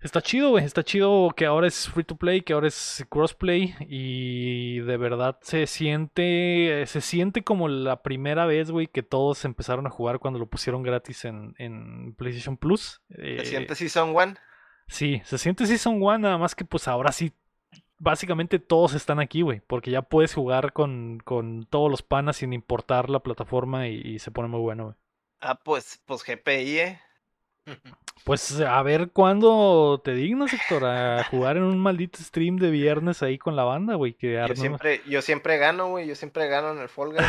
Está chido, güey, está chido que ahora es free to play, que ahora es crossplay y de verdad se siente, se siente como la primera vez, güey, que todos empezaron a jugar cuando lo pusieron gratis en, en PlayStation Plus. ¿Te Eh, sientes Season One? Sí, se siente Season 1, nada más que pues ahora sí, básicamente todos están aquí, güey, porque ya puedes jugar con, con todos los panas sin importar la plataforma y, y se pone muy bueno, güey. Ah, pues, pues GPI, ¿eh? Pues a ver cuándo te dignas, Héctor, a jugar en un maldito stream de viernes ahí con la banda, güey, que Yo siempre, yo siempre gano, güey. Yo siempre gano en el Fall Guys.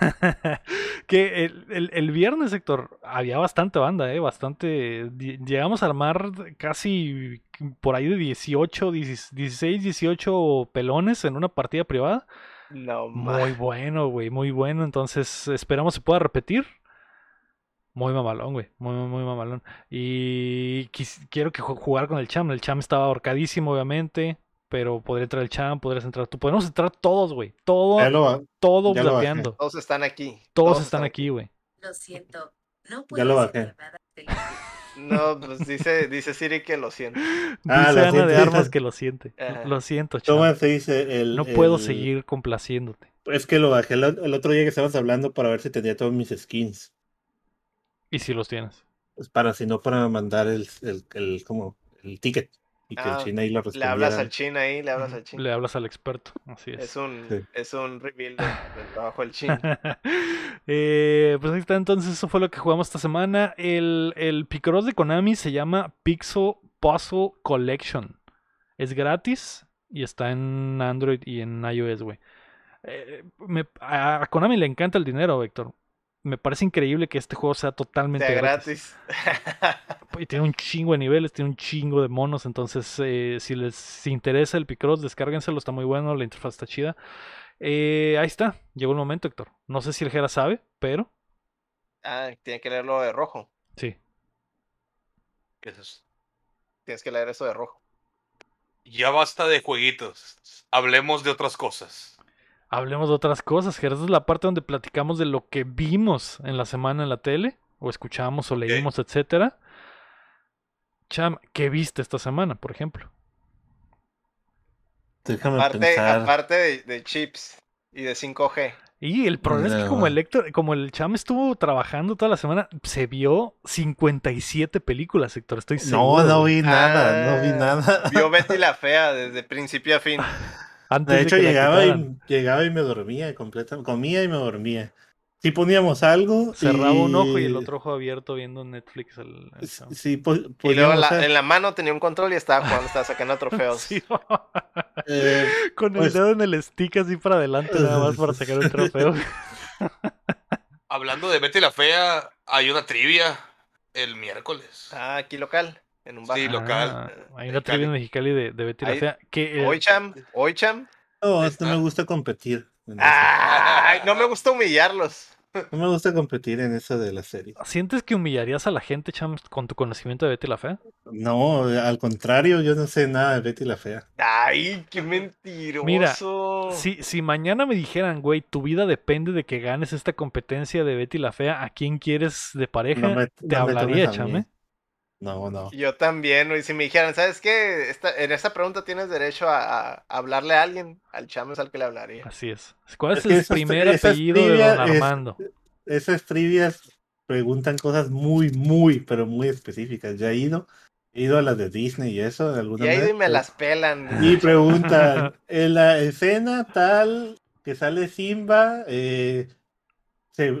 que el, el- el viernes, Héctor, había bastante banda, ¿eh? Bastante. Llegamos a armar casi por ahí de 18, 16, 18 pelones en una partida privada. No, Muy ma. bueno, güey, muy bueno. Entonces, esperamos se pueda repetir. Muy mamalón, güey. Muy, muy, muy mamalón. Y quis- quiero que ju- jugar con el Cham. El Cham estaba ahorcadísimo, obviamente. Pero podría entrar el Cham, podrías entrar tú. Podemos entrar todos, güey. Todo, Ya lo, todo ya lo plateando. Todos están aquí. Todos están aquí, güey. Lo siento, no Ya puedo lo hacer bajé. No, pues dice, dice Siri que lo siento. Ah, Dice lo Ana de siento. Armas que lo siente. Ajá. Lo siento, Cham. ¿Cómo se dice? El, No puedo seguir complaciéndote. Es que lo bajé el, el otro día que estabas hablando para ver si tenía todos mis skins. Y si los tienes. Pues para, si no, para mandar el, el, el, como, el ticket. Y que Ah, el China ahí lo Le hablas al chin ahí, le hablas al chin. Le hablas al experto. Así es. Es un, Sí. es un reveal de- del trabajo del chin. Eh, pues ahí está, entonces eso fue lo que jugamos esta semana. El, el Picross de Konami se llama Pixel Puzzle Collection. Es gratis y está en Android y en iOS, güey. Eh, me- a a Konami le encanta el dinero, Víctor. Me parece increíble que este juego sea totalmente Sea gratis. gratis. Y tiene un chingo de niveles, tiene un chingo de monos. Entonces, eh, si les interesa el Picross, descárguenselo, está muy bueno, la interfaz está chida. Eh, ahí está, llegó el momento, Héctor. No sé si el Jera sabe, pero ah, tiene que leerlo de rojo. sí. ¿Qué es eso? Tienes que leer eso de rojo. Ya basta de jueguitos. Hablemos de otras cosas. Hablemos de otras cosas. Esta es la parte donde platicamos de lo que vimos en la semana en la tele, o escuchamos, o leímos, etcétera. Cham, ¿qué viste esta semana, por ejemplo? Déjame Aparte, pensar. aparte de, de chips y de 5G. Y el problema es que No. como el Héctor, como el Cham estuvo trabajando toda la semana, se vio 57 películas, Héctor, estoy No, seguro. no güey. vi nada, no vi Ah, nada. Vio Betty la Fea desde principio a fin. Antes De hecho, llegaba y, llegaba y me dormía completamente. Comía y me dormía. Si poníamos algo. Cerraba un ojo y el otro ojo abierto viendo Netflix. El, el Sí, Y luego poníamos la- a- en la mano tenía un control y estaba jugando, estaba sacando trofeos. Sí, eh, con el Pues- dedo en el stick así para adelante, nada más para sacar un trofeo. Hablando de Betty la Fea, hay una trivia el miércoles. Ah, aquí local, en un bar. Sí, local. Ah, hay en una trivia en Cali. Mexicali de, de Betty la Fea. Que, eh, Hoy cham, hoy cham. no, no me gusta competir. en eso. Ay, no me gusta humillarlos. No me gusta competir en eso de la serie. ¿Sientes que humillarías a la gente, Cham, con tu conocimiento de Betty la Fea? No, al contrario, yo no sé nada de Betty la Fea. Ay, qué mentiroso. Si, si mañana me dijeran, güey, tu vida depende de que ganes esta competencia de Betty la Fea, ¿a quién quieres de pareja? No me- Te no hablaría. Cham, ¿eh? No, no. Yo también, güey. Si me dijeran, ¿sabes qué? Esta, en esta pregunta tienes derecho a, a hablarle a alguien. Al cham es al que le hablaría. Así es. ¿Cuál es, Es el primer apellido de don es- Armando? Esas trivias preguntan cosas muy, muy, pero muy específicas. Ya he ido, he ido a las de Disney y eso alguna Y ahí vez. me pero- las pelan. Y preguntan, en la escena tal que sale Simba, eh,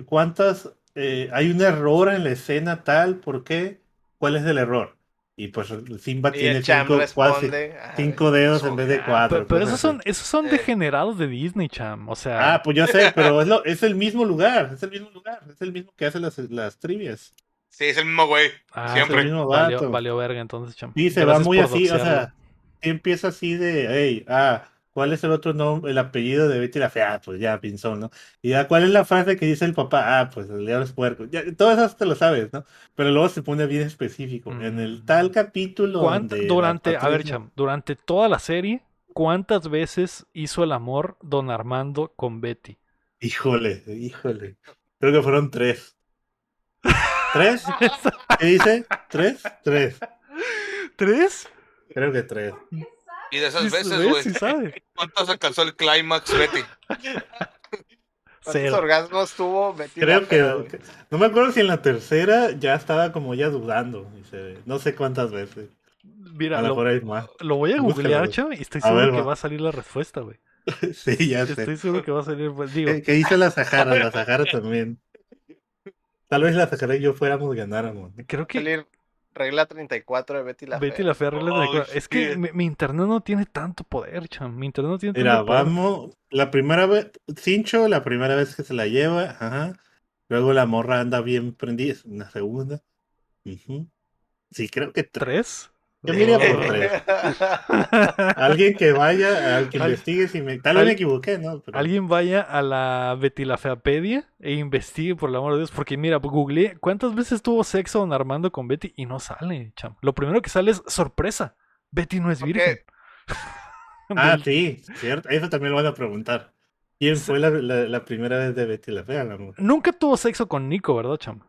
¿cuántas? eh, hay un error en la escena tal, ¿por qué? ¿Cuál es el error? Y pues Simba Y tiene cinco, responde. ah, cinco dedos en vez de cuatro. pero, esos son, esos son Eh. degenerados de Disney, Cham. O sea, Ah, pues yo sé, pero es, lo- es el mismo lugar, es el mismo lugar, es el mismo que hace las, las trivias. Sí, es el mismo güey. ah, siempre. el mismo valió, vato. valió verga entonces, Cham. Sí, se Gracias va muy así, o sea, empieza así de, hey, ah, ¿cuál es el otro nombre, el apellido de Betty la Fea? Ah, pues ya, Pinzón, ¿no? Y ya, ¿cuál es la frase que dice el papá? Ah, pues el de los puercos. Ya, todo eso te lo sabes, ¿no? Pero luego se pone bien específico. En el Mm. tal capítulo ¿Cuánta- donde durante, a ver, Cham, durante toda la serie, ¿cuántas veces hizo el amor Don Armando con Betty? Híjole, híjole. Creo que fueron tres. ¿Tres? ¿Qué dice? ¿Tres? Tres. ¿Tres? Creo que tres. Y de esas Sí, veces, güey, Sí. ¿cuántas alcanzó el clímax, Betty? ¿Cuántos Cero. orgasmos tuvo Betty Creo güey? que. No me acuerdo si en la tercera ya estaba como ya dudando. dice, No sé cuántas veces. Mira, A lo lo, mejor hay más. lo voy a Búscalo, googlear, chavo, y estoy A seguro ver, que va. va a salir la respuesta, güey. Sí, ya Estoy sé. seguro que va a salir, pues, digo, ¿Qué, qué hizo la Sahara? La Sahara también. Tal vez la Sahara y yo fuéramos ganáramos. creo que Salir regla 34 de Betty la Betty Fea. la Fea regla Oh, Es que mi, mi internet no tiene tanto poder, cham. Mi internet no tiene Mira, tanto poder. vamos. La primera vez. Cincho, la primera vez que se la lleva. Ajá. Luego la morra anda bien prendida. Una segunda. Ujú. Sí, creo que tres. ¿Tres? Yo me iría por tres. Alguien que vaya, al que investigue si me. Tal vez me equivoqué, ¿no? Pero- Alguien vaya a la Betty la Feapedia e investigue, por el amor de Dios, porque mira, googleé cuántas veces tuvo sexo don Armando con Betty y no sale, cham. Lo primero que sale es sorpresa. Betty no es virgen. Ah, sí, cierto. Eso también lo van a preguntar. ¿Quién fue la, la- la primera vez de Betty la Fea, la? Nunca tuvo sexo con Nico, ¿verdad, cham?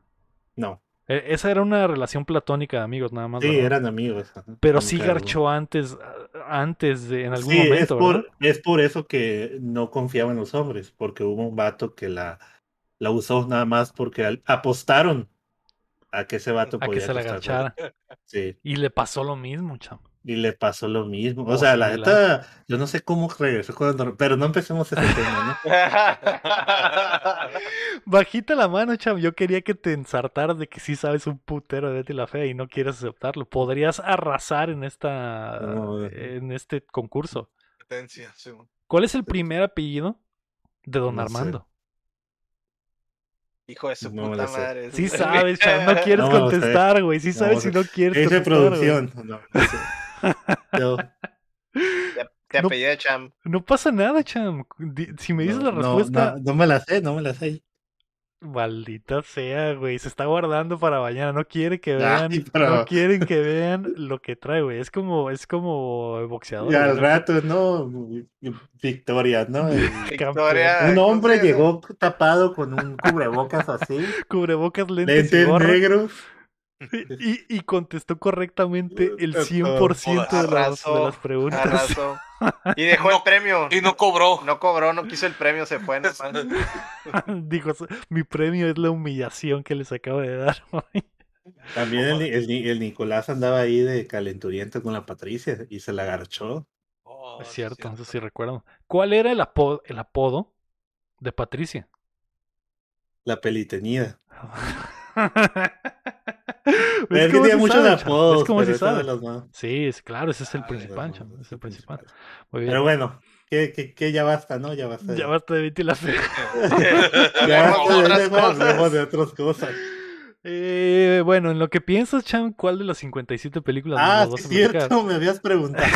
No. E- Esa era una relación platónica de amigos, nada más. Sí, ¿verdad? eran amigos. ajá, Pero nunca sí garchó antes, antes de, en algún Sí, momento, es por, es por eso que no confiaba en los hombres, porque hubo un vato que la, la usó nada más porque apostaron a que ese vato A que podía se la garchara. Sí, Y le pasó lo mismo, cham. Y le pasó lo mismo. O Oh, sea, la neta, yo no sé cómo regresó cuando, pero no empecemos ese tema, ¿no? Bajita la mano, cham. Yo quería que te ensartaras de que sí sabes un putero de Betty la Fea y no quieres aceptarlo. Podrías arrasar en esta No. en este concurso. Sí. ¿Cuál es el primer apellido de Don No sé. Armando? Hijo de su puta madre. Sí sabes, cham. No quieres contestar, güey. Sí sabes si no quieres Es de no sé. Yo- Te, te No- apellida Cham. No pasa nada, cham. Si me dices no, la no, respuesta, no, no me la sé, no me la sé. maldita sea, güey. Se está guardando para mañana. No quiere que Ay, vean, pero- no quieren que vean lo que trae, güey. Es como, es como boxeador. Y al rato, no, Victoria, ¿no? Victoria. Un ¿cómo hombre llegó tapado con un cubrebocas así, Cubrebocas, lentes, y lentes gorra. negros. Y, y contestó correctamente el Todo. 100% de las, de las preguntas. Arrasó. Y dejó el premio. Y no cobró. No cobró, no quiso el premio, se fue nomás. Dijo, mi premio es la humillación que les acabo de dar. hoy". También el, el Ni- el Nicolás andaba ahí de calenturiento con la Patricia y se la agarchó. Oh, es sí, cierto, eso sí recuerdo. ¿Cuál era el apodo, el apodo de Patricia? La pelitenida. ¿Ves Pero es que sí muchos apodos. ¿Ves cómo pero sí ese de sabe? los más- Sí, es, claro, ese es el Ah, principal, más- es el principal. Muy bien. Pero bueno, que, que, que ya basta, ¿no? Ya basta. Ya basta de Betty la Fea. Ya basta de cosas. de otras cosas. Eh, bueno, en lo que piensas, Cham, ¿cuál de las 57 películas Ah, nos vas es a cierto, me habías preguntado.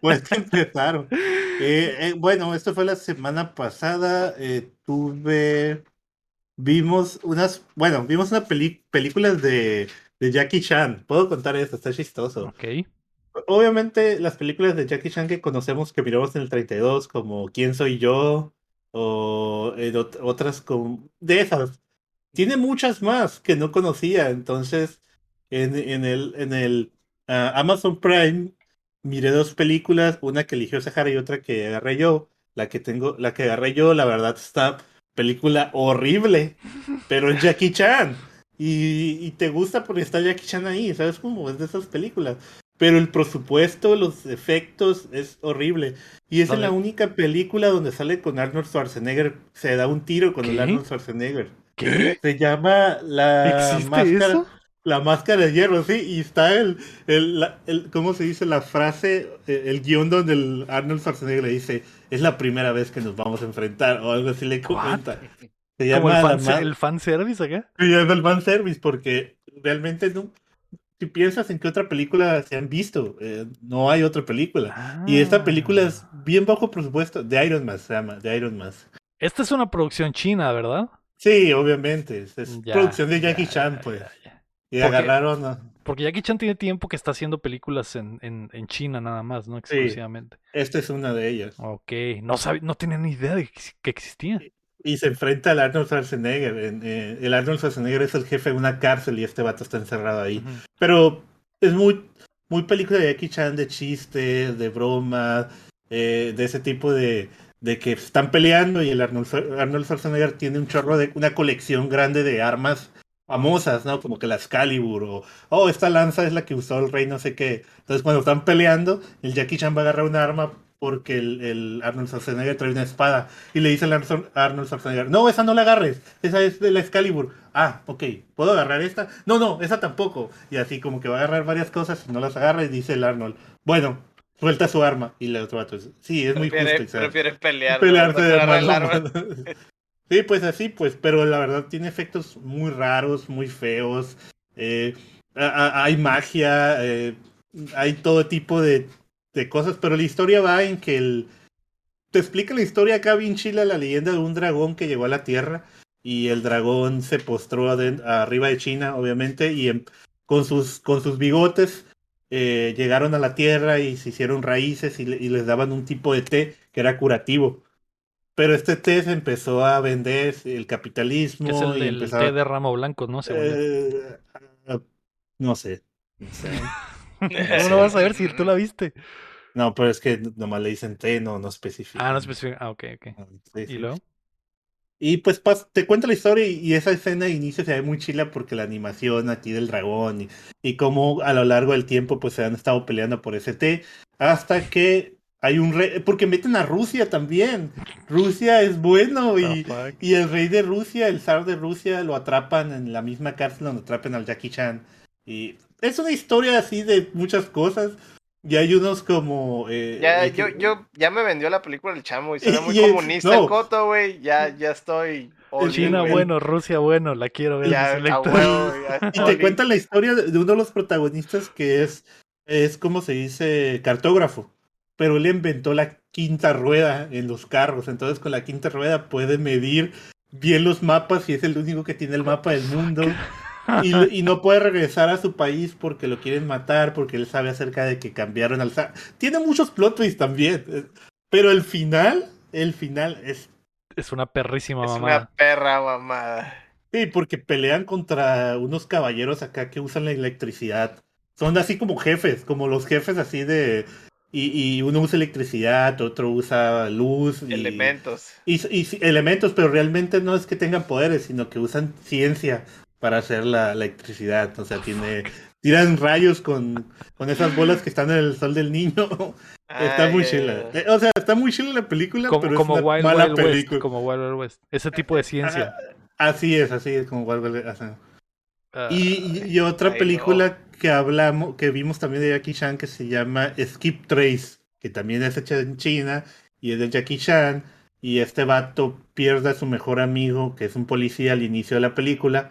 pues que empezaron. Eh, eh, bueno, esto fue la semana pasada. eh, tuve. Vimos unas. Bueno, vimos una peli películas de, de Jackie Chan. Puedo contar esto, está chistoso. Ok. Obviamente, las películas de Jackie Chan que conocemos, que miramos en el 32, como ¿Quién soy yo? O en ot- otras como. De esas. Tiene muchas más que no conocía. Entonces, en, en el, en el ah, Amazon Prime, miré dos películas, una que eligió Sahara y otra que agarré yo. La que tengo, la que agarré yo, la verdad, está película horrible, pero es Jackie Chan. Y, y te gusta porque está Jackie Chan ahí, ¿sabes cómo? Es de esas películas. Pero el presupuesto, los efectos, es horrible. Y es Vale. la única película donde sale con Arnold Schwarzenegger. Se da un tiro con el. Arnold Schwarzenegger. ¿Qué? Se llama la ¿Existe máscara, eso? la máscara de hierro, sí, y está el, el, la- el- ¿cómo se dice? La frase, eh, el guion donde el Arnold Schwarzenegger le dice, es la primera vez que nos vamos a enfrentar, o algo así le comenta. Se Como llama el, la fan, ma- el fanservice acá. se llama el fanservice, porque realmente no, si piensas en qué otra película se han visto, eh, no hay otra película. Y esta película es Ah. bien bajo presupuesto, de Iron Man se llama, de Iron Man. Esta es una producción china, ¿verdad? Sí, obviamente, es, es Ya, producción de Jackie ya, Chan, pues. ya. Y Porque- agarraron. Porque Jackie Chan tiene tiempo que está haciendo películas en, en, en China nada más, ¿no? Exclusivamente. Esta es una de ellas. Ok, no sabía, no tenía ni idea de que, existía. y se enfrenta al Arnold Schwarzenegger. En, el Arnold Schwarzenegger es el jefe de una cárcel y este vato está encerrado ahí. Pero es muy, muy película de Jackie Chan de chiste, de broma, eh, de ese tipo de, de que están peleando y el Arnold, Arnold Schwarzenegger tiene un chorro de una colección grande de armas famosas, ¿no? Como que la Excalibur o, oh, esta lanza es la que usó el rey no sé qué. Entonces cuando están peleando, el Jackie Chan va a agarrar una arma porque el, el Arnold Schwarzenegger trae una espada y le dice al Arnold Schwarzenegger, no, esa no la agarres, esa es de la Excalibur. Ah, ok, ¿puedo agarrar esta? No, no, esa tampoco. Y así como que va a agarrar varias cosas y no las agarra y dice el Arnold, bueno, suelta su arma. Y el otro vato, sí, es muy Prefiere, justo. y sabe prefiere pelear. pelearse ¿no? de Agarrar el mano a arma. Sí, pues así, pues, pero la verdad tiene efectos muy raros, muy feos. eh, hay magia, eh, hay todo tipo de, cosas, pero la historia va en que el... Te explica la historia acá bien chila, la leyenda de un dragón que llegó a la Tierra y el dragón se postró arriba de China, obviamente, y em- con, sus, con sus bigotes eh, llegaron a la Tierra y se hicieron raíces y les daban un tipo de té que era curativo. Pero este té se empezó a vender el capitalismo Que es el y del empezó té de ramo blanco, ¿no? Eh, ah, no sé. No sé. ¿Cómo no vas a ver si tú la viste? No, pero es que nomás le dicen té, no, no especifica. Ah, no especifica. Ah, ok, ok. Sí, sí. ¿Y luego? Y pues te cuento la historia y, y esa escena de inicio se ve muy chila porque la animación aquí del dragón y, y cómo a lo largo del tiempo pues se han estado peleando por ese té hasta que hay un rey, porque meten a Rusia también. Rusia es bueno y, y el rey de Rusia, el zar de Rusia, lo atrapan en la misma cárcel donde atrapan al Jackie Chan. Y es una historia así de muchas cosas. Y hay unos como... eh, Ya, eh, yo, yo, ya me vendió la película El Chamo y suena muy Y- comunista no. el coto, güey. Ya, ya estoy. in, China bueno, Rusia bueno, la quiero ver. Ya, dice a Lector. huevo, ya, Y te cuentan la historia de de uno de los protagonistas que es, es como se dice, cartógrafo. Pero él inventó la quinta rueda en los carros. Entonces con la quinta rueda puede medir bien los mapas y es el único que tiene el mapa del mundo. Y, y no puede regresar a su país porque lo quieren matar, porque él sabe acerca de que cambiaron al zar. Tiene muchos plot twists también. eh, Pero el final, el final es Es una perrísima Es mamada. una perra mamada. Sí, porque pelean contra unos caballeros acá que usan la electricidad. Son así como jefes, como los jefes así de... Y, y uno usa electricidad, otro usa luz. Y, Elementos. Y, elementos, pero realmente no es que tengan poderes, sino que usan ciencia para hacer la, la electricidad. O sea, tiene... Tiran rayos con, con esas bolas que están en el sol del niño. Está muy chila. Eh, O sea, está muy chila la película, Como, pero como es una Wild mala Wild película. West. Como Wild Wild West. Ese tipo de ciencia. Así es, así es como Wild Wild- ajá. Ah, Y, y- y otra Ay, no. película que hablamos, que vimos también de Jackie Chan que se llama Skip Trace, que también es hecha en China y es de Jackie Chan. Y este vato pierde a su mejor amigo, que es un policía al inicio de la película,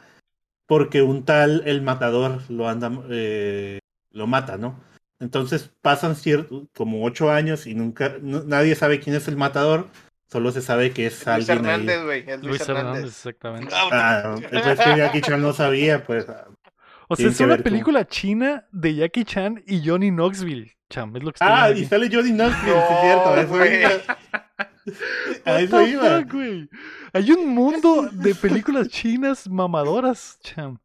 porque un tal el matador lo anda, eh, lo mata, ¿no? Entonces pasan cierto, como ocho años y nunca, no- nadie sabe quién es el matador, solo se sabe que es Luis alguien ahí. Es Luis, Luis Hernández, Hernández. exactamente. Ah, pues que Jackie Chan no sabía, pues O sea, es una película china de Jackie Chan y Johnny Knoxville. Cham, es lo que estoy Ah, y sale Johnny Knoxville, sí No, es cierto. a eso güey. iba. A eso iba. fuck, güey? Hay un mundo de películas chinas mamadoras, cham.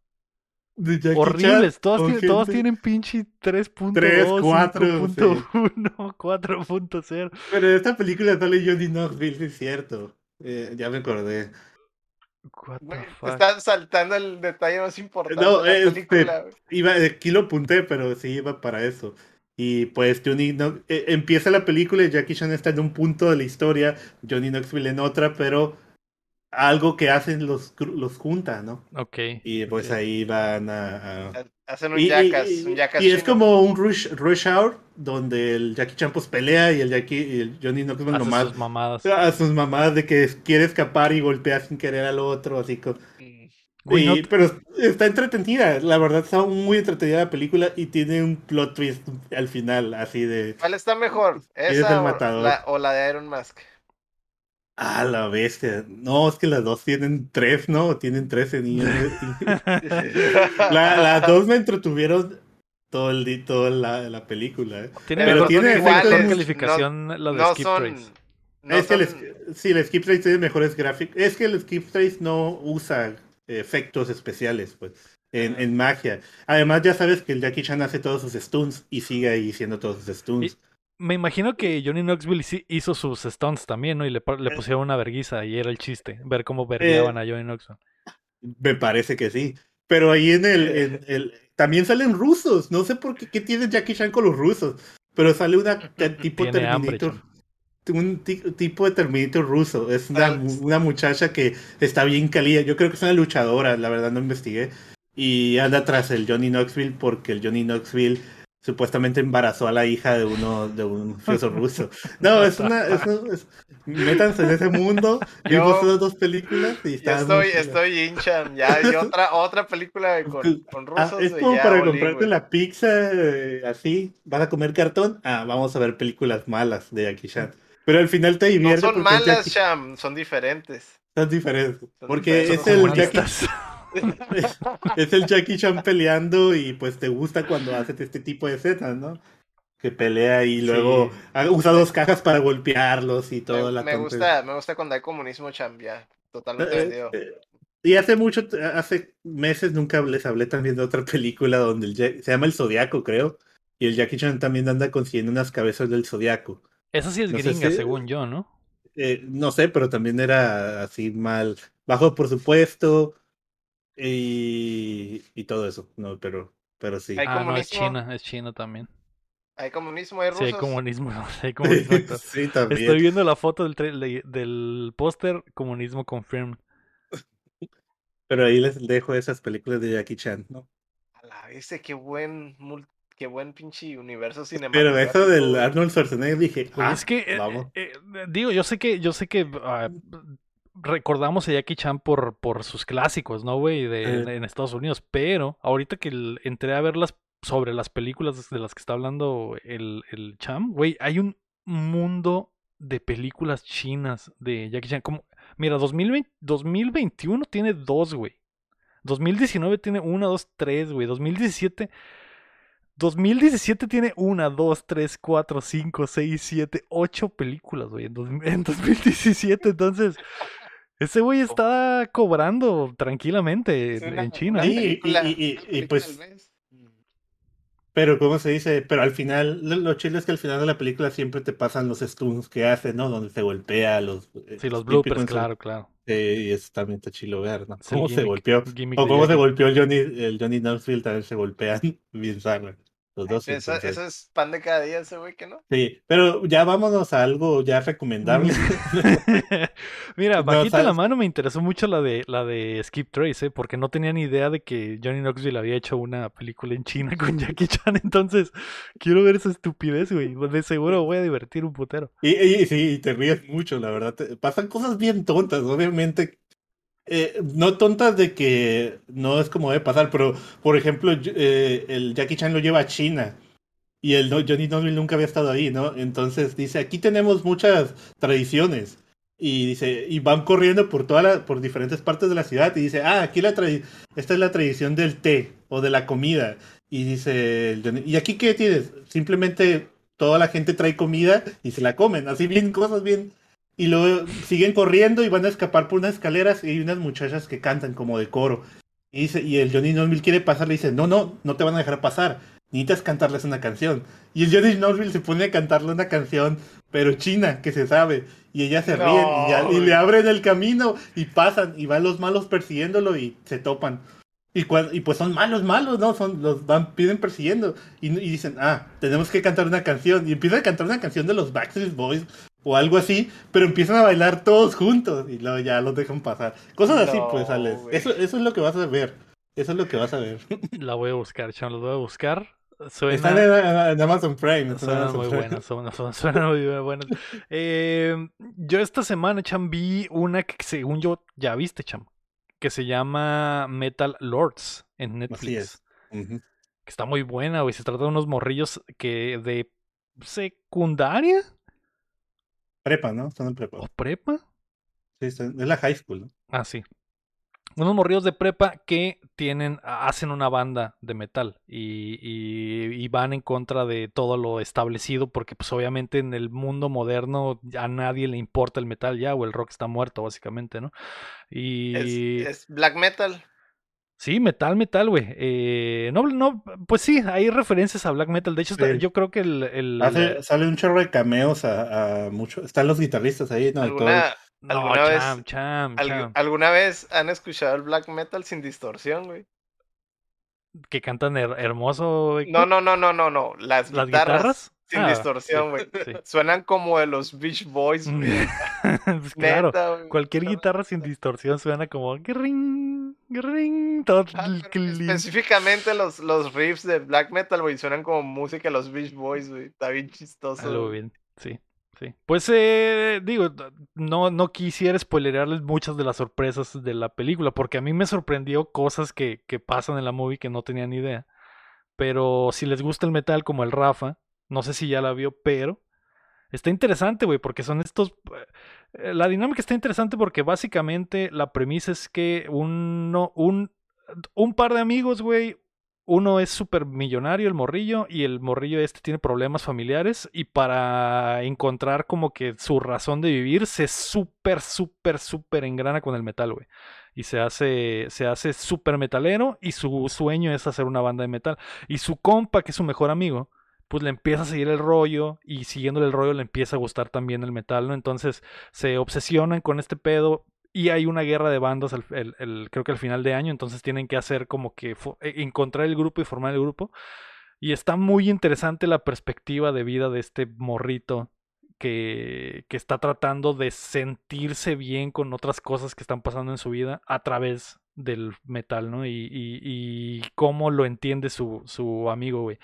De Jackie Horribles. Chan Todas, tienen, todas tienen pinche 3.2, 3, 4, 5.1, 4.0. Pero en esta película sale Johnny Knoxville, sí es cierto. Eh, ya me acordé. What the fuck. estás saltando el detalle más importante No, de la este, película. Iba, aquí lo apunté, pero sí iba para eso. Y pues Johnny Knox- eh, empieza la película y Jackie Chan está en un punto de la historia, Johnny Knoxville en otra, pero algo que hacen los, los junta, ¿no? Ok. Y pues Sí. ahí van a- a, Hacen un Y, y- jackass, y- un jackass y es como un rush, rush hour donde el Jackie Chan pues pelea y el Jackie y el Johnny Knoxville Hace nomás sus mamadas. a sus mamás de que quiere escapar y golpea sin querer al otro, así como... Mm. Güey, y- no- Pero está entretenida, la verdad está muy entretenida la película y tiene un plot twist al final, así de... ¿Cuál está mejor? es ¿Esa el o matador. la, o la de Iron Mask? Ah, la bestia. No, es que las dos tienen tres, ¿no? Tienen trece niños. la, las dos me entretuvieron todo el toda la, la película. ¿eh? Tiene Pero tiene efectos- calificación la de no Skip son, Trace. no es que el, sí, el Skip Trace tiene mejores gráficos. Es que el Skip Trace no usa efectos especiales, pues, en, en magia. Además, ya sabes que el Jackie Chan hace todos sus stunts y sigue ahí haciendo todos sus stunts. Me imagino que Johnny Knoxville hizo sus stunts también, ¿no? Y le, le Eh. pusieron una verguiza y era el chiste, ver cómo vergueaban a Johnny Knoxville. Me parece que sí. Pero ahí en el, en el- También salen rusos. No sé por qué, qué tiene Jackie Chan con los rusos. Pero sale una tipo Tiene hambre, Terminator. un ti- tipo de Terminator ruso. Es una, Ah, una muchacha que está bien calida. Yo creo que es una luchadora, la verdad no investigué. Y anda tras el Johnny Knoxville porque el Johnny Knoxville supuestamente embarazó a la hija de uno de un mafioso ruso. No, es una... Es, un- es- métanse en ese mundo. Yo- Vimos esas dos películas y Yo está estoy, estoy hincha. Ya, y otra, otra película con, con Ah, rusos. es güey, como ya para olí, comprarte la pizza eh, así, vas a comer cartón, ah, vamos a ver películas malas de Jackie Chan. Pero al final te No divierte son es malas, Jackie- Sham, son diferentes. son diferentes. Son Porque diferentes, es el, Jackie. es el Jackie Chan peleando y pues te gusta cuando haces este tipo de escenas, ¿no? Que pelea y luego Sí. usa dos cajas para golpearlos y toda Me, la me gusta, me gusta cuando hay comunismo, Cham, ya. Totalmente Eh, vendido. eh, Y hace mucho, hace meses nunca les hablé también de otra película donde el Jack- se llama El Zodiaco, creo. Y el Jackie Chan también anda consiguiendo unas cabezas del Zodiaco. Esa sí es No gringa, si- según yo, ¿no? Eh, no sé, pero también era así mal, bajo presupuesto y, y todo eso. No, pero, pero sí. Hay ah, no, es. China, es China también. Hay comunismo, hay Sí, hay rusos. comunismo, hay comunismo. sí, también. Estoy viendo la foto del, del póster, comunismo confirmed. Pero ahí les dejo esas películas de Jackie Chan, ¿no? A la vez, qué buen, qué buen pinche universo Pero cinematográfico. eso del. Arnold Schwarzenegger dije, Güey, ah, es que, eh, vamos. eh, eh, digo, yo sé que, yo sé que ah, recordamos a Jackie Chan por, por sus clásicos, ¿no, güey? De, Eh. en Estados Unidos, pero ahorita que el- entré a verlas sobre las películas de las que está hablando el, el Cham, güey, hay un mundo de películas chinas de Jackie Chan. Como, mira, 2020, 2021 tiene dos, güey. 2019 tiene una, dos, tres, güey. 2017... 2017 tiene una, dos, tres, cuatro, cinco, seis, siete, ocho películas, güey, en 2017. Entonces, ese güey está cobrando tranquilamente en, China. Sí, y- pues- mes. Pero, ¿cómo se dice? Pero al final, lo, lo chido es que al final de la película siempre te pasan los stunts que hace, ¿no? Donde se golpea, los... eh, Sí, los bloopers, claro, claro. Sí, y eso también está chilo ver, ¿no? Cómo se gimmick- golpeó. gimmick O cómo se golpeó el Johnny, el Johnny Knoxville también se golpean bien zarra. Los dos. Eso, entonces. eso es pan de cada día ese güey, que no? Sí, pero ya vámonos a algo ya recomendable. Mira, No, bajita la mano me interesó mucho la de la de Skip Trace, ¿eh? porque no tenía ni idea de que Johnny Knoxville había hecho una película en China con Jackie Chan, entonces quiero ver esa estupidez, güey. De seguro voy a divertir un putero. Y, y sí, y te ríes mucho, la verdad. te- pasan cosas bien tontas, obviamente. Eh, no tontas de que no es como debe pasar, pero por ejemplo, eh, el Jackie Chan lo lleva a China y el Johnny Knoxville nunca había estado ahí, ¿no? Entonces dice, aquí tenemos muchas tradiciones. Y dice, y van corriendo por toda la, por diferentes partes de la ciudad y dice, ah, aquí la esta es la tradición del té o de la comida. Y dice, ¿y aquí qué tienes? Simplemente toda la gente trae comida y se la comen, así bien, cosas bien. Y luego siguen corriendo y van a escapar por unas escaleras y hay unas muchachas que cantan como de coro. Y, dice, y el Johnny Knoxville quiere pasar, le dice, no, no, no te van a dejar pasar. Necesitas cantarles una canción. Y el Johnny Knoxville se pone a cantarle una canción, pero china, que se sabe. Y ellas se No, ríen y, ya- y güey. le abren el camino y pasan y van los malos persiguiéndolo y se topan. Y pues son malos, malos, ¿no? Son, los van, piden persiguiendo. Y, y dicen, ah, tenemos que cantar una canción. Y empiezan a cantar una canción de los Backstreet Boys o algo así, pero empiezan a bailar todos juntos y luego ya los dejan pasar. Cosas así, No, pues, Alex. Eso, eso es lo que vas a ver. Eso es lo que vas a ver. La voy a buscar, Chan, los voy a buscar. Están Suena, en, en Amazon Prime. están Amazon muy Prime. buenas, suenan- suenan muy buenas. Eh, yo esta semana, Chan, vi una que según yo ya viste, Chan, que se llama Metal Lords en Netflix. Así es. Ujú. que está muy buena, güey. Se trata de unos morrillos que de secundaria Prepa, ¿no? Están en prepa. o prepa. Sí, están- es la high school, ¿no? Ah, sí. unos morrillos de prepa que tienen, hacen una banda de metal y, y- y van en contra de todo lo establecido porque pues obviamente en el mundo moderno a nadie le importa el metal ya o el rock está muerto básicamente, ¿no? Y Es, es black metal. Sí, metal, metal, güey. Eh, no, no, pues sí, hay referencias a black metal. De hecho, está- yo creo que el... el- Hace- sale un chorro de cameos a, a mucho. Están los guitarristas ahí, ¿no? ¿Alguna, no, alguna vez- cham, cham, cham, ¿Alguna vez han escuchado el black metal sin distorsión, güey? que cantan her- hermoso. No, no, no, no, no, no. Las, ¿Las guitarras, guitarras? Sin Ah, distorsión, güey. sí. Suenan como de los Beach Boys, güey. pues claro, Neta, cualquier guitarra sin distorsión suena como ring, ring, todo Ah, específicamente los, los riffs de black metal, güey, suenan como música de los Beach Boys, güey. Está bien chistoso. Algo bien, sí, sí. Pues eh, digo, no, no quisiera spoilerarles muchas de las sorpresas de la película, porque a mí me sorprendió cosas que, que pasan en la movie que no tenía ni idea. Pero si les gusta el metal como el Rafa, no sé si ya la vio, pero está interesante, güey, porque son estos... eh, La dinámica está interesante porque básicamente la premisa es que uno, un, un par de amigos, güey, uno es súper millonario, el morrillo, y el morrillo este tiene problemas familiares, y para encontrar como que su razón de vivir, se súper, súper, súper engrana con el metal, güey. Y se hace, se hace súper metalero, y su sueño es hacer una banda de metal. Y su compa, que es su mejor amigo, pues le empieza a seguir el rollo, y siguiéndole el rollo le empieza a gustar también el metal, ¿no? Entonces se obsesionan con este pedo, y hay una guerra de bandas, el- el- creo que al final de año, entonces tienen que hacer como que fo- e- encontrar el grupo y formar el grupo. Y está muy interesante la perspectiva de vida de este morrito que, que está tratando de sentirse bien con otras cosas que están pasando en su vida a través del metal, ¿no? Y, y- y cómo lo entiende su, su amigo, güey.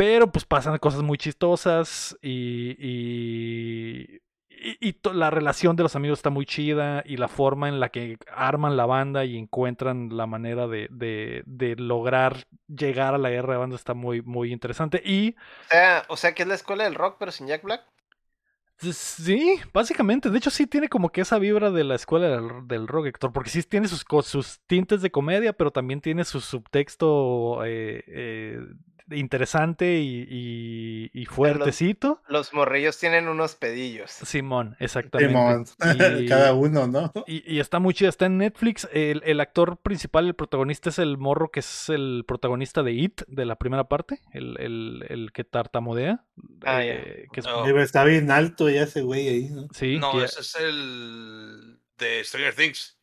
Pero pues pasan cosas muy chistosas y, y, y- y to- la relación de los amigos está muy chida y la forma en la que arman la banda y encuentran la manera de, de, de lograr llegar a la guerra de banda está muy, muy interesante. Y O sea, o sea que es la escuela del rock, pero sin Jack Black. sí, básicamente, de hecho sí tiene como que esa vibra de la escuela del, del rock, Héctor, porque sí tiene sus, sus tintes de comedia, pero también tiene su subtexto eh, eh, interesante y, y- y fuertecito. Los morrillos tienen unos pedillos. Simón, exactamente. Simón. Y- Cada uno, ¿no? Y, y está muy chida, está en Netflix. El, el actor principal, el protagonista, es el morro que es el protagonista de It, de la primera parte, el, el- el que tartamudea. Ah, eh, que es- No. Sí, pero Está bien alto ya ese güey ahí, ¿no? sí, no, que- ese es el de Stranger Things.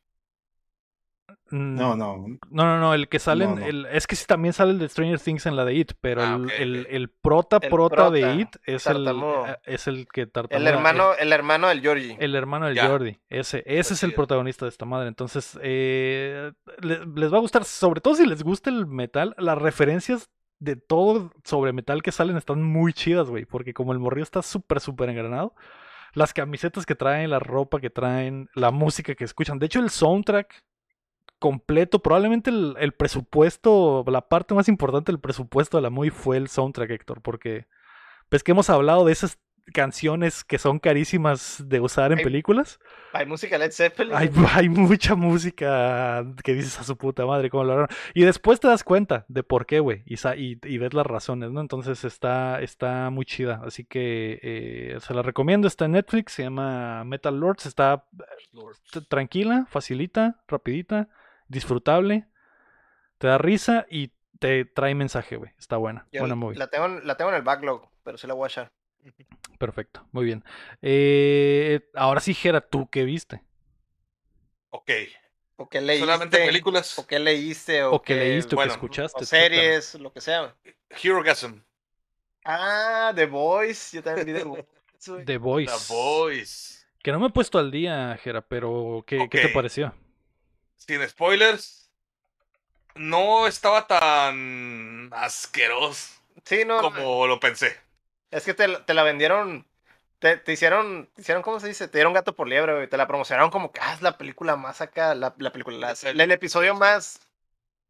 Mm, No, no. No, no, no, el que sale, No, no. el- es que sí también sale el de Stranger Things en la de It, pero Ah, el, el- el prota, El prota de It es el, tartamudo. eh, es el que El tartamudea. hermano, el hermano del Georgie. El hermano del Ya. Jordi. Ese, ese es el protagonista de esta madre. Entonces, eh, le- les va a gustar, sobre todo si les gusta el metal, las referencias de todo sobre metal que salen están muy chidas, güey. Porque como el morrillo está súper, súper engranado, las camisetas que traen, la ropa que traen, la música que escuchan. De hecho, el soundtrack completo, probablemente el, el presupuesto, la parte más importante del presupuesto de la movie fue el soundtrack, Héctor. Porque, pues que hemos hablado de esas canciones que son carísimas de usar en Hay- películas. Hay música Led Zeppelin. Hay, hay mucha música que dices a su puta madre cómo lo harán. Y después te das cuenta de por qué, güey. Y, y, y ves las razones, ¿no? Entonces está, está muy chida. Así que eh, se la recomiendo. Está en Netflix. Se llama Metal Lords. Está t- tranquila, facilita, rapidita, disfrutable. Te da risa y te trae mensaje, güey. Está buena. Yo buena movie. la, tengo, en- la tengo en el backlog, pero sí la voy a echar. Perfecto. Muy bien. Eh, ahora sí, Jera, ¿tú qué viste? Ok. O qué leíste. Solamente películas. O qué leíste. O, ¿O qué leíste o bueno, qué escuchaste? O etcétera? series, lo que sea. Hero Gasm. Ah, The Voice. Yo también vi The Voice. The Voice. The. Que no me he puesto al día, Jera, pero ¿qué, ¿qué te pareció? Sin spoilers. No estaba tan asqueroso Sí, no. como lo pensé. Es que te, la- te la vendieron. Te, te hicieron, te hicieron, ¿cómo se dice? Te dieron gato por liebre, güey. Te la promocionaron como que ah, es la película más acá, la, la película, la- El- el, episodio más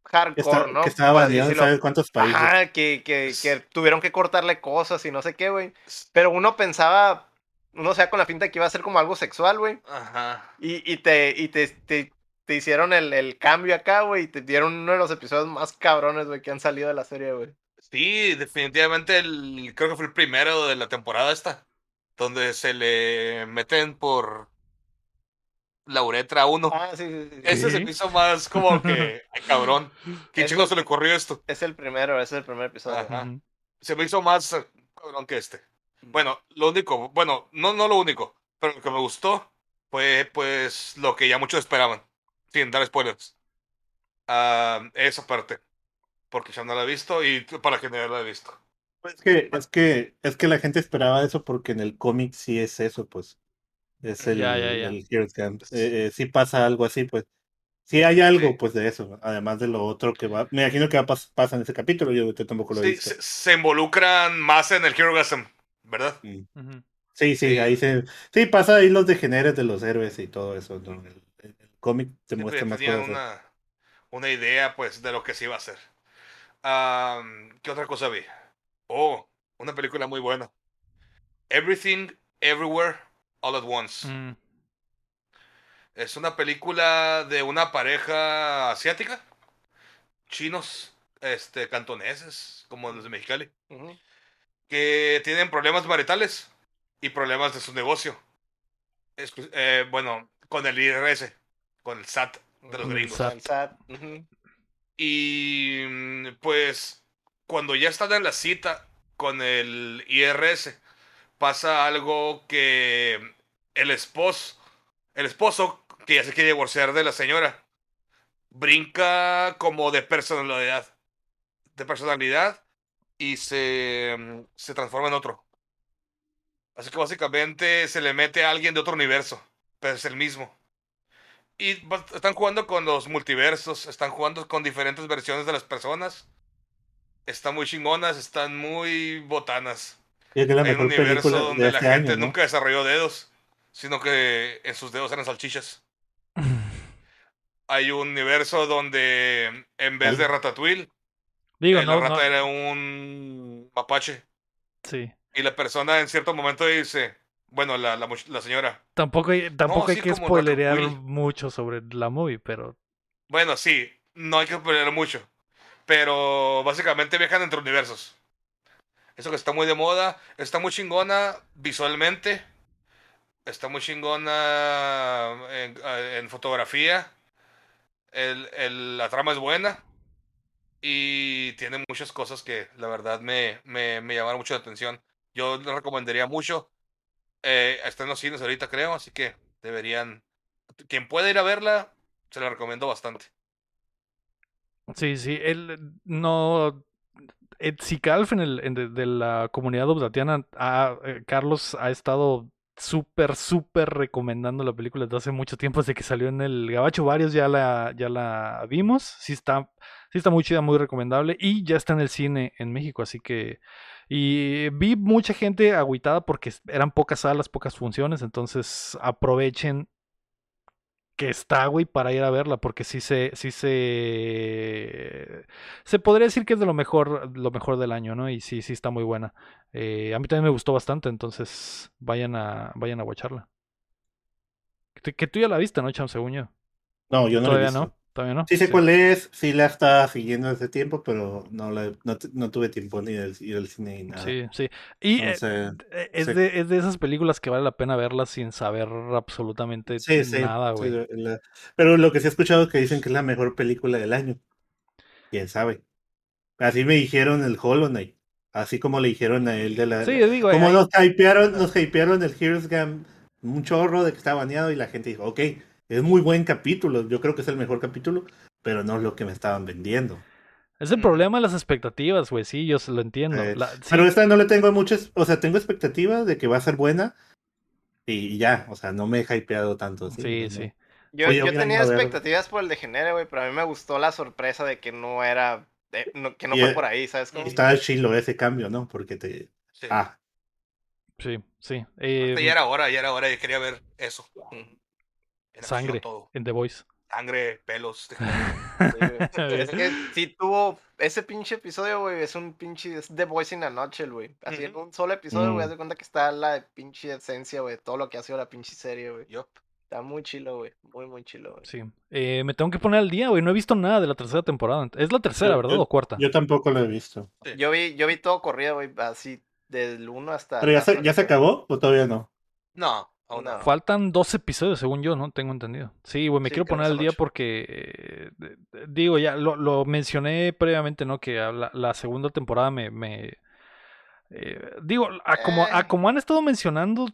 Que, hardcore, está- ¿no? que estaba baneado en decirlo. sabe cuántos países. Ajá, que, que, que tuvieron que cortarle cosas y no sé qué, güey. Pero uno pensaba, uno sea con la finta que iba a ser como algo sexual, güey. Ajá. Y, y te, y te, te, te hicieron el, el cambio acá, güey, y te dieron uno de los episodios más cabrones, güey, que han salido de la serie, güey. Sí, definitivamente el, creo que fue el primero de la temporada esta, donde se le meten por la uretra a uno. Ah, sí, sí, sí. Ese se me hizo más como que, ay, cabrón, ¿qué Es- chico se le ocurrió esto? Es el primero, ese es el primer episodio. Ajá. Se me hizo más cabrón que este. Bueno, lo único, bueno, no, no lo único, pero lo que me gustó fue pues lo que ya muchos esperaban, sin dar spoilers. Ah, esa parte, porque ya no la he visto y para que no la he visto. Pues es que, es que, es que la gente esperaba eso porque en el cómic sí es eso, pues. Es el, Ya, ya, ya. el Heroes Camp. Eh, eh, sí pasa algo así, pues. Sí hay algo, Sí. pues, de eso. Además de lo otro que va. Me imagino que va a pas- pasa en ese capítulo. Yo yo tampoco lo he Sí, visto. se, se involucran más en el Herogasm, ¿verdad? Mm. Sí, sí, Sí. ahí se. Sí, pasa ahí los degeneres de los héroes y todo eso. Cómic te muestra más cosas. una, una idea, pues, de lo que se iba a hacer. ¿Qué otra cosa vi? Oh, una película muy buena. Everything, Everywhere, All at Once. Mm. Es una película de una pareja asiática, chinos, este, cantoneses, como los de Mexicali, que tienen problemas maritales y problemas de su negocio. Eh, bueno, con el IRS, con el SAT de los el gringos. SAT. Y mm, pues cuando ya están en la cita con el IRS, pasa algo que el esposo, el esposo que ya se quiere divorciar de la señora, brinca como de personalidad, de personalidad y se, mm, se transforma en otro. Así que básicamente se le mete a alguien de otro universo, pero es el mismo. Y va- están jugando con los multiversos, están jugando con diferentes versiones de las personas. Están muy chingonas, están muy botanas. La Hay un mejor universo película donde de la este gente año, ¿no? nunca desarrolló dedos, sino que en sus dedos eran salchichas. Hay un universo donde en vez de. Ratatouille, Digo, eh, no, la rata no- era un mapache. sí. Y la persona en cierto momento dice, bueno, la, la, la señora, Tampoco hay, tampoco hay que spoilerear mucho sobre la movie, pero Bueno, sí, no hay que pelear mucho. Pero básicamente viajan entre universos. Eso que está muy de moda, está muy chingona visualmente. Está muy chingona en, en fotografía. El, el- la trama es buena. Y tiene muchas cosas que la verdad me, me, me llamaron mucho la atención. Yo le recomendaría mucho. Eh, está en los cines ahorita, creo, así que deberían. Quien pueda ir a verla, se la recomiendo bastante. sí, sí, él no... Etzicalf en el, en de, de la comunidad obdatiana, eh, Carlos ha estado súper, súper recomendando la película desde hace mucho tiempo, desde que salió en el Gabacho, varios ya la, ya la vimos, sí está, sí está muy chida, muy recomendable, y ya está en el cine en México, así que... Y vi mucha gente agüitada porque eran pocas salas, pocas funciones, entonces aprovechen que está, güey, para ir a verla, porque sí se, sí se, se podría decir que es de lo mejor, lo mejor del año, ¿no? Y sí, sí está muy buena. Eh, a mí también me gustó bastante, entonces vayan a, vayan a watcharla. Que, que tú ya la viste, ¿no, Cham, según yo? No, yo no he Todavía visto. no, todavía no. Sí sé cuál es, sí la estaba siguiendo desde tiempo, pero no, la, no, no tuve tiempo ni de ir al cine ni nada. Sí, sí. Y eh, Entonces, eh, es, sí. de, es de esas películas que vale la pena verlas sin saber absolutamente sí, sí, nada, sí, güey. la- pero lo que sí he escuchado es que dicen que es la mejor película del año. Quién sabe. Así me dijeron el Hollow Knight. Así como le dijeron a él de la. Sí, digo, como nos hypearon, nos hypearon el Heroes Game un chorro de que está baneado y la gente dijo, ok, es muy buen capítulo, yo creo que es el mejor capítulo, pero no es lo que me estaban vendiendo. es el Mm. problema de las expectativas, güey, sí, yo se lo entiendo. Eh, La- sí, Pero esta no le tengo muchas, o sea, tengo expectativas de que va a ser buena y ya, o sea, no me he hypeado tanto. sí, ¿sí? sí. Yo, Oye, yo tenía expectativas por el degenere, güey, pero a mí me gustó la sorpresa de que no era. de- no- que no Y, fue eh, por ahí, ¿sabes cómo? Y Está chilo ese cambio, ¿no? Porque te... Sí. Ah, Sí, sí. eh, ya era hora, ya era hora, yo quería ver eso. Era sangre todo. en The Voice. Sangre, pelos. Sí, güey. es que sí tuvo. Ese pinche episodio, güey, es un pinche. Es The Voice in a Nutshell, güey. Así en un solo episodio, güey, Mm. haz de cuenta que está la pinche esencia, güey, todo lo que ha sido la pinche serie, güey. Yup. Está muy chilo, güey. Muy, muy chilo, güey. Sí. Eh, me tengo que poner al día, güey. No he visto nada de la tercera temporada. Es la tercera, Yo- ¿verdad? yo- ¿O cuarta? Yo tampoco lo he visto. Yo vi, yo vi todo corrido, güey, así del 1 hasta... ¿Pero ya se, ya se acabó o todavía no? No, no. Faltan dos episodios, según yo, ¿no? Tengo entendido. Sí, güey, me Sí, quiero poner al día ocho. porque, eh, de- digo, ya lo, lo mencioné previamente, ¿no? Que la, la segunda temporada me... me, eh, digo, a como, a Eh. como han estado mencionando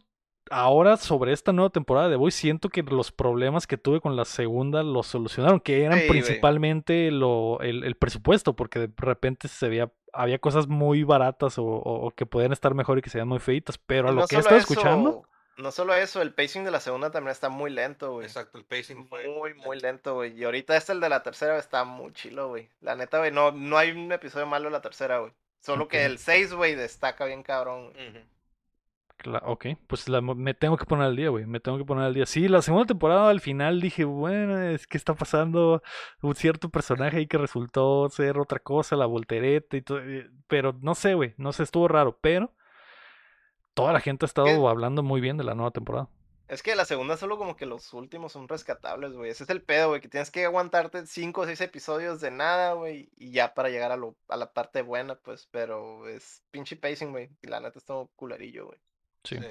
ahora sobre esta nueva temporada de Voice, siento que los problemas que tuve con la segunda los solucionaron, que eran principalmente lo, el, el presupuesto, porque de repente se veía... Había cosas muy baratas o, o- o que podían estar mejor y que se veían muy feitas, pero a lo que he estado escuchando... No solo eso, el pacing de la segunda también está muy lento, güey. Exacto, el pacing fue. Muy, muy lento, güey. Y ahorita este, el de la tercera, está muy chilo, güey. La neta, güey, no, no hay un episodio malo en la tercera, güey. Solo que el 6, güey, destaca bien cabrón. ok, pues la- me tengo que poner al día, güey. Me tengo que poner al día. Sí, la segunda temporada al final dije, bueno, es que está pasando un cierto personaje ahí que resultó ser otra cosa, la voltereta y todo. eh, Pero no sé, güey, no sé, estuvo raro. Pero toda la gente ha estado ¿Qué? hablando muy bien de la nueva temporada. Es que la segunda solo como que los últimos son rescatables, güey. Ese es el pedo, güey, que tienes que aguantarte 5 o 6 episodios de nada, güey. Y ya para llegar a, lo, a la parte buena, pues. Pero es pinche pacing, güey. Y la neta está culerillo, güey. Sí. Sí.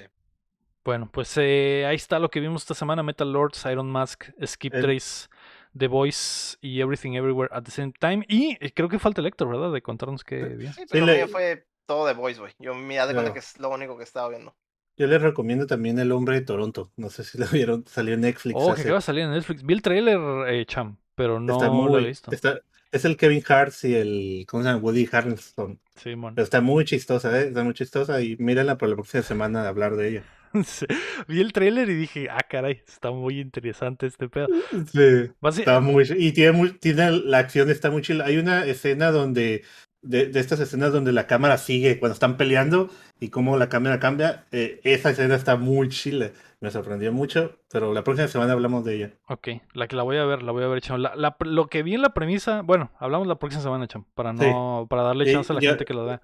Bueno, pues eh, ahí está lo que vimos esta semana: Metal Lords, Iron Mask, Skip El- Trace, The Voice y Everything Everywhere at the Same Time. Y eh, creo que falta el Héctor, ¿verdad? De contarnos qué vio. Sí, pero le- mío fue todo de Voice, güey. Yo me da de cuenta que es lo único que estaba viendo. Yo les recomiendo también El Hombre de Toronto. No sé si lo vieron, salió en Netflix. Oh, que hace- acaba de salir en Netflix. Vi el trailer, eh, Cham, pero no está lo muy, he visto. está- es el Kevin Hart y el, ¿cómo se llama? Woody Harrelson. Sí, mon. Pero está muy chistosa, ¿eh? Está muy chistosa y mírenla para la próxima semana de hablar de ella. Sí, Vi el trailer y dije, ah, caray, está muy interesante este pedo. Sí. Basi- Está muy, y tiene, muy- tiene la acción está muy chila. Hay una escena donde, de, de estas escenas donde la cámara sigue cuando están peleando y cómo la cámara cambia. eh, esa escena está muy chila. Me sorprendió mucho, pero la próxima semana hablamos de ella. Ok, la que la voy a ver, la voy a ver, Cham. La- la- lo que vi en la premisa, bueno, hablamos la próxima semana, Cham, para Sí. no, para darle Eh, chance a la gente que lo vea.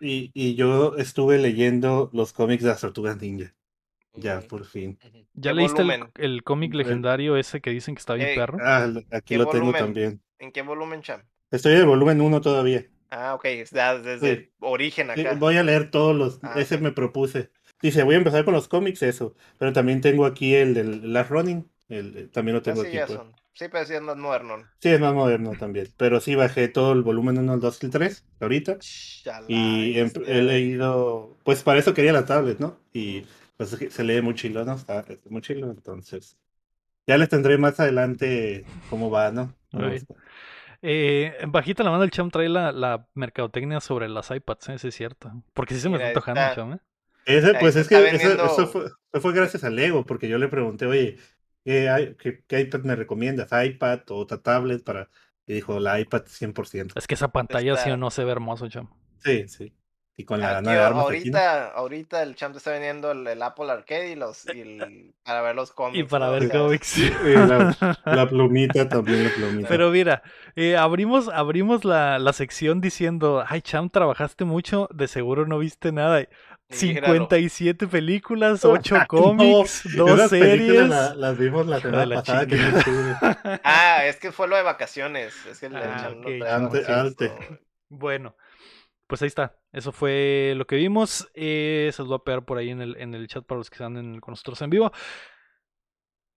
Y, y yo estuve leyendo los cómics de las tortugas ninja. Ya, por fin. ¿Ya ¿Qué leíste el, volumen? el cómic legendario ese que dicen que está bien Ey, perro? Ah, aquí ¿Qué lo tengo también. ¿En qué volumen, Cham? Estoy en el volumen 1 todavía. Ah, ok. da- desde Sí. origen Sí, acá. voy a leer todos los. Ah, ese ok. me propuse. Dice, voy a empezar con los cómics, eso. Pero también tengo aquí el del Last Running. El, eh, también lo tengo Así aquí. ya pues. son. Sí, pero sí es más moderno. Sí, es más moderno también. Pero sí bajé todo el volumen 1, el 2 y el 3 ahorita. Chala, Y em- este, he leído. Pues para eso quería la tablet, ¿no? Y pues se lee muy chilo, ¿no? Está, está muy chilo, entonces. Ya les tendré más adelante cómo va, ¿no? Eh, bajita la mano el Cham trae la, la mercadotecnia sobre las iPads, ¿eh? Ese es cierto. Porque sí se me Mira, está antojando, está- Cham, ¿eh? Ese, pues es que eso, eso fue, eso fue gracias a Lego, porque yo le pregunté, oye, ¿qué, hay- qué- qué iPad me recomiendas? ¿iPad o otra tablet? para Y dijo, la iPad 100%. Es que esa pantalla sí Está- o no se ve hermoso, Cham. Sí, sí. Y con la Aquí, gana de armas aquí, ¿no? ahorita, ahorita el champ está vendiendo el, el Apple Arcade y los y el- para ver los cómics. Y para ¿no? O ver sea, cómics. La, la plumita también, la plumita. Pero mira, eh, abrimos, abrimos la, la sección diciendo, ay Cham, trabajaste mucho, de seguro no viste nada. y míralo. 57 películas, 8 No, cómics, dos esas películas series. la- las vimos la semana la pasada que no. Ah, es que fue lo de vacaciones. Es que el, el Ah, champ no ok. trae Ante- vacaciones, ante. no, Bueno, pues ahí está. Eso fue lo que vimos. Eh, se los voy a pegar por ahí en el, en el chat para los que están en- con nosotros en vivo.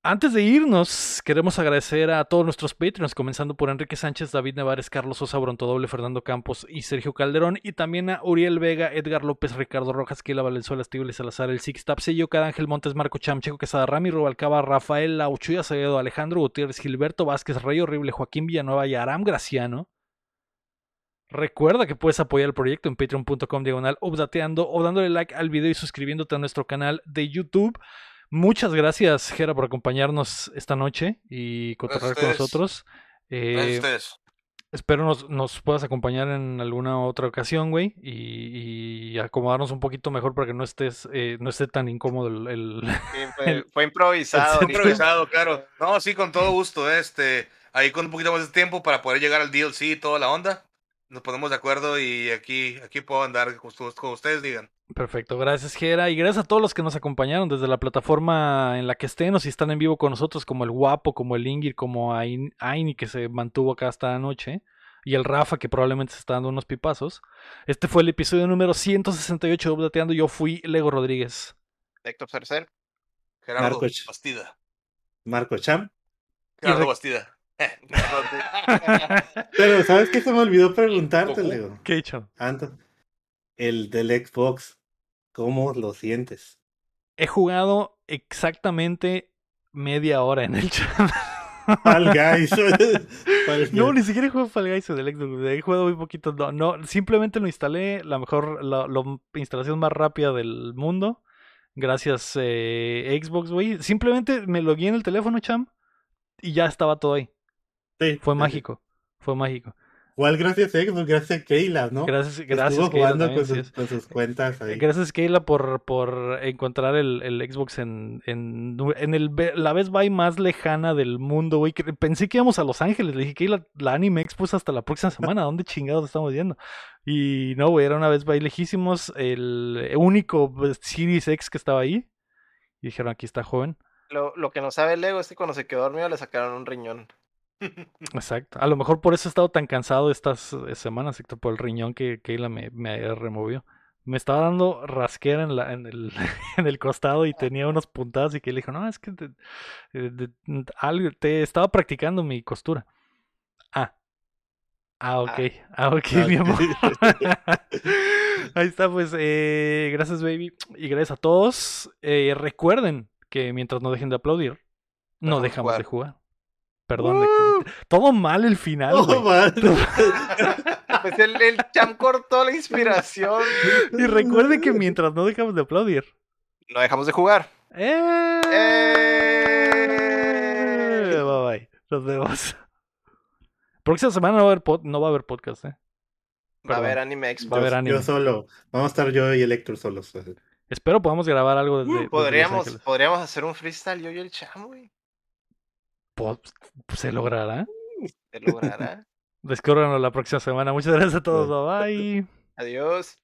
Antes de irnos, queremos agradecer a todos nuestros Patreons, comenzando por Enrique Sánchez, David Nevares, Carlos Sosa, Brontodoble, Fernando Campos y Sergio Calderón, y también a Uriel Vega, Edgar López, Ricardo Rojas, Kila Valenzuela, Estíbal Salazar, El Six Tapsillo, Cada Ángel Montes, Marco Cham, Checo Quesada, Rami Rubalcaba, Rafael Lauchuya Acevedo, Alejandro Gutiérrez, Gilberto Vázquez, Rey Horrible, Joaquín Villanueva y Aram Graciano. Recuerda que puedes apoyar el proyecto en patreon.com diagonal updateando o dándole like al video y suscribiéndote a nuestro canal de YouTube. Muchas gracias, Jera, por acompañarnos esta noche y cotorrear con nosotros. Eh, espero nos, nos puedas acompañar en alguna otra ocasión, güey, y, y acomodarnos un poquito mejor para que no estés, eh, no esté tan incómodo el, el- Sí, fue, fue improvisado. el. Improvisado, claro. No, sí, con todo gusto. Este, ahí con un poquito más de tiempo para poder llegar al DLC y toda la onda. Nos ponemos de acuerdo y aquí, aquí puedo andar con, con ustedes, digan. Perfecto, gracias Gera y gracias a todos los que nos acompañaron desde la plataforma en la que estén o si están en vivo con nosotros como el Guapo, como el Ingir, como Ain- Aini que se mantuvo acá hasta anoche y el Rafa que probablemente se está dando unos pipazos. Este fue el episodio número 168 de Updateando. Yo fui Lego Rodríguez. Héctor Cercer. Gerardo. Bastida. Marco Cham. Gerardo Bastida. Pero, ¿sabes qué se me olvidó preguntarte. Leo? ¿Qué he hecho? Anto, el del Xbox, ¿cómo lo sientes? He jugado exactamente media hora en el chat. Fall Guys. No, ni siquiera he jugado Fall Guys en el Xbox. He jugado muy poquito. No, no, simplemente lo instalé. La mejor, la, la instalación más rápida del mundo. Gracias, eh, Xbox, güey. Simplemente me logué en el teléfono, cham. Y ya estaba todo ahí. Sí, Fue mágico. Fue mágico. Igual gracias a Xbox, gracias a Keila, ¿no? Gracias, gracias, Estuvo jugando también, con, sus, es. con sus cuentas ahí. Gracias, Keila, por, por encontrar el, el Xbox en, en, en el, la Best Buy más lejana del mundo, güey. Pensé que íbamos a Los Ángeles. Le dije, Keila, la Anime Expo es hasta la próxima semana. ¿A dónde chingados estamos yendo? Y no, güey, era una Best Buy lejísimos. El único pues, Series X que estaba ahí. Y dijeron, aquí está joven. Lo, lo que no sabe Lego es que cuando se quedó dormido le sacaron un riñón. Exacto. A lo mejor por eso he estado tan cansado estas eh, semanas, Héctor, por el riñón que Keila me, me removió. Me estaba dando rasquera en, la, en, el, en el costado y tenía unas puntadas y que le dijo, no, es que te, eh, te estaba practicando mi costura. Ah. Ah, ok. Ah, ok, Ah, mi ok. amor. Ahí está, pues, eh, gracias, baby. Y gracias a todos. Eh, recuerden que mientras no dejen de aplaudir, no Dejamos de dejamos de jugar. Perdón. Todo mal el final, güey. man. Pues el, el cham cortó la inspiración. Y recuerden que mientras no dejamos de aplaudir. No dejamos de jugar. ¡Eh! ¡Eh! Bye bye. Nos vemos. Próxima semana no va a haber, pod- no va a haber podcast, ¿eh? Va a haber Perdón. Anime Expo. Va a haber Yo- anime. Yo solo. Vamos a estar yo y el Héctor solos. Espero podamos grabar algo desde, Los Podríamos, podríamos hacer un freestyle yo y el cham, güey. Se logrará. Se logrará. Descúbranlo la próxima semana. Muchas gracias a todos. Bye. Adiós.